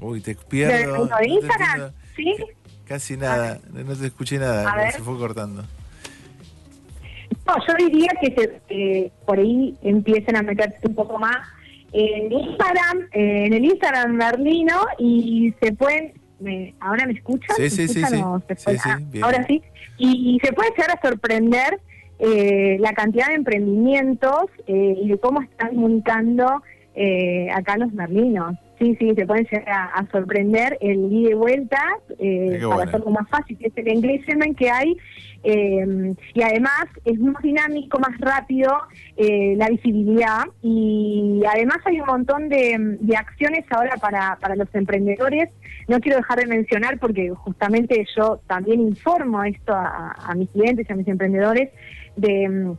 A: Uy, te
H: de,
A: pierdo.
H: de
A: te
H: Instagram, ¿sí?
A: Casi nada, no te escuché nada, se fue cortando.
H: No, yo diría que se- que por ahí empiecen a meterse un poco más en Instagram, eh, en el Instagram Merlino y se pueden, me- ahora me escuchan,
A: Sí,
H: ¿Me
A: sí, sí,
H: escuchan
A: sí.
H: o
A: Sí,
H: puede-
A: sí,
H: ah,
A: bien.
H: ahora sí, y, y se puede llegar a sorprender eh, la cantidad de emprendimientos eh, y de cómo están comunicando eh, acá los merlinos. Sí, sí, se pueden llegar a, a sorprender el ida y vuelta eh, para
A: bueno.
H: hacerlo más fácil, que es el engagement que hay eh, y además es más dinámico, más rápido eh, la visibilidad y además hay un montón de, de acciones ahora para, para los emprendedores. No quiero dejar de mencionar porque justamente yo también informo esto a, a mis clientes y a mis emprendedores de mm,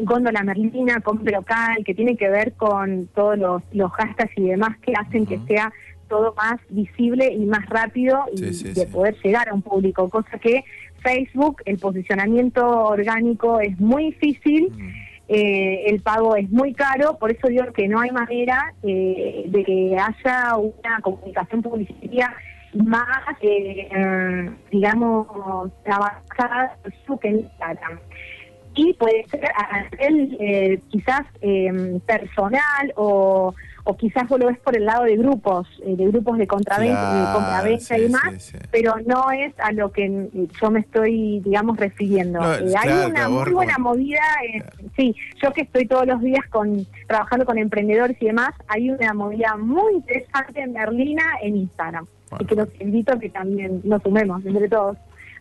H: góndola merlina, compra local, que tiene que ver con todos los, los hashtags y demás que hacen que sea todo más visible y más rápido y
A: Sí, sí,
H: de
A: sí.
H: poder llegar a un público, cosa que Facebook, el posicionamiento orgánico es muy difícil, eh, el pago es muy caro, por eso digo que no hay manera eh, de que haya una comunicación publicitaria más, eh, eh, digamos, avanzada que en Instagram y puede ser a nivel eh, quizás eh, personal o, o quizás vos lo ves por el lado de grupos, eh, de grupos de contraventa, de
A: Claro,
H: y
A: sí, sí.
H: pero no es a lo que yo me estoy, digamos, refiriendo.
A: No,
H: Eh,
A: claro,
H: hay una
A: claro,
H: muy buena movida, eh, sí, yo que estoy todos los días con trabajando con emprendedores y demás, hay una movida muy interesante en Berlina en Instagram.
A: Bueno.
H: Y que los invito a que también nos sumemos entre todos.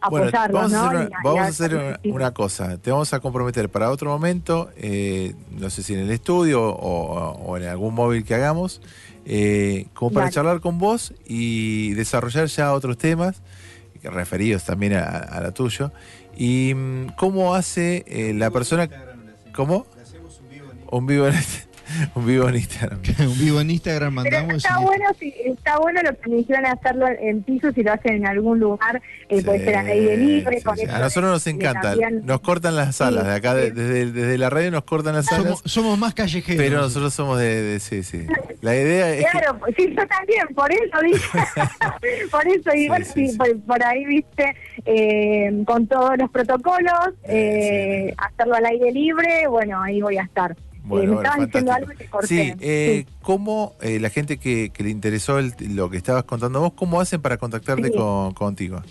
A: Bueno, vamos a hacer, una, vamos
H: a-
A: a hacer una, cosa. Te vamos a comprometer para otro momento, eh, no sé si en el estudio o, o en algún móvil que hagamos, eh, como para
H: Dale.
A: charlar con vos y desarrollar ya otros temas referidos también a, a la tuyo. Y mm, cómo hace eh, la persona... ¿Cómo? Un vivo en, un vivo en Instagram.
F: Un vivo en Instagram
H: Pero
F: mandamos.
H: está
F: y-
H: bueno, si, está bueno lo que me dijeron hacerlo en piso, si lo hacen en algún lugar, eh, puede ser al aire libre.
A: Sí,
H: con
A: sí. A nosotros nos encanta. Nos cortan las salas. De acá, de- desde, desde la radio nos cortan las salas.
F: Somos, somos más callejeros.
A: Pero nosotros somos de, de- sí, sí. La idea es que,
H: Claro, pues, sí, yo también, por eso dije, por eso, igual
A: sí.
H: Por, por ahí, viste, eh, con todos los protocolos, eh, hacerlo al aire libre, bueno, ahí voy a estar.
A: Bueno,
H: Eh, me diciendo algo y te corté.
A: Sí, eh,
H: Sí.
A: ¿cómo eh, la gente que, que le interesó el- lo que estabas contando vos, cómo hacen para contactarte
H: Sí.
A: con, contigo?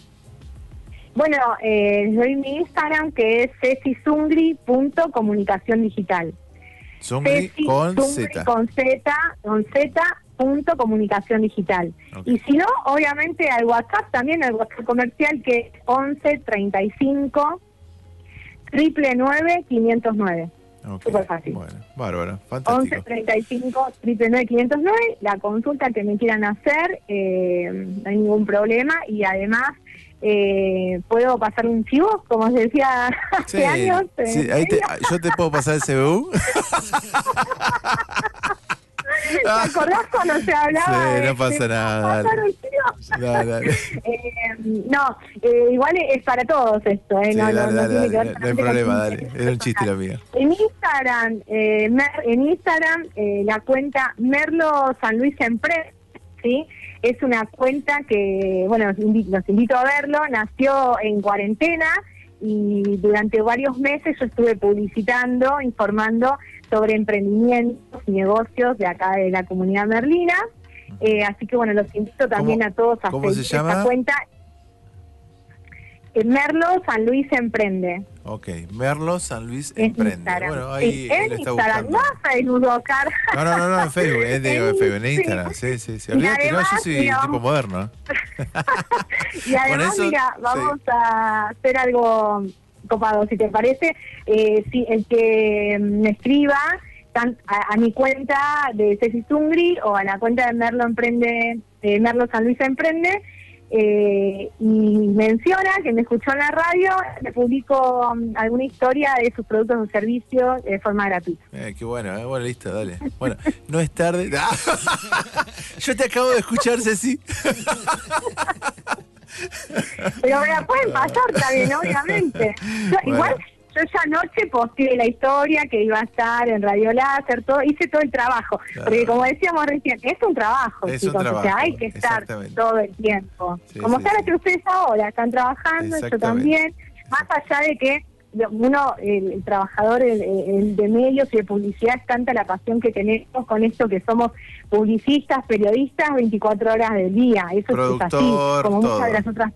H: Bueno, eh, doy mi Instagram que es cecizungri.comunicación digital.
A: Zungri con Z.
H: Con Z, con Z, punto comunicación digital.
A: Ok.
H: Y si no, obviamente al WhatsApp también, al WhatsApp comercial que es 11 35 triple 9 509.
A: Ok,
H: súper fácil.
A: Bueno, bárbaro,
H: 11
A: fantástico.
H: 35 triple 9 509, la consulta que me quieran hacer, eh, no hay ningún problema y además eh, puedo pasar un chivo, como os decía hace
A: Sí,
H: años.
A: sí, ahí te- yo te puedo pasar el CBU.
H: ¿Te acordás cuando se hablaba?
A: Sí, no pasa nada, dale. Dale, dale.
H: Eh, no, eh, igual es para todos esto, ¿eh?
A: Sí,
H: no, no-
A: dale,
H: no
A: dale, dale,
H: ver
A: no hay problema, dale. Era un chiste lo mío.
H: En Instagram, eh, Mer- en Instagram eh, la cuenta Merlo San Luis Empre, ¿sí? Es una cuenta que, bueno, los los invito a verlo, nació en cuarentena y durante varios meses yo estuve publicitando, informando sobre emprendimientos y negocios de acá de la comunidad merlina. Eh, así que bueno, los invito también
A: ¿Cómo-
H: a todos a seguir esta cuenta. Eh, Merlo San Luis Emprende.
A: Ok, Merlo San Luis
H: En
A: Emprende.
H: Instagram.
A: Bueno, ahí
H: Sí,
A: él
H: en
A: está
H: Instagram,
A: buscando.
H: no Facebook, Oscar.
A: No, no, no, no, en Facebook, es de
H: En-
A: Facebook, en
H: sí.
A: Instagram, sí, sí, sí. Olvídate, no, yo
H: además,
A: soy
H: mira,
A: tipo
H: vamos-
A: moderno.
H: Y además,
A: eso,
H: mira,
A: sí.
H: vamos a hacer algo copado, si te parece. Eh, si el que me escriba tan- a, a mi cuenta de Ceci Zungri o a la cuenta de Merlo Emprende, de Merlo San Luis Emprende, eh, y menciona que me escuchó en la radio, le publico um, alguna historia de sus productos o servicios de forma gratuita.
A: Eh, qué bueno, eh, bueno, listo, dale. Bueno, no es tarde. Yo te acabo de escuchar, Ceci.
H: Pero me la pueden pasar también, obviamente. Yo,
A: Bueno.
H: Igual yo esa noche posteé la historia que iba a estar en Radio Láser, todo, hice todo el trabajo.
A: Claro.
H: Porque como decíamos recién, es un trabajo,
A: Es un
H: chicos, o sea,
A: trabajo,
H: hay que estar todo el tiempo.
A: Sí,
H: como
A: sí,
H: están
A: sí.
H: ustedes ahora, están trabajando, yo también. Más allá de que uno, el, el trabajador el, el de medios y de publicidad, es tanta la pasión que tenemos con esto que somos publicistas, periodistas 24 horas del día. Eso es así,
A: Productor,
H: como
A: todo.
H: muchas de las otras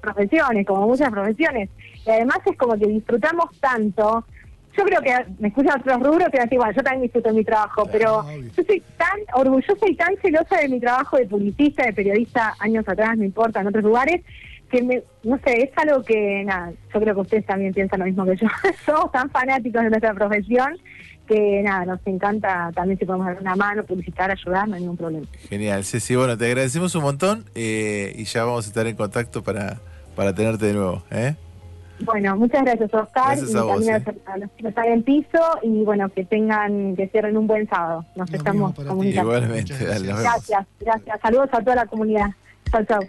H: profesiones, como muchas profesiones. Y además es como que disfrutamos tanto. Yo creo que me escuchan otros rubros que van a decir, bueno, yo también disfruto de mi trabajo, pero yo soy tan orgullosa y tan celosa de mi trabajo de publicista, de periodista, años atrás, no importa, en otros lugares, que me, no sé, es algo que, nada, yo creo que ustedes también piensan lo mismo que yo. Somos tan fanáticos de nuestra profesión que, nada, nos encanta también si podemos dar una mano, publicitar, ayudar, no hay ningún problema.
A: Genial, Ceci. Bueno, te agradecemos un montón eh, y ya vamos a estar en contacto para, para tenerte de nuevo. ¿eh?
H: Bueno, muchas gracias, Oscar,
A: Gracias
H: y
A: a vos,
H: también
A: eh.
H: a los que están en piso, y bueno, que tengan, que cierren un buen sábado. Nos estamos comunicando.
A: Igualmente, dale, nos vemos.
H: Gracias, gracias. Saludos a toda la comunidad. Chao, chao.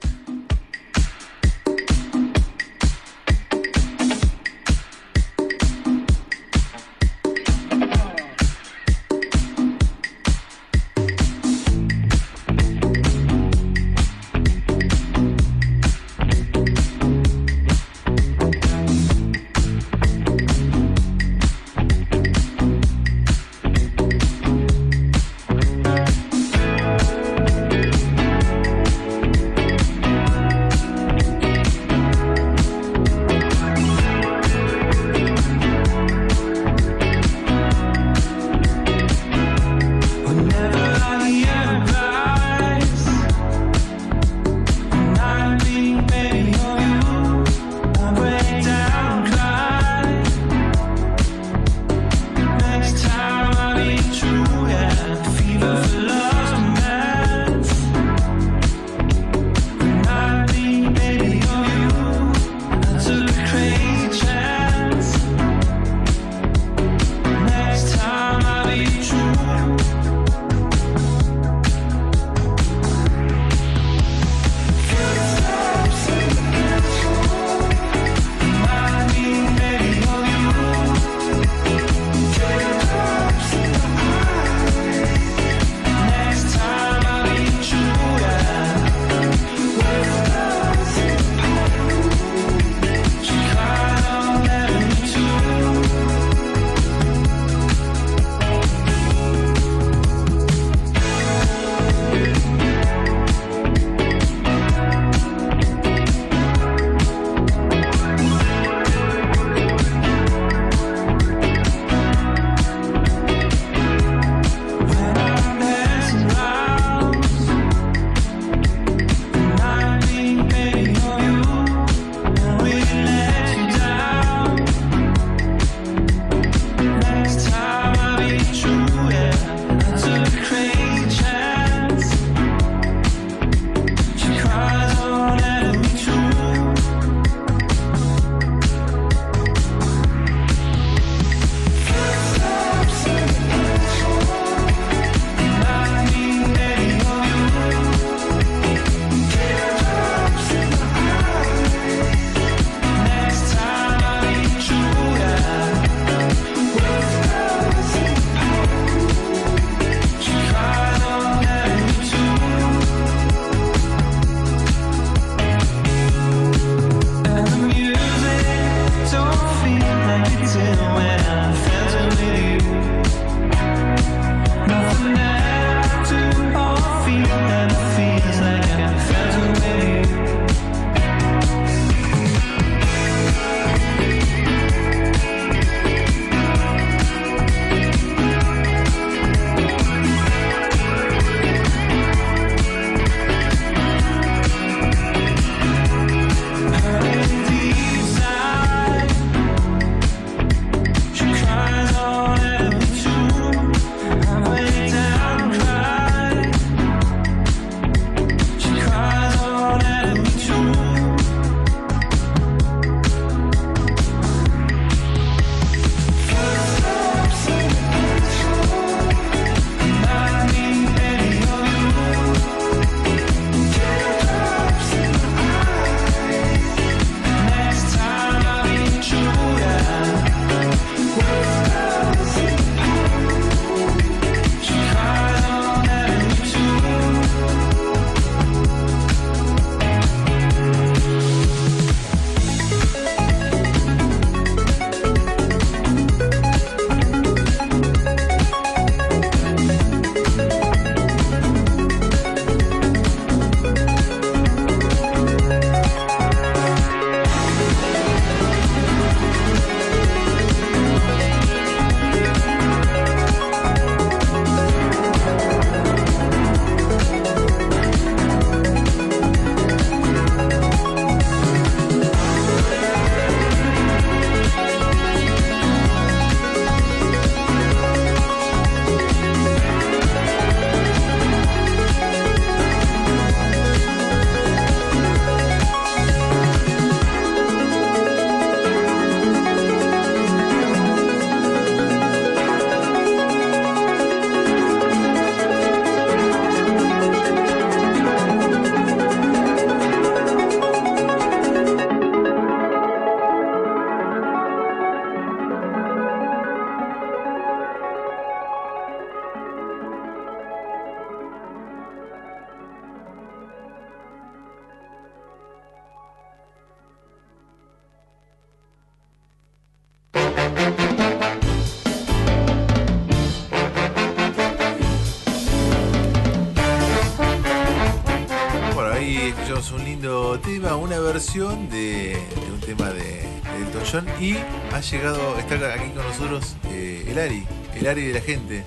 A: Llegado, está aquí con nosotros eh, el Ari, el Ari de la gente.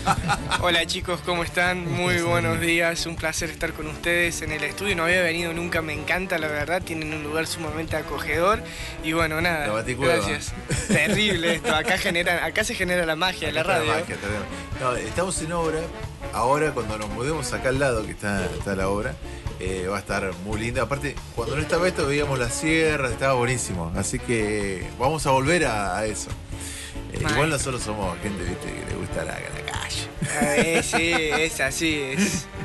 I: Hola chicos, ¿cómo están? Muy buenos días, un placer estar con ustedes en el estudio. No había venido nunca, me encanta la verdad, tienen un lugar sumamente acogedor y bueno,
A: La
I: nada,
A: baticueva.
I: gracias. Terrible esto, acá, genera, acá se genera la magia de la radio.
A: magia, está bien. No, estamos en obra. Ahora, cuando nos mudemos acá al lado, que está, está la obra, eh, va a estar muy linda. Aparte, cuando no estaba esto, veíamos las sierras, estaba buenísimo. Así que vamos a volver a, a eso. Eh, igual nosotros somos gente, viste, que le gusta la, la calle.
I: Eh, sí, es así, es.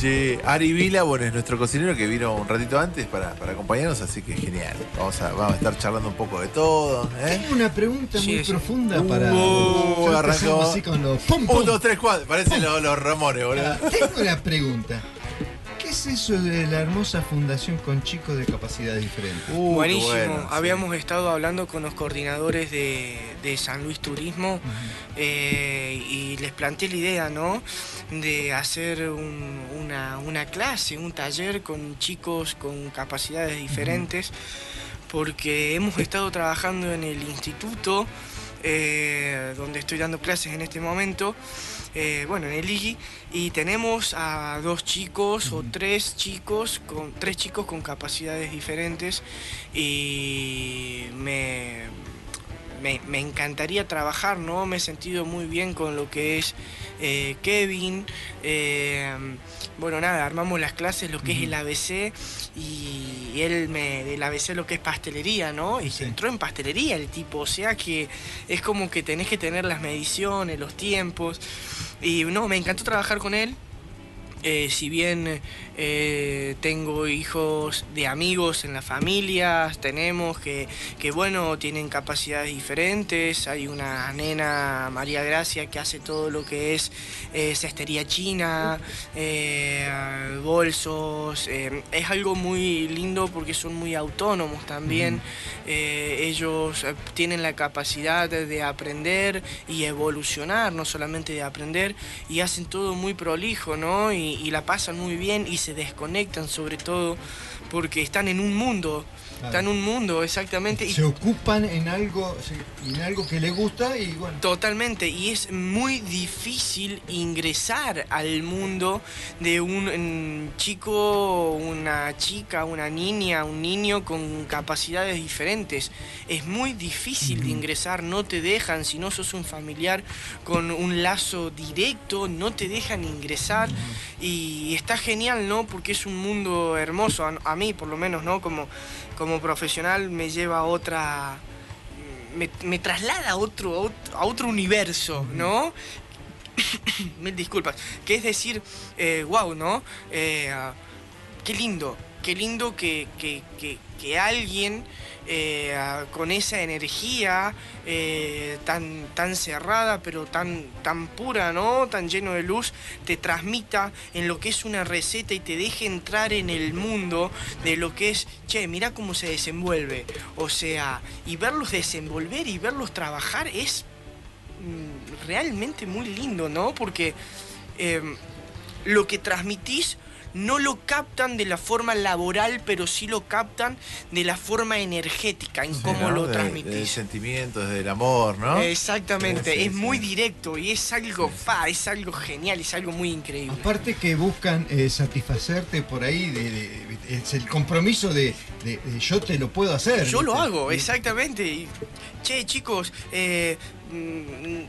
A: Che, Ari Vila, bueno, es nuestro cocinero que vino un ratito antes para, para acompañarnos, así que genial. Vamos a, vamos a estar charlando un poco de todo. ¿eh?
F: Tengo una pregunta
I: Sí,
F: muy
I: sí.
F: profunda para.
A: Uh, arrancó.
F: así con los pum, pum.
A: Un, dos, tres, cuatro. Parecen los, los Ramones, boludo.
F: Tengo una pregunta. ¿Qué es eso de la hermosa fundación con chicos de capacidades diferentes?
A: Uh,
I: Buenísimo.
A: bueno, sí.
I: Habíamos estado hablando con los coordinadores de, de San Luis Turismo eh, y les planteé la idea, ¿no? De hacer un- una, una clase, un taller con chicos con capacidades diferentes, porque hemos estado trabajando en el instituto, eh, donde estoy dando clases en este momento. Eh, bueno, en el IGI, y tenemos a dos chicos o tres chicos con tres chicos con capacidades diferentes y me, me, me encantaría trabajar, ¿no? Me he sentido muy bien con lo que es eh, Kevin. eh, bueno, nada, armamos las clases, lo que es el ABC, y él me, del ABC lo que es pastelería, ¿no? Y se entró en pastelería el tipo, o sea que es como que tenés que tener las mediciones, los tiempos. Y no, me encantó trabajar con él. Eh, si bien eh, tengo hijos de amigos en la familia, tenemos que, que, bueno, tienen capacidades diferentes. Hay una nena, María Gracia, que hace todo lo que es eh, cestería china, eh, bolsos. eh, es algo muy lindo porque son muy autónomos también. Ellos tienen la capacidad de, de aprender y evolucionar, no solamente de aprender, y hacen todo muy prolijo, ¿no? Y, y la pasan muy bien y se desconectan sobre todo porque están en un mundo, están en un mundo, exactamente. y-
F: Se ocupan en algo, en algo que les gusta y bueno.
I: Totalmente, y es muy difícil ingresar al mundo de un mm, chico, una chica, una niña, un niño con capacidades diferentes. Es muy difícil de ingresar, no te dejan, si no sos un familiar con un lazo directo, no te dejan ingresar. Y está genial, ¿no? Porque es un mundo hermoso, a, a mí por lo menos, ¿no? Como, como profesional me lleva a otra me, me traslada a otro, a otro, universo, ¿no? Mil disculpas. Que es decir, wow, ¿no? Eh, ah, qué lindo, qué lindo que, que- que- que alguien eh, con esa energía eh, tan, tan cerrada, pero tan, tan pura, ¿no? Tan lleno de luz, te transmita en lo que es una receta y te deje entrar en el mundo de lo que es, che, mira cómo se desenvuelve. O sea, y verlos desenvolver y verlos trabajar es mm, realmente muy lindo, ¿no? Porque em, lo que transmitís no lo captan de la forma laboral, pero sí lo captan de la forma energética, en cómo
A: ¿no?
I: lo
A: Del
I: transmitís.
A: del amor, ¿no?
I: Exactamente,
A: Sí, sí,
I: es
A: sí.
I: muy directo y es algo fa, es algo genial, es algo muy increíble.
F: Aparte que buscan eh, satisfacerte por ahí, de, de- es el compromiso de, de- de yo te lo puedo hacer.
I: Yo lo hago, exactamente. Y, che, chicos, eh, mm,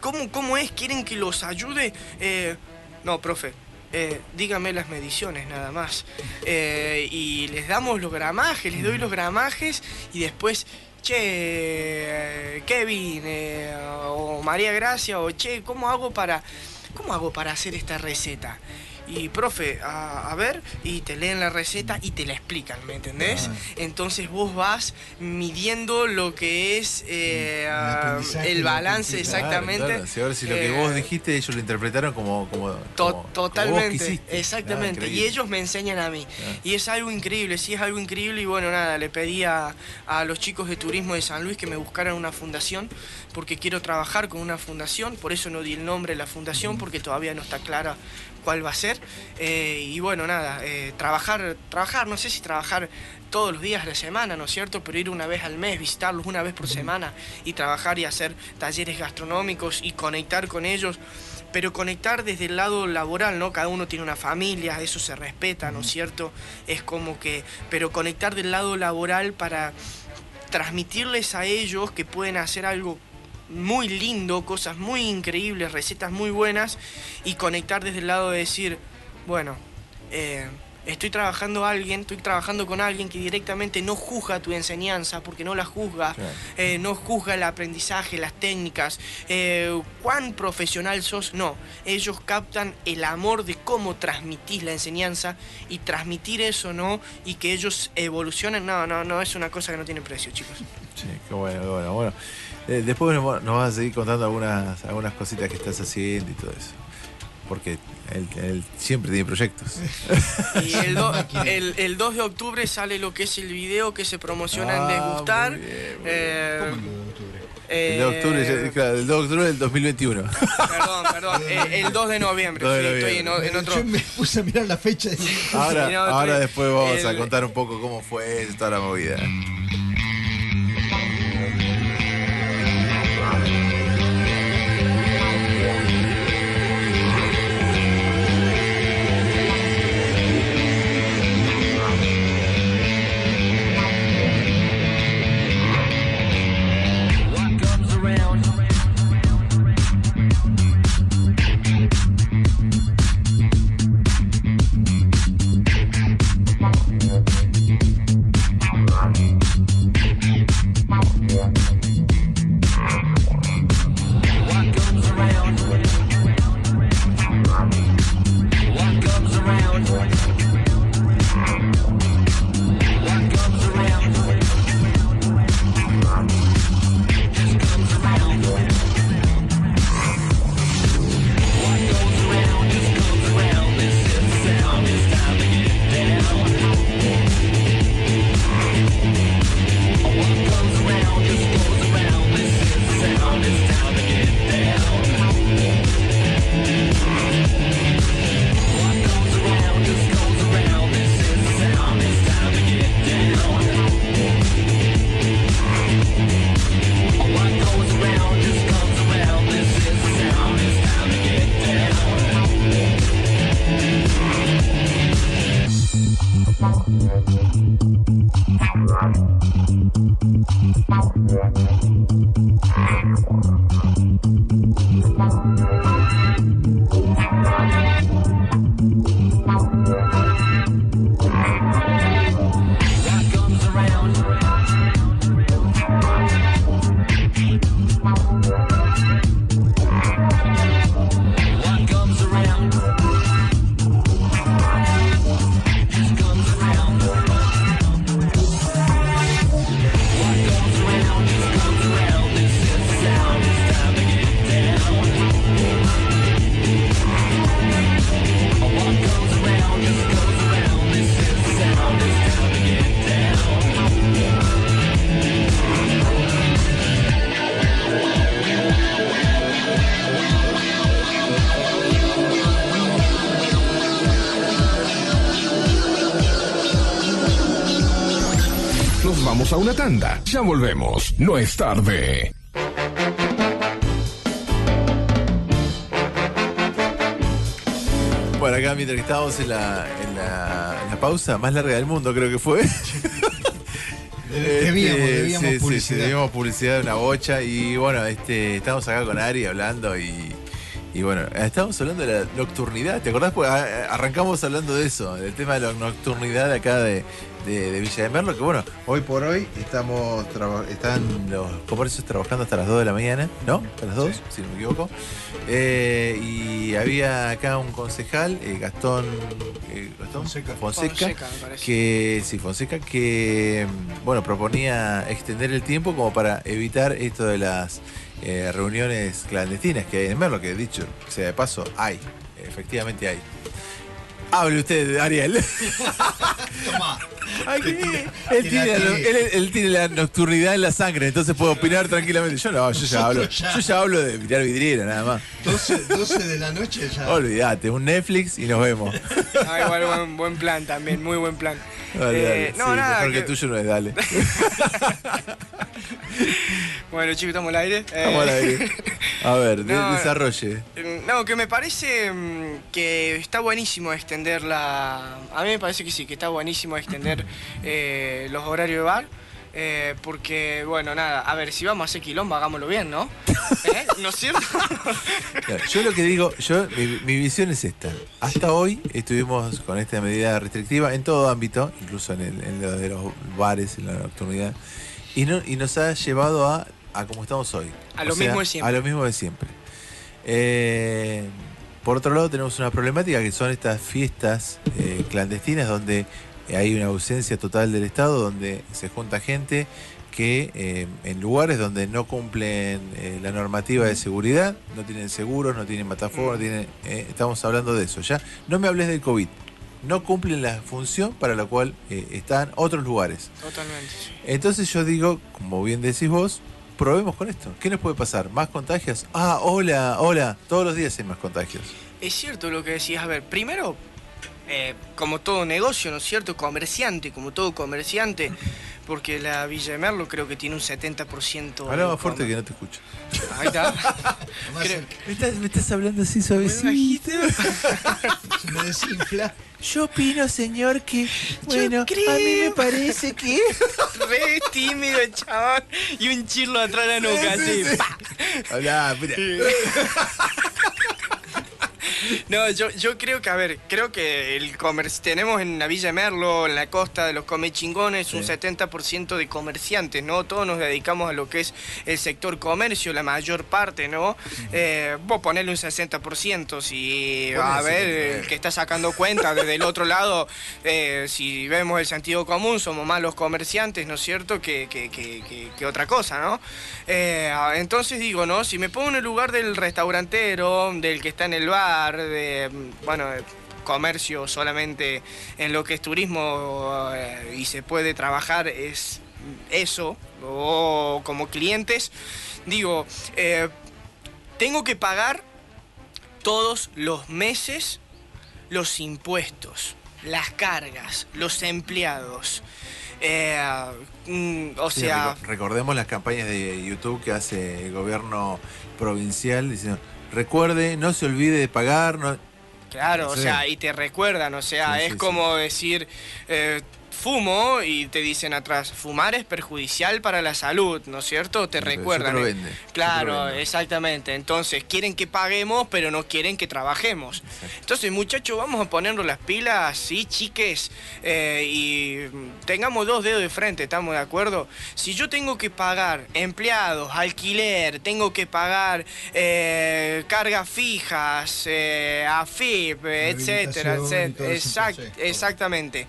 I: ¿cómo, ¿cómo es? ¿Quieren que los ayude? Eh, no, profe. Eh, dígame las mediciones nada más. Eh, y les damos los gramajes, les doy los gramajes y después, che, Kevin eh, o María Gracia o che, ¿cómo hago para, cómo hago para hacer esta receta? Y profe, a, a ver, y te leen la receta y te la explican, ¿me entendés? Entonces vos vas midiendo lo que es eh, ah, el balance
F: que-
A: Claro,
I: exactamente.
A: claro, ver si lo que
I: Eh,
A: vos dijiste ellos lo interpretaron como, como,
I: To-
A: como- como vos
I: totalmente, exactamente.
A: Ah,
I: y ellos me enseñan a mí.
A: Ah.
I: Y es algo increíble, sí es algo increíble. Y bueno, nada, le pedí a, a los chicos de turismo de San Luis que me buscaran una fundación, porque quiero trabajar con una fundación. Por eso no di el nombre de la fundación, porque todavía no está clara cuál va a ser. Eh, y bueno, nada, eh, trabajar, trabajar, no sé si trabajar todos los días de la semana, ¿no es cierto? Pero ir una vez al mes, visitarlos una vez por semana y trabajar y hacer talleres gastronómicos y conectar con ellos. Pero conectar desde el lado laboral, ¿no? Cada uno tiene una familia, eso se respeta, ¿no es cierto? Es como que, pero conectar del lado laboral para transmitirles a ellos que pueden hacer algo muy lindo, cosas muy increíbles, recetas muy buenas y conectar desde el lado de decir, bueno, eh, estoy trabajando a alguien, estoy trabajando con alguien que directamente no juzga tu enseñanza, porque no la juzga, eh, no juzga el aprendizaje, las técnicas, eh, cuán profesional sos, no, ellos captan el amor de cómo transmitís la enseñanza y transmitir eso, ¿no? Y que ellos evolucionen, no, no, no, es una cosa que no tiene precio, chicos.
A: Sí, qué bueno, qué bueno. bueno eh, después nos, nos vas a seguir contando algunas, algunas cositas que estás haciendo y todo eso. Porque él, él siempre tiene proyectos.
I: Y el, do- el- el 2 de octubre sale lo que es el video que se promociona en
A: Ah,
I: Degustar.
A: muy bien, muy
I: Eh,
A: El de octubre,
I: eh,
A: claro, el 2 de octubre del 2021.
I: Perdón, perdón. eh, el 2 de noviembre.
A: 2 de
I: estoy en, en otro.
F: Yo me puse a mirar la fecha y
A: Ahora, ahora después vamos a contar un poco cómo fue toda la movida.
C: Ya volvemos. No es tarde.
A: Bueno, acá mientras que estábamos en la, en la, en la pausa más larga del mundo, creo que fue.
F: Debíamos,
A: Este,
F: debíamos
A: sí, sí,
F: publicidad.
A: sí, debíamos publicidad de una bocha. Y bueno, este, estamos acá con Ari hablando y, y bueno, estamos hablando de la nocturnidad. ¿Te acordás? Pues arrancamos hablando de eso, del tema de la nocturnidad acá de, de- de Villa de Merlo, que bueno, hoy por hoy estamos están los comercios trabajando hasta las 2 de la mañana, ¿no? Hasta las 2, si no me equivoco. Eh, y había acá un concejal, eh, Gastón, eh, Gastón Fonseca,
I: Fonseca, me parece.
A: que sí, Fonseca, que mm, bueno, proponía extender el tiempo como para evitar esto de las eh, reuniones clandestinas que hay en Merlo, que dicho sea de paso, hay, efectivamente hay. Hable usted, Ariel.
F: Tomá. Te
A: él, tiene
F: la
A: él- él tiene la nocturnidad en la sangre, entonces puede opinar tranquilamente. Yo no, yo ya hablo. Yo ya hablo de mirar vidriera nada más.
F: 12, 12 de la noche ya.
A: Olvídate, un Netflix y nos vemos.
I: Ah, igual buen, buen plan también, muy buen plan.
A: Dale, dale.
I: Eh, no,
A: Sí,
I: nada.
A: mejor que,
I: que-
A: tuyo no es, dale.
I: Bueno, chicos, estamos al aire. Eh,
A: Vamos al aire. A ver,
I: No,
A: desarrolle.
I: Eh, No, que me parece mm, que está buenísimo extender la... A mí me parece que sí, que está buenísimo extender eh, los horarios de bar. eh, porque, bueno, nada, a ver, si vamos a hacer quilombo, hagámoslo bien, ¿no? ¿Eh? ¿No es cierto?
A: Claro, Yo lo que digo, yo mi, mi visión es esta. Hasta hoy estuvimos con esta medida restrictiva en todo ámbito, incluso en, el, en lo de los bares, en la nocturnidad, y, no, y nos ha llevado a, a como estamos hoy.
I: A lo mismo de siempre.
A: A lo mismo de siempre. Eh, por otro lado, tenemos una problemática que son estas fiestas eh, clandestinas donde hay una ausencia total del Estado, donde se junta gente que eh, en lugares donde no cumplen eh, la normativa de seguridad, no tienen seguros, no tienen matafuegos, no tienen, eh, estamos hablando de eso. Ya no me hables del COVID. No cumplen la función para la cual eh, están otros lugares.
I: Totalmente.
A: Entonces yo digo, como bien decís vos, probemos con esto. ¿Qué nos puede pasar? ¿Más contagios? Ah, hola, hola. Todos los días hay más contagios.
I: Es cierto lo que decías. A ver, primero, eh, como todo negocio, ¿no es cierto? Comerciante, como todo comerciante, porque la Villa de Merlo creo que tiene un 70%.
A: Habla más fuerte que no te escucho.
I: Ahí está. Creo-.
A: Me estás, me estás hablando así suavecito.
F: Me desinfla.
A: Yo opino, señor, que bueno,
I: creo-
A: a mí me parece que.
I: Re tímido el chabón y un chirlo atrás de la nuca,
A: Sí,
I: así.
A: sí. Habla, mira.
I: No, yo, yo creo que, a ver, creo que el comercio, tenemos en la Villa Merlo, en la costa de los comechingones, un
A: Sí.
I: 70% de comerciantes, ¿no? Todos nos dedicamos a lo que es el sector comercio, la mayor parte, ¿no? Eh, vos ponele un 60%, si, a ver,
A: 69.
I: el que está sacando cuenta desde el otro lado, eh, si vemos el sentido común, somos más los comerciantes, ¿no es cierto?, que, que- que- que- que otra cosa, ¿no? Eh, entonces digo, ¿no? Si me pongo en el lugar del restaurantero, del que está en el bar, de, mm, bueno, comercio solamente en lo que es turismo eh, y se puede trabajar es eso, o como clientes, digo, eh, tengo que pagar todos los meses los impuestos, las cargas, los empleados. Eh, mm, o sea,
A: reco- recordemos las campañas de YouTube que hace el gobierno provincial diciendo, recuerde, no se olvide de pagar. No...
I: Claro, o sea, y te recuerdan, o sea,
A: Sí,
I: es como decir, eh, fumo y te dicen atrás, fumar es perjudicial para la salud, ¿no es cierto? Te
A: pero
I: recuerdan.
A: lo vende, lo
I: Claro, exactamente. Entonces, quieren que paguemos, pero no quieren que trabajemos. Entonces, muchachos, vamos a ponernos las pilas, sí, chiques, eh, y mm, tengamos dos dedos de frente, ¿estamos de acuerdo? Si yo tengo que pagar empleados, alquiler, tengo que pagar eh, cargas fijas, eh, AFIP, etcétera, etcétera. Exact- exactamente.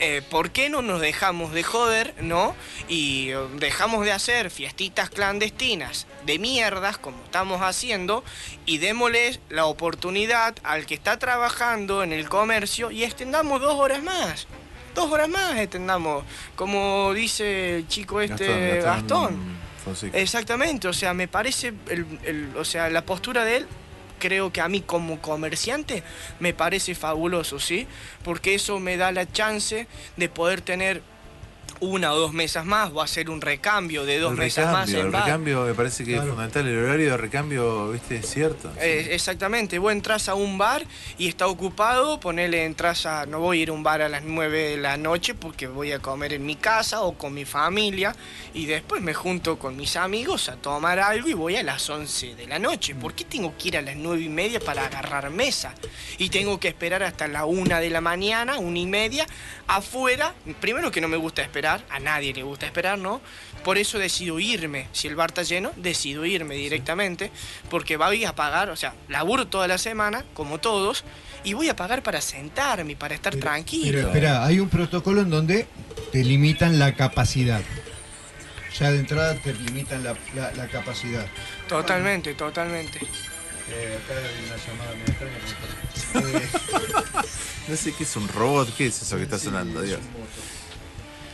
I: Eh, ¿Por qué no nos dejamos de joder, no? Y eh, dejamos de hacer fiestitas clandestinas de mierdas como estamos haciendo y démosle la oportunidad al que está trabajando en el comercio y extendamos dos horas más. Dos horas más extendamos, como dice el chico este Gastón. Exactamente, o sea, me parece, el, el- o sea, la postura de él, creo que a mí como comerciante me parece fabuloso, ¿sí? Porque eso me da la chance de poder tener una o dos mesas más o hacer un recambio de dos
A: el
I: mesas más
A: recambio,
I: en
A: el
I: bar.
A: recambio me parece que
F: Claro.
A: es fundamental. El horario de recambio, viste, es cierto.
I: Eh, exactamente, vos entras a un bar y está ocupado, ponele, entras a, no voy a ir a un bar a las 9 de la noche porque voy a comer en mi casa o con mi familia y después me junto con mis amigos a tomar algo y voy a las 11 de la noche. ¿Por qué tengo que ir a las 9 y media para agarrar mesa? Y tengo que esperar hasta la 1 de la mañana, una y media, afuera. Primero que no me gusta esperar, a nadie le gusta esperar, ¿no? Por eso decido irme. Si el bar está lleno, decido irme directamente, porque voy a pagar, o sea, laburo toda la semana, como todos, y voy a pagar para sentarme, para estar tranquilo.
F: Pero espera, hay un protocolo en donde te limitan la capacidad. Ya de entrada te limitan la, la- la capacidad.
I: Totalmente, totalmente.
F: Eh, acá hay una llamada extraña.
A: No sé qué es un robot, ¿qué es eso que está sonando? Dios.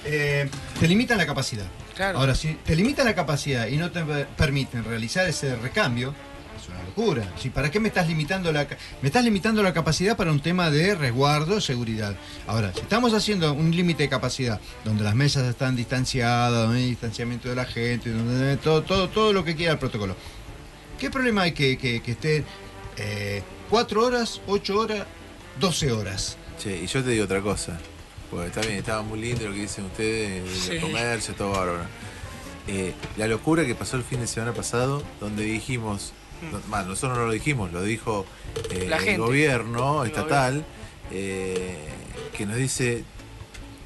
F: Eh, te limitan la capacidad.
I: Claro.
F: Ahora, si te limitan la capacidad y no te per- permiten realizar ese recambio, es una locura. Si, ¿Para qué me estás limitando la me estás limitando la capacidad para un tema de resguardo, seguridad? Ahora, si estamos haciendo un límite de capacidad donde las mesas están distanciadas, donde hay distanciamiento de la gente, donde todo, todo, todo lo que quiera el protocolo. ¿Qué problema hay que, que, que esté eh, cuatro horas, ocho horas, 12 horas?
A: Che, y yo te digo otra cosa. Porque está bien, estaba muy lindo lo que dicen ustedes, el
I: Sí.
A: comercio, todo bárbaro. Eh, la locura que pasó el fin de semana pasado, donde dijimos, no- más, nosotros no lo dijimos, lo dijo eh,
I: Mm.
A: El gobierno
I: El
A: estatal, eh, que nos dice,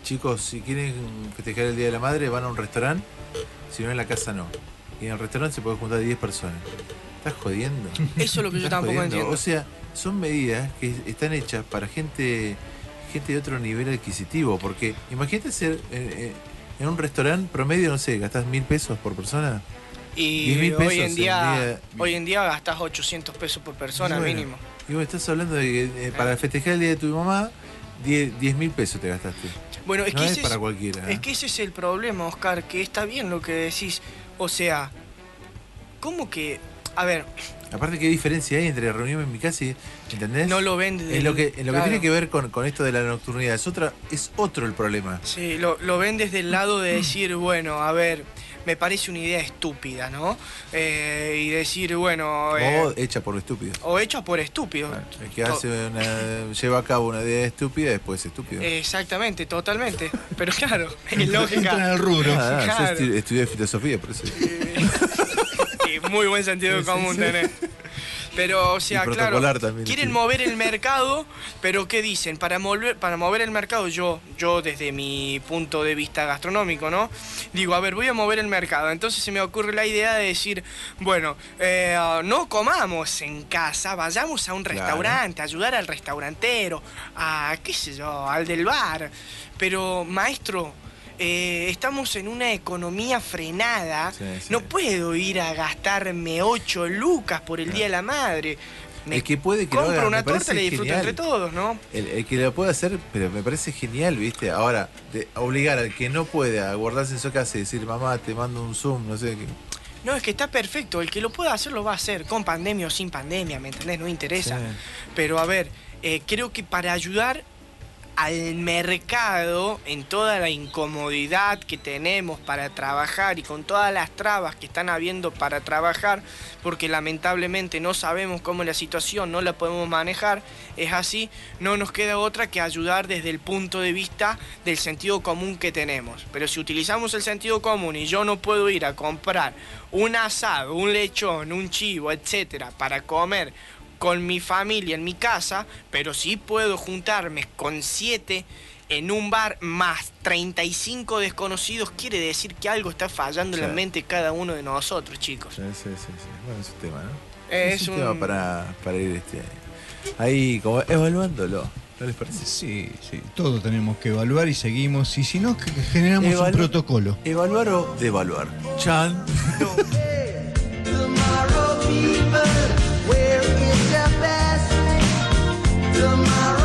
A: chicos, si quieren festejar el Día de la Madre, van a un restaurante, si no en la casa no. Y en el restaurante se puede juntar 10 personas. ¿Estás jodiendo?
I: Eso es lo que yo tampoco
A: jodiendo.
I: entiendo.
A: O sea, son medidas que están hechas para gente gente de otro nivel adquisitivo. Porque imagínate ser eh, eh, en un restaurante promedio, no sé, gastas mil pesos por persona.
I: Y
A: 10.000 pesos
I: hoy en
A: en
I: día, hoy en día gastas 800 pesos por persona
A: bueno,
I: mínimo.
A: Y vos estás hablando de que eh, para festejar el día de tu mamá, 10 mil pesos te gastaste.
I: Bueno, es
A: no
I: que
A: es
I: ese
A: para cualquiera. ¿eh?
I: Es que ese es el problema, Oscar, que está bien lo que decís. O sea, ¿cómo que? A ver,
A: Aparte, ¿qué diferencia hay entre reunirme en mi casa y. ¿Entendés?
I: no lo ven desde
A: En lo
I: el-
A: que, en lo
I: claro.
A: que tiene que ver con, con esto de la nocturnidad, es, otra, es otro el problema.
I: Sí, lo, lo ven desde el lado de decir, bueno, a ver, me parece una idea estúpida, ¿no? Eh, y decir, bueno... eh,
A: O hecha por estúpido.
I: o hecha por estúpido.
A: El que hace una, lleva a cabo una idea estúpida después es estúpido.
I: Exactamente, totalmente. Pero claro, es
F: Entra en
I: lógica.
F: el rubro.
A: Ah, Yo
I: claro.
A: estu- estudié filosofía, por eso.
I: Y muy buen sentido común
A: sí.
I: tenés. Pero, o sea, claro,
A: también,
I: quieren
A: sí.
I: mover el mercado, pero ¿qué dicen? Para mover, para mover el mercado, yo, yo desde mi punto de vista gastronómico, ¿no? Digo, a ver, voy a mover el mercado. Entonces se me ocurre la idea de decir, bueno, eh, no comamos en casa, vayamos a un
A: Claro.
I: restaurante, ayudar al restaurantero, a, qué sé yo, al del bar. Pero, maestro, eh, estamos en una economía frenada.
A: Sí, sí.
I: No puedo ir a gastarme 8 lucas por el Día de la Madre. Me
A: El que puede que lo
I: compro una torta y la disfruto
A: genial.
I: entre todos, ¿no?
A: El, el que lo puede hacer, pero me parece genial, ¿viste? Ahora, de obligar al que no puede a guardarse en su casa y decir, mamá, te mando un Zoom, no sé qué.
I: No, es que está perfecto. El que lo pueda hacer, lo va a hacer. Con pandemia o sin pandemia, ¿me entendés? No interesa.
A: Sí.
I: Pero a ver, eh, creo que para ayudar al mercado en toda la incomodidad que tenemos para trabajar y con todas las trabas que están habiendo para trabajar, porque lamentablemente no sabemos cómo la situación, no la podemos manejar, es así, no nos queda otra que ayudar desde el punto de vista del sentido común que tenemos. Pero si utilizamos el sentido común y yo no puedo ir a comprar un asado, un lechón, un chivo, etcétera, para comer con mi familia en mi casa, pero sí puedo juntarme con siete en un bar más 35 desconocidos, quiere decir que algo está fallando en la mente de cada uno de nosotros, chicos.
A: Sí, sí, sí, sí. Bueno, es un tema, ¿no?
I: Es
A: es un,
I: un-
A: tema para, para ir este, ahí como evaluándolo. ¿No les parece?
F: Sí, sí. Todo tenemos que evaluar y seguimos. Y si no, generamos
A: Evalu-
F: un protocolo.
A: ¿Evaluar o devaluar? Chan.
J: tomorrow. my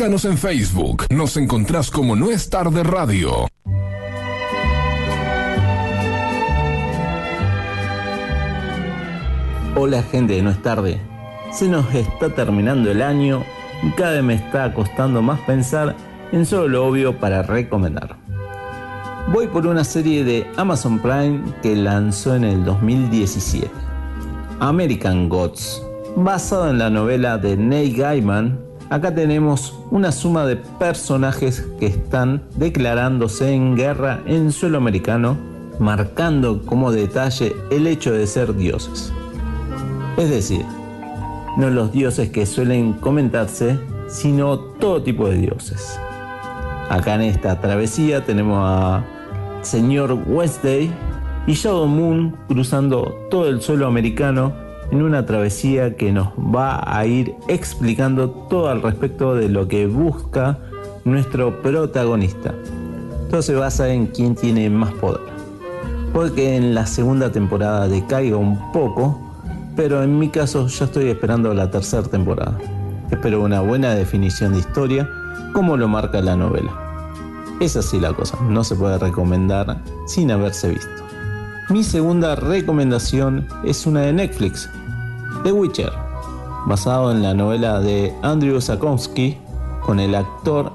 C: Búscanos en Facebook. Nos encontrás como No es tarde radio.
K: Hola gente de No es tarde. Se nos está terminando el año y cada vez me está costando más pensar en solo lo obvio para recomendar. Voy por una serie de Amazon Prime que lanzó en el 2017. American Gods, basado en la novela de Neil Gaiman. Acá tenemos una suma de personajes que están declarándose en guerra en suelo americano, marcando como detalle el hecho de ser dioses. Es decir, no los dioses que suelen comentarse, sino todo tipo de dioses. Acá en esta travesía tenemos a señor Wednesday y Shadow Moon cruzando todo el suelo americano en una travesía que nos va a ir explicando todo al respecto de lo que busca nuestro protagonista. Todo se basa en quién tiene más poder. Puede que en la segunda temporada decaiga un poco, pero en mi caso ya estoy esperando la tercera temporada. Espero una buena definición de historia, como lo marca la novela. Es así la cosa, no se puede recomendar sin haberse visto. Mi segunda recomendación es una de Netflix, The Witcher, basado en la novela de Andrew Sakowski con el actor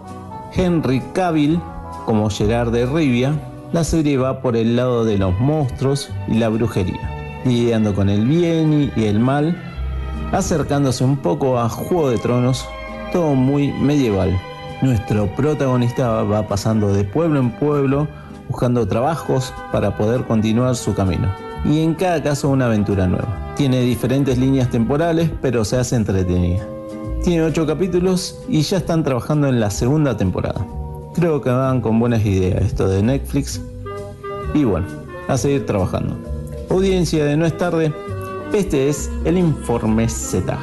K: Henry Cavill como Gerard de Rivia. La serie va por el lado de los monstruos y la brujería lidiando con el bien y el mal, acercándose un poco a Juego de Tronos, todo muy medieval. Nuestro protagonista va pasando de pueblo en pueblo buscando trabajos para poder continuar su camino. Y en cada caso una aventura nueva. Tiene diferentes líneas temporales, pero se hace entretenida. Tiene 8 capítulos y ya están trabajando en la segunda temporada. Creo que van con buenas ideas esto de Netflix. Y bueno, a seguir trabajando. Audiencia de No es tarde, este es el informe Z.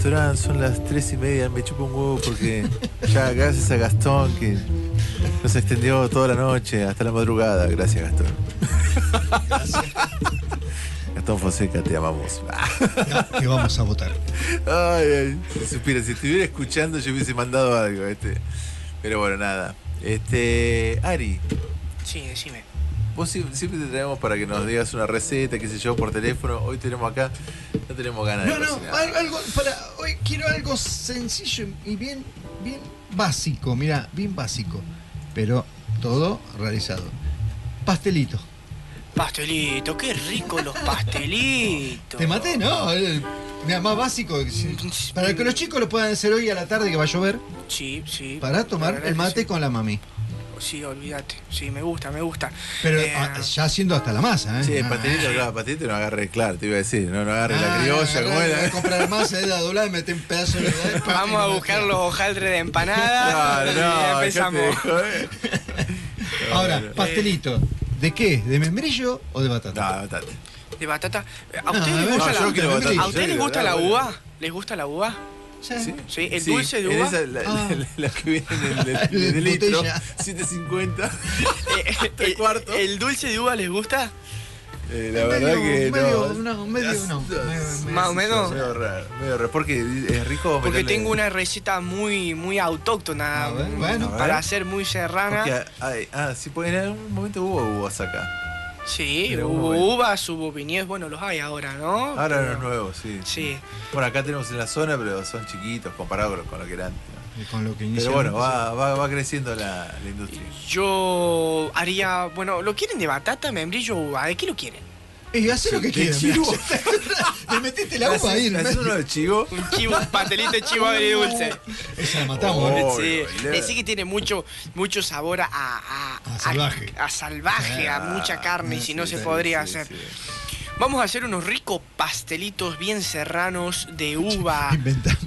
A: restaurante, son las tres y media, me chupo un huevo porque ya gracias a Gastón que nos extendió toda la noche hasta la madrugada. Gracias Gastón. Gastón Fonseca, te amamos.
F: Que vamos a votar.
A: Ay, ay, si supiera, si estuviera escuchando yo hubiese mandado algo, este. Pero bueno, nada. Este. Ari,
I: Sí, decime.
A: Vos sie- siempre te traemos para que nos digas una receta, qué sé yo, por teléfono. Hoy tenemos acá, no tenemos ganas
F: No,
A: de
F: no, al- algo para hoy quiero algo sencillo y bien, bien básico, mira, bien básico, pero todo realizado. Pastelito.
I: Pastelito, qué rico los pastelitos.
F: Te maté, ¿no? El- mira, más básico. Para que los chicos lo puedan hacer hoy a la tarde que va a llover,
I: Sí, sí.
F: para tomar el mate
I: sí.
F: con la mami.
I: Sí, olvídate. Sí, me gusta, me gusta.
F: Pero
I: Eh,
F: ah, ya haciendo hasta la masa, ¿eh?
A: Sí, el
F: Ah,
A: pastelito, claro, pastelito no agarre, claro, te iba a decir, no, no agarre la
F: ah,
A: criolla, ¿cómo era?
F: voy a comprar masa, eh, la doblada y meter un pedazo de
I: Vamos a buscar los hojaldres de empanada.
A: No,
I: y
A: no,
I: empezamos.
A: joder.
F: Ahora, pastelito. ¿De qué? ¿De membrillo o de batata?
A: No, batata.
I: De batata. ¿A
F: No,
I: ustedes les gusta
A: no,
I: la
A: yo quiero batata,
I: ¿A
A: yo
I: ustedes les
A: quiero,
I: gusta
A: dale,
I: la
A: bueno.
I: uva? ¿Les gusta la uva?
F: Sí.
I: Sí, el
A: Sí,
I: dulce de uva.
A: esa, la,
F: Ah.
A: la- la que viene en el, litro,
F: botella.
A: 750.
I: Eh,
A: Tres
I: eh,
A: cuartos.
I: ¿El dulce de uva les gusta?
A: Eh, la verdad
F: Medio-
A: que
F: medio-
A: no.
F: no, medio no. Medio-
I: Más o menos.
A: Medio raro, medio raro. Porque es rico
I: Porque
A: meterle-
I: tengo una receta muy, muy autóctona.
F: Ver, bueno.
I: Para hacer muy serrana.
A: Porque, ay, ah, sí, pues en algún momento hubo uvas acá.
I: Sí, hubo uvas, hubo viñedos, bueno, los hay ahora, ¿no?
A: Ahora
I: Pero-
A: los nuevos, sí.
I: Sí.
A: Bueno, acá tenemos en la zona, pero son chiquitos comparado con, lo que eran antes. ¿no?
F: Con lo que
A: Pero bueno, va, va, va creciendo la, la industria.
I: Yo haría, bueno, ¿lo quieren de batata, membrillo uva? ¿De qué lo quieren?
F: Y hace lo que quieras.
A: chivo.
F: Le metiste la uva ahí. en el
A: ¿Haces
F: medio.
A: uno de chivo?
I: Un chivo, un pastelito de chivo agridulce.
F: Esa la matamos.
A: Oh,
I: Sí, que tiene mucho, mucho sabor a, a,
F: A salvaje.
I: A, salvaje, a mucha carne, y si no
A: Sí,
I: se
A: sí,
I: podría
A: sí,
I: hacer.
A: sí.
I: Vamos a hacer unos ricos pastelitos bien serranos de uva.
F: Inventamos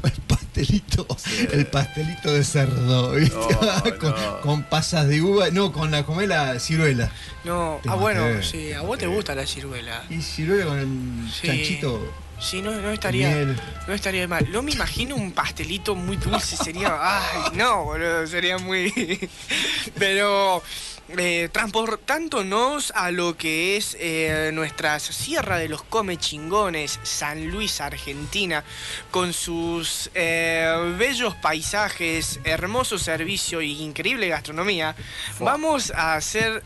F: el pastelito, el pastelito de cerdo, ¿viste?
A: No,
F: con,
A: no.
F: con pasas de uva, no, con la comé la ciruela.
I: No,
F: Te
I: ah bueno, sí, a vos te gusta la ciruela.
F: Y ciruela con el
I: Sí.
F: chanchito.
I: Sí, no, no estaría.
F: Miel.
I: No estaría mal. No me imagino un pastelito muy dulce, sería. Ay, no, boludo, sería muy. Pero. Eh, transportándonos a lo que es eh, nuestra Sierra de los Come Chingones, San Luis, Argentina, con sus eh, bellos paisajes, hermoso servicio y increíble gastronomía, vamos a hacer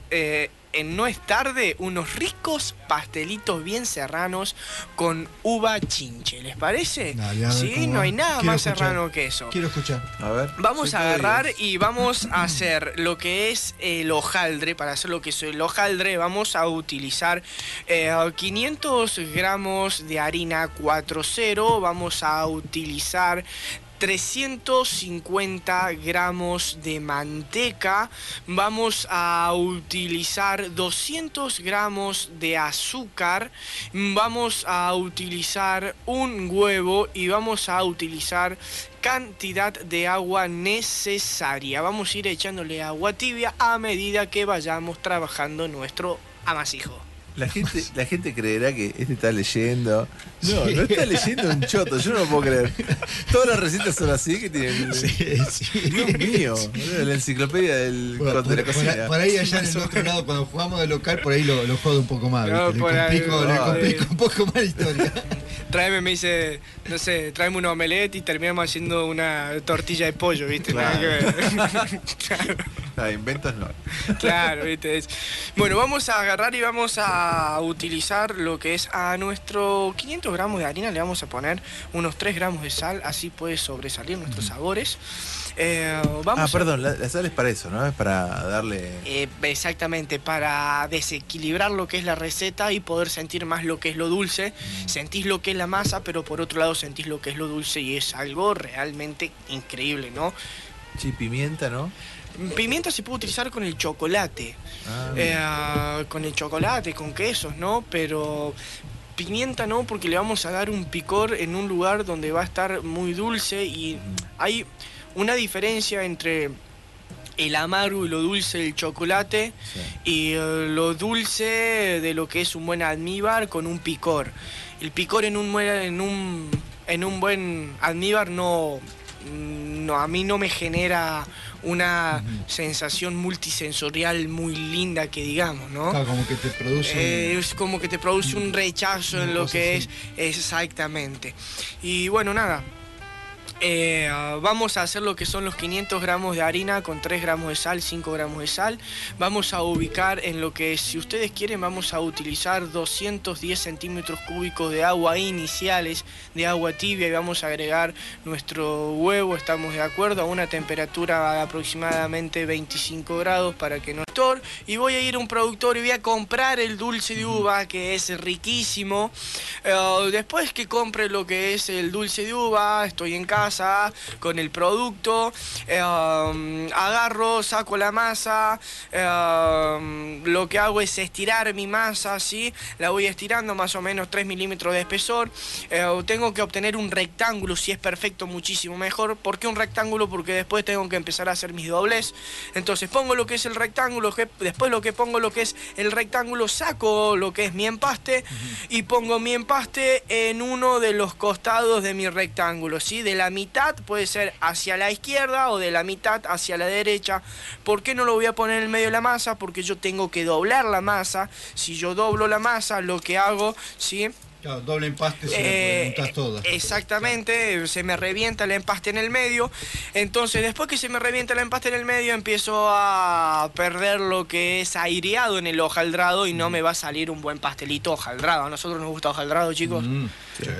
I: en No es tarde unos ricos pastelitos bien serranos con uva chinche. ¿Les parece?
F: Dale, a ver
I: sí,
F: cómo
I: no
F: va.
I: hay nada
F: Quiero
I: más
F: escuchar.
I: serrano que eso.
F: Quiero escuchar.
A: A ver.
I: Vamos a agarrar y vamos a hacer lo que es el hojaldre. Para hacer lo que es el hojaldre vamos a utilizar eh, 500 gramos de harina 4.0. Vamos a utilizar 350 gramos de manteca, vamos a utilizar 200 gramos de azúcar, vamos a utilizar un huevo y vamos a utilizar cantidad de agua necesaria. Vamos a ir echándole agua tibia a medida que vayamos trabajando nuestro amasijo.
A: La gente, la gente creerá que este está leyendo. No, no está leyendo un choto, yo no lo puedo creer. Todas las recetas son así que tienen. Dios mío, la enciclopedia del,
F: Bueno,
A: de la
F: por, por ahí-
A: cocina.
F: por ahí allá en el otro lado, cuando jugamos de local, por ahí lo, lo jodo un poco más.
I: No,
F: le
I: ahí,
F: complico, le
I: no,
F: complico un poco más la historia.
I: Tráeme, me dice, no sé, tráeme un omelette y terminamos haciendo una tortilla de pollo, ¿viste? Nada que ver. claro,
A: Ah, inventos no.
I: claro, ¿viste? Bueno, vamos a agarrar y vamos a utilizar lo que es a nuestro 500 gramos de harina, le vamos a poner unos 3 gramos de sal, así puede sobresalir nuestros sabores. Eh, vamos
A: Ah, perdón, la, la sal es para eso, ¿no? Es para darle.
I: Eh, exactamente, para desequilibrar lo que es la receta y poder sentir más lo que es lo dulce. Sentís lo que es la masa, pero por otro lado sentís lo que es lo dulce y es algo realmente increíble, ¿no?
A: Sí, pimienta, ¿no?
I: Pimienta se puede utilizar con el chocolate,
A: Ah,
I: eh, con el chocolate, con quesos, ¿no? Pero pimienta no, porque le vamos a dar un picor en un lugar donde va a estar muy dulce y hay una diferencia entre el amargo y lo dulce del chocolate y eh, lo dulce de lo que es un buen almíbar con un picor. El picor en un, buen- en un, en un buen almíbar no, no, a mí no me genera una sensación multisensorial muy linda que digamos, ¿no?
F: Claro, como que te produce.
I: Eh, es como que te produce un rechazo en lo que
F: así.
I: es exactamente. Y bueno, nada. Eh, vamos a hacer lo que son los 500 gramos de harina con 3 gramos de sal, 5 gramos de sal. Vamos a ubicar en lo que, si ustedes quieren, vamos a utilizar 210 centímetros cúbicos de agua iniciales, de agua tibia, y vamos a agregar nuestro huevo, estamos de acuerdo, a una temperatura de aproximadamente 25 grados para que no estor. Y voy a ir a un productor y voy a comprar el dulce de uva, que es riquísimo. Eh, después que compre lo que es el dulce de uva, estoy en casa con el producto, eh, um, agarro, saco la masa, eh, um, lo que hago es estirar mi masa, ¿sí? La voy estirando más o menos 3 milímetros de espesor. Eh, tengo que obtener un rectángulo, si es perfecto, muchísimo mejor. ¿Por qué un rectángulo? Porque después tengo que empezar a hacer mis dobles. Entonces pongo lo que es el rectángulo, que- después lo que pongo lo que es el rectángulo, saco lo que es mi empaste y pongo mi empaste en uno de los costados de mi rectángulo, ¿sí? De la mitad puede ser hacia la izquierda o de la mitad hacia la derecha. ¿Por qué no lo voy a poner en el medio de la masa? Porque yo tengo que doblar la masa. Si yo doblo la masa, lo que hago, ¿sí?
F: Claro, doble empaste, si
I: Eh,
F: juntas todas.
I: Exactamente, se me revienta el empaste en el medio. Entonces, después que se me revienta el empaste en el medio, empiezo a perder lo que es aireado en el hojaldrado y no me va a salir un buen pastelito hojaldrado. A nosotros nos gusta hojaldrado, chicos.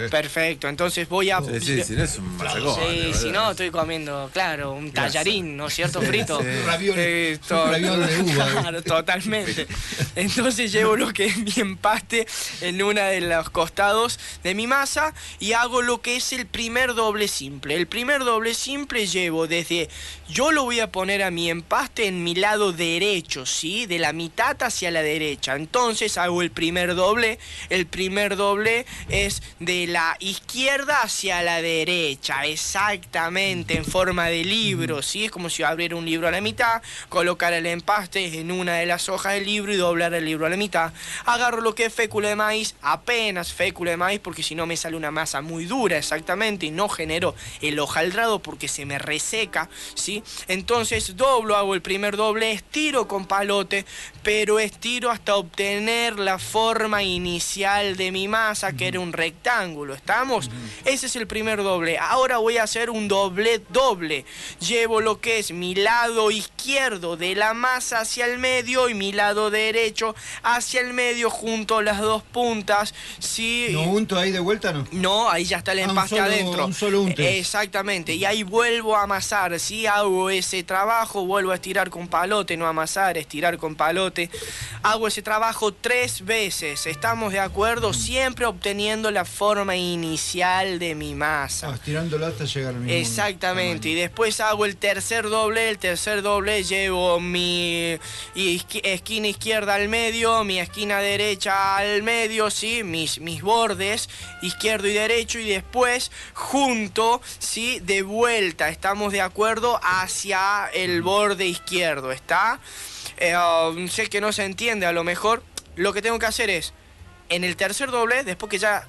I: Perfecto, entonces voy a.
A: Sí, sí, si no es un masacón,
I: Sí,
A: ¿verdad?
I: si no, estoy comiendo, claro, un tallarín, ¿no es cierto? Frito.
A: sí.
F: Ravioli.
I: Eh,
F: Un
I: to-
F: ravioli de uva.
I: Claro, totalmente. Entonces llevo lo que es mi empaste en una de los costados de mi masa y hago lo que es el primer doble simple. El primer doble simple llevo desde, yo lo voy a poner a mi empaste en mi lado derecho, ¿sí? De la mitad hacia la derecha. Entonces hago el primer doble. El primer doble es de la izquierda hacia la derecha, exactamente, en forma de libro, ¿sí? Es como si yo abriera un libro a la mitad, colocar el empaste en una de las hojas del libro y doblar el libro a la mitad. Agarro lo que es fécula de maíz, apenas fécula de maíz, porque si no me sale una masa muy dura, exactamente, y no genero el hojaldrado porque se me reseca, ¿sí? Entonces doblo, hago el primer doble, estiro con palote, pero estiro hasta obtener la forma inicial de mi masa, que era un rectángulo, ¿estamos? Ese es el primer doble. Ahora voy a hacer un doble doble. Llevo lo que es mi lado izquierdo de la masa hacia el medio y mi lado derecho hacia el medio junto a las dos puntas. ¿sí?
F: ¿No unto ahí de vuelta, no?
I: No, ahí ya está el
F: Ah, un
I: empaste
F: solo-
I: adentro.
F: un solo unte.
I: Exactamente. Y ahí vuelvo a amasar. Si hago ese trabajo, vuelvo a estirar con palote, no amasar, estirar con palote. Hago ese trabajo tres veces. ¿Estamos de acuerdo? Siempre obteniendo la forma inicial de mi masa.
F: Ah, estirándolo hasta llegar al mismo.
I: Exactamente, y después hago el tercer doble, el tercer doble llevo mi esquina izquierda al medio, mi esquina derecha al medio, ¿sí? mis, mis bordes izquierdo y derecho, y después junto, ¿sí? de vuelta, estamos de acuerdo, hacia el borde izquierdo, ¿está? Eh, um, sé que no se entiende a lo mejor, lo que tengo que hacer es, en el tercer doble, después que ya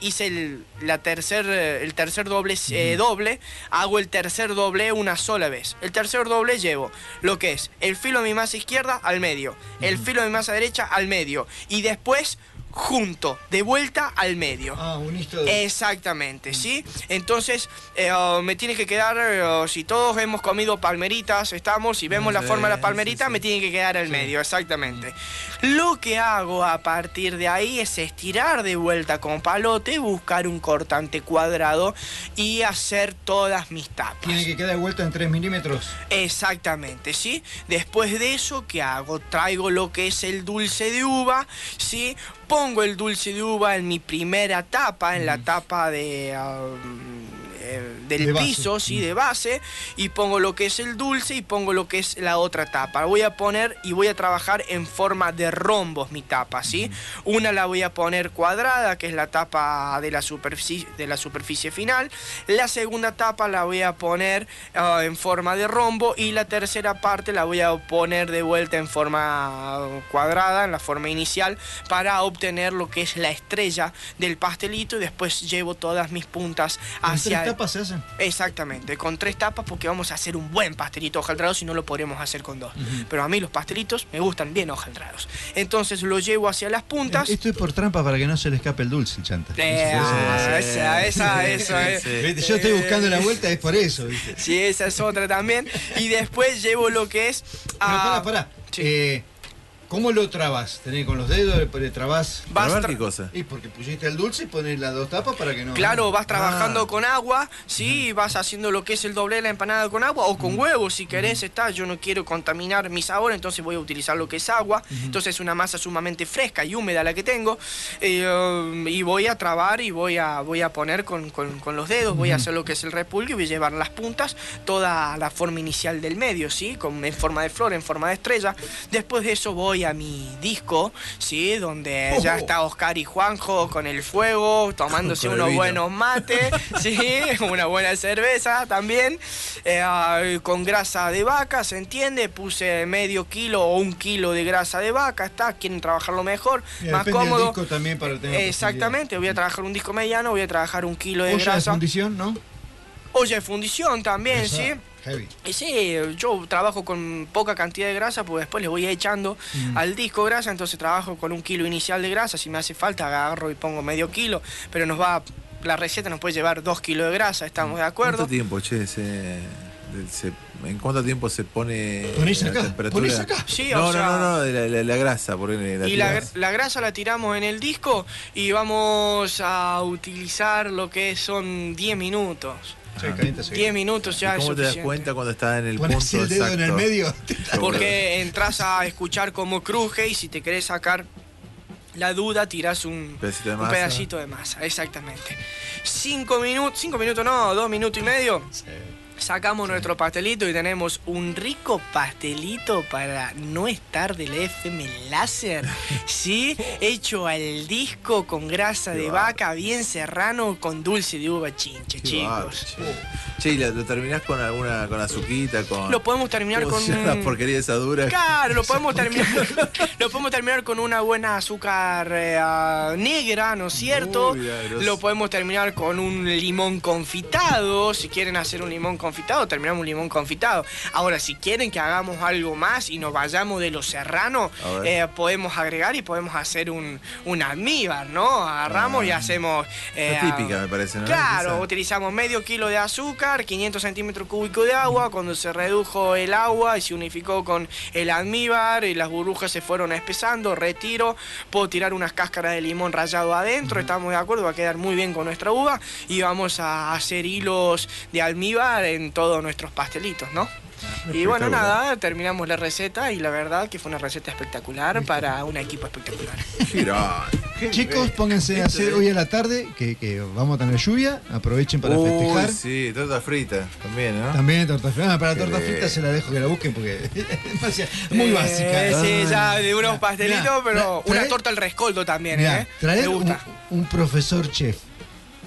I: hice el, la tercer, eh, el tercer doble, eh, doble, hago el tercer doble una sola vez. El tercer doble llevo lo que es el filo de mi masa izquierda al medio, el filo de mi masa derecha al medio y después junto, de vuelta al medio.
F: Ah, de...
I: Exactamente, ¿sí? Entonces, eh, oh, me tiene que quedar, eh, oh, si todos hemos comido palmeritas, estamos, y vemos la forma de la
A: sí,
I: palmerita,
A: sí.
I: me tiene que quedar al medio, exactamente. Lo que hago a partir de ahí es estirar de vuelta con palote, buscar un cortante cuadrado y hacer todas mis tapas.
F: Tiene que quedar de vuelta en 3 milímetros.
I: Exactamente, ¿sí? Después de eso, ¿qué hago? Traigo lo que es el dulce de uva, ¿sí? Pongo el dulce de uva en mi primera tapa, en la tapa de... um, eh, del
F: De base.
I: piso, sí, de base, y pongo lo que es el dulce y pongo lo que es la otra tapa. Voy a poner y voy a trabajar en forma de rombos mi tapa, ¿sí? Una la voy a poner cuadrada, que es la tapa de la superficie, de la superficie final. La segunda tapa la voy a poner ah, en forma de rombo y la tercera parte la voy a poner de vuelta en forma cuadrada, en la forma inicial, para obtener lo que es la estrella del pastelito y después llevo todas mis puntas
F: ¿Con
I: hacia...
F: tapas se hacen?
I: Exactamente, con tres tapas porque vamos a hacer un buen pastelito hojaldrado si no lo podríamos hacer con dos. Pero a mí los pastelitos me gustan bien hojaldrados. Entonces lo llevo hacia las puntas.
F: Esto es por trampa para que no se le escape el dulce, chanta.
I: Eh, ah, esa, esa, eso es.
F: Viste, Yo estoy buscando la vuelta, es por eso, ¿viste?
I: Sí, esa es otra también. Y después llevo lo que es.
F: Pero pará, pará. Eh, ¿Cómo lo trabas? ¿Tenés con los dedos? ¿Le trabas?
I: Vas
A: ¿Trabar
I: tra-
A: qué cosa?
F: Y porque pusiste el dulce y pones las dos tapas para que no.
I: Claro, vas trabajando
F: Ah.
I: con agua, sí, vas haciendo lo que es el doble de la empanada con agua o con huevos si querés, está, yo no quiero contaminar mi sabor, entonces voy a utilizar lo que es agua, entonces es una masa sumamente fresca y húmeda la que tengo, eh, y voy a trabar y voy a, voy a poner con, con- con los dedos, voy a hacer lo que es el repulgue y voy a llevar las puntas, toda la forma inicial del medio, sí, con, en forma de flor, en forma de estrella, después de eso voy a mi disco, sí, donde ya está Oscar y Juanjo con el fuego, tomándose unos
A: vino.
I: buenos mates, sí, una buena cerveza también, eh, con grasa de vaca, ¿se entiende? Puse medio kilo o un kilo de grasa de vaca, está, quieren trabajarlo mejor,
F: Mira,
I: más cómodo.
F: disco también para tener
I: Exactamente, voy a trabajar un disco mediano, voy a trabajar un kilo de
F: Olla de
I: grasa.
F: fundición, ¿no?
I: Olla de fundición también,
F: Esa,
I: sí.
F: Heavy.
I: Y sí, yo trabajo con poca cantidad de grasa, porque después le voy echando
F: Mm.
I: al disco grasa, entonces trabajo con un kilo inicial de grasa, si me hace falta agarro y pongo medio kilo, pero nos va, la receta nos puede llevar dos kilos de grasa, ¿estamos de acuerdo?
A: ¿Cuánto tiempo, che? se- se- ¿En cuánto tiempo se pone
F: ¿Ponés
A: la
F: acá?
A: temperatura?
F: ¿Ponés acá?
I: Sí,
A: no,
I: o sea-
A: no, no, no, de la, la- la grasa, por la
I: y la, la grasa la tiramos en el disco y vamos a utilizar lo que son 10 minutos.
F: Sí, calienta seguido.
I: 10 minutos ya
A: ¿Y
I: es
A: ¿Cómo te das cuenta cuando está en el
F: Pones
A: punto
F: el dedo en el
A: exacto?
F: medio.
I: Porque entras a escuchar cómo cruje y si te querés sacar la duda, tirás un,
A: Pedacito de
I: un
A: masa.
I: pedacito de masa. Exactamente. Cinco minutos, cinco minutos no, dos minutos y medio. Sacamos nuestro pastelito y tenemos un rico pastelito para no estar del FM láser, ¿sí? Hecho al disco con grasa de vaca, bien serrano, con dulce de uva chinche, chicos.
A: che. Che, ¿y lo, lo terminás con alguna, con azuquita, con...
I: Lo podemos terminar
A: ¿Cómo
I: con
A: se llama
I: un-
A: la porquería esa dura?
I: Claro, lo podemos terminar, lo podemos terminar con una buena azúcar eh, ah, negra, ¿no es cierto?
A: Uy,
I: lo podemos terminar con un limón confitado. Si quieren hacer un limón confitado, terminamos un limón confitado. Ahora, si quieren que hagamos algo más y nos vayamos de lo serrano, eh, podemos agregar y podemos hacer un, un almíbar, ¿no? Agarramos y hacemos. eh,
A: Ah. Típica, me parece, ¿no?
I: Claro, utilizamos medio kilo de azúcar, 500 centímetros cúbicos de agua. Cuando se redujo el agua y se unificó con el almíbar y las burbujas se fueron espesando, retiro. Puedo tirar unas cáscaras de limón rallado adentro, estamos de acuerdo, va a quedar muy bien con nuestra uva. Y vamos a hacer hilos de almíbar en todos nuestros pastelitos, ¿no? Y bueno, nada, terminamos la receta y la verdad que fue una receta espectacular para un equipo espectacular.
A: Girá.
F: Chicos, pónganse a hacer hoy a la tarde, que, que vamos a tener lluvia, aprovechen para
A: Uy,
F: festejar.
A: sí, torta frita también, ¿no?
F: También torta frita. Ah, para
A: Qué
F: torta frita se la dejo que la busquen porque es muy
I: Eh,
F: básica.
I: Sí, ya de unos pastelitos,
F: mirá,
I: pero
F: trae-
I: una torta al rescoldo también,
F: Mirá,
I: ¿eh?
F: traer
I: Me
F: un,
I: gusta.
F: un profesor chef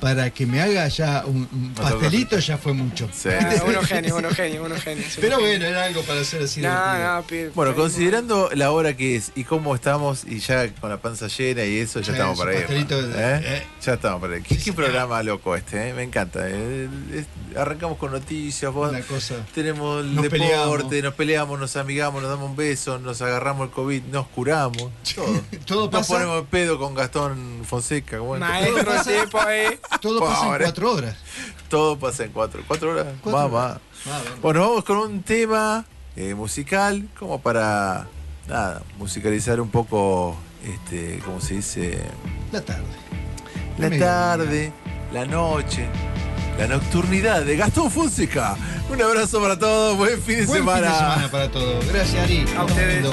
F: para que me haga ya un, pastelito ya fue mucho.
A: Sí.
I: Ah, unos genios, unos genios, unos genios.
F: Pero bueno, era algo para hacer así.
I: No, no,
A: Bueno, considerando la hora que es y cómo estamos y ya con la panza llena y eso, ya
F: Sí,
A: estamos para ir.
F: pastelito de-
A: ¿Eh?
F: eh.
A: Ya estamos para ir. ¿Qué, qué programa loco este? eh? Me encanta. eh. Es- arrancamos con noticias, vos
F: Una cosa.
A: tenemos el
F: Nos
A: deporte,
F: peleamos.
A: nos peleamos, nos amigamos, nos damos un beso, nos agarramos el COVID, nos curamos. Todo.
F: Todo
A: Nos
F: pasa,
A: ponemos el pedo con Gastón Fonseca. bueno,
I: Maestro tipo ahí.
F: Todo pasa en cuatro horas.
A: Todo pasa en cuatro. ¿Cuatro horas?
F: Cuatro
A: Mamá.
F: horas. Ah, bueno.
A: Bueno, vamos con un tema eh, musical, como para, nada, musicalizar un poco, este, ¿cómo se dice?
F: La tarde.
A: La tarde, la noche, la nocturnidad de Gastón Fonseca. Un abrazo para todos, buen fin de
F: Buen
A: semana.
F: fin de semana para todos. Gracias, Ari.
I: A ustedes.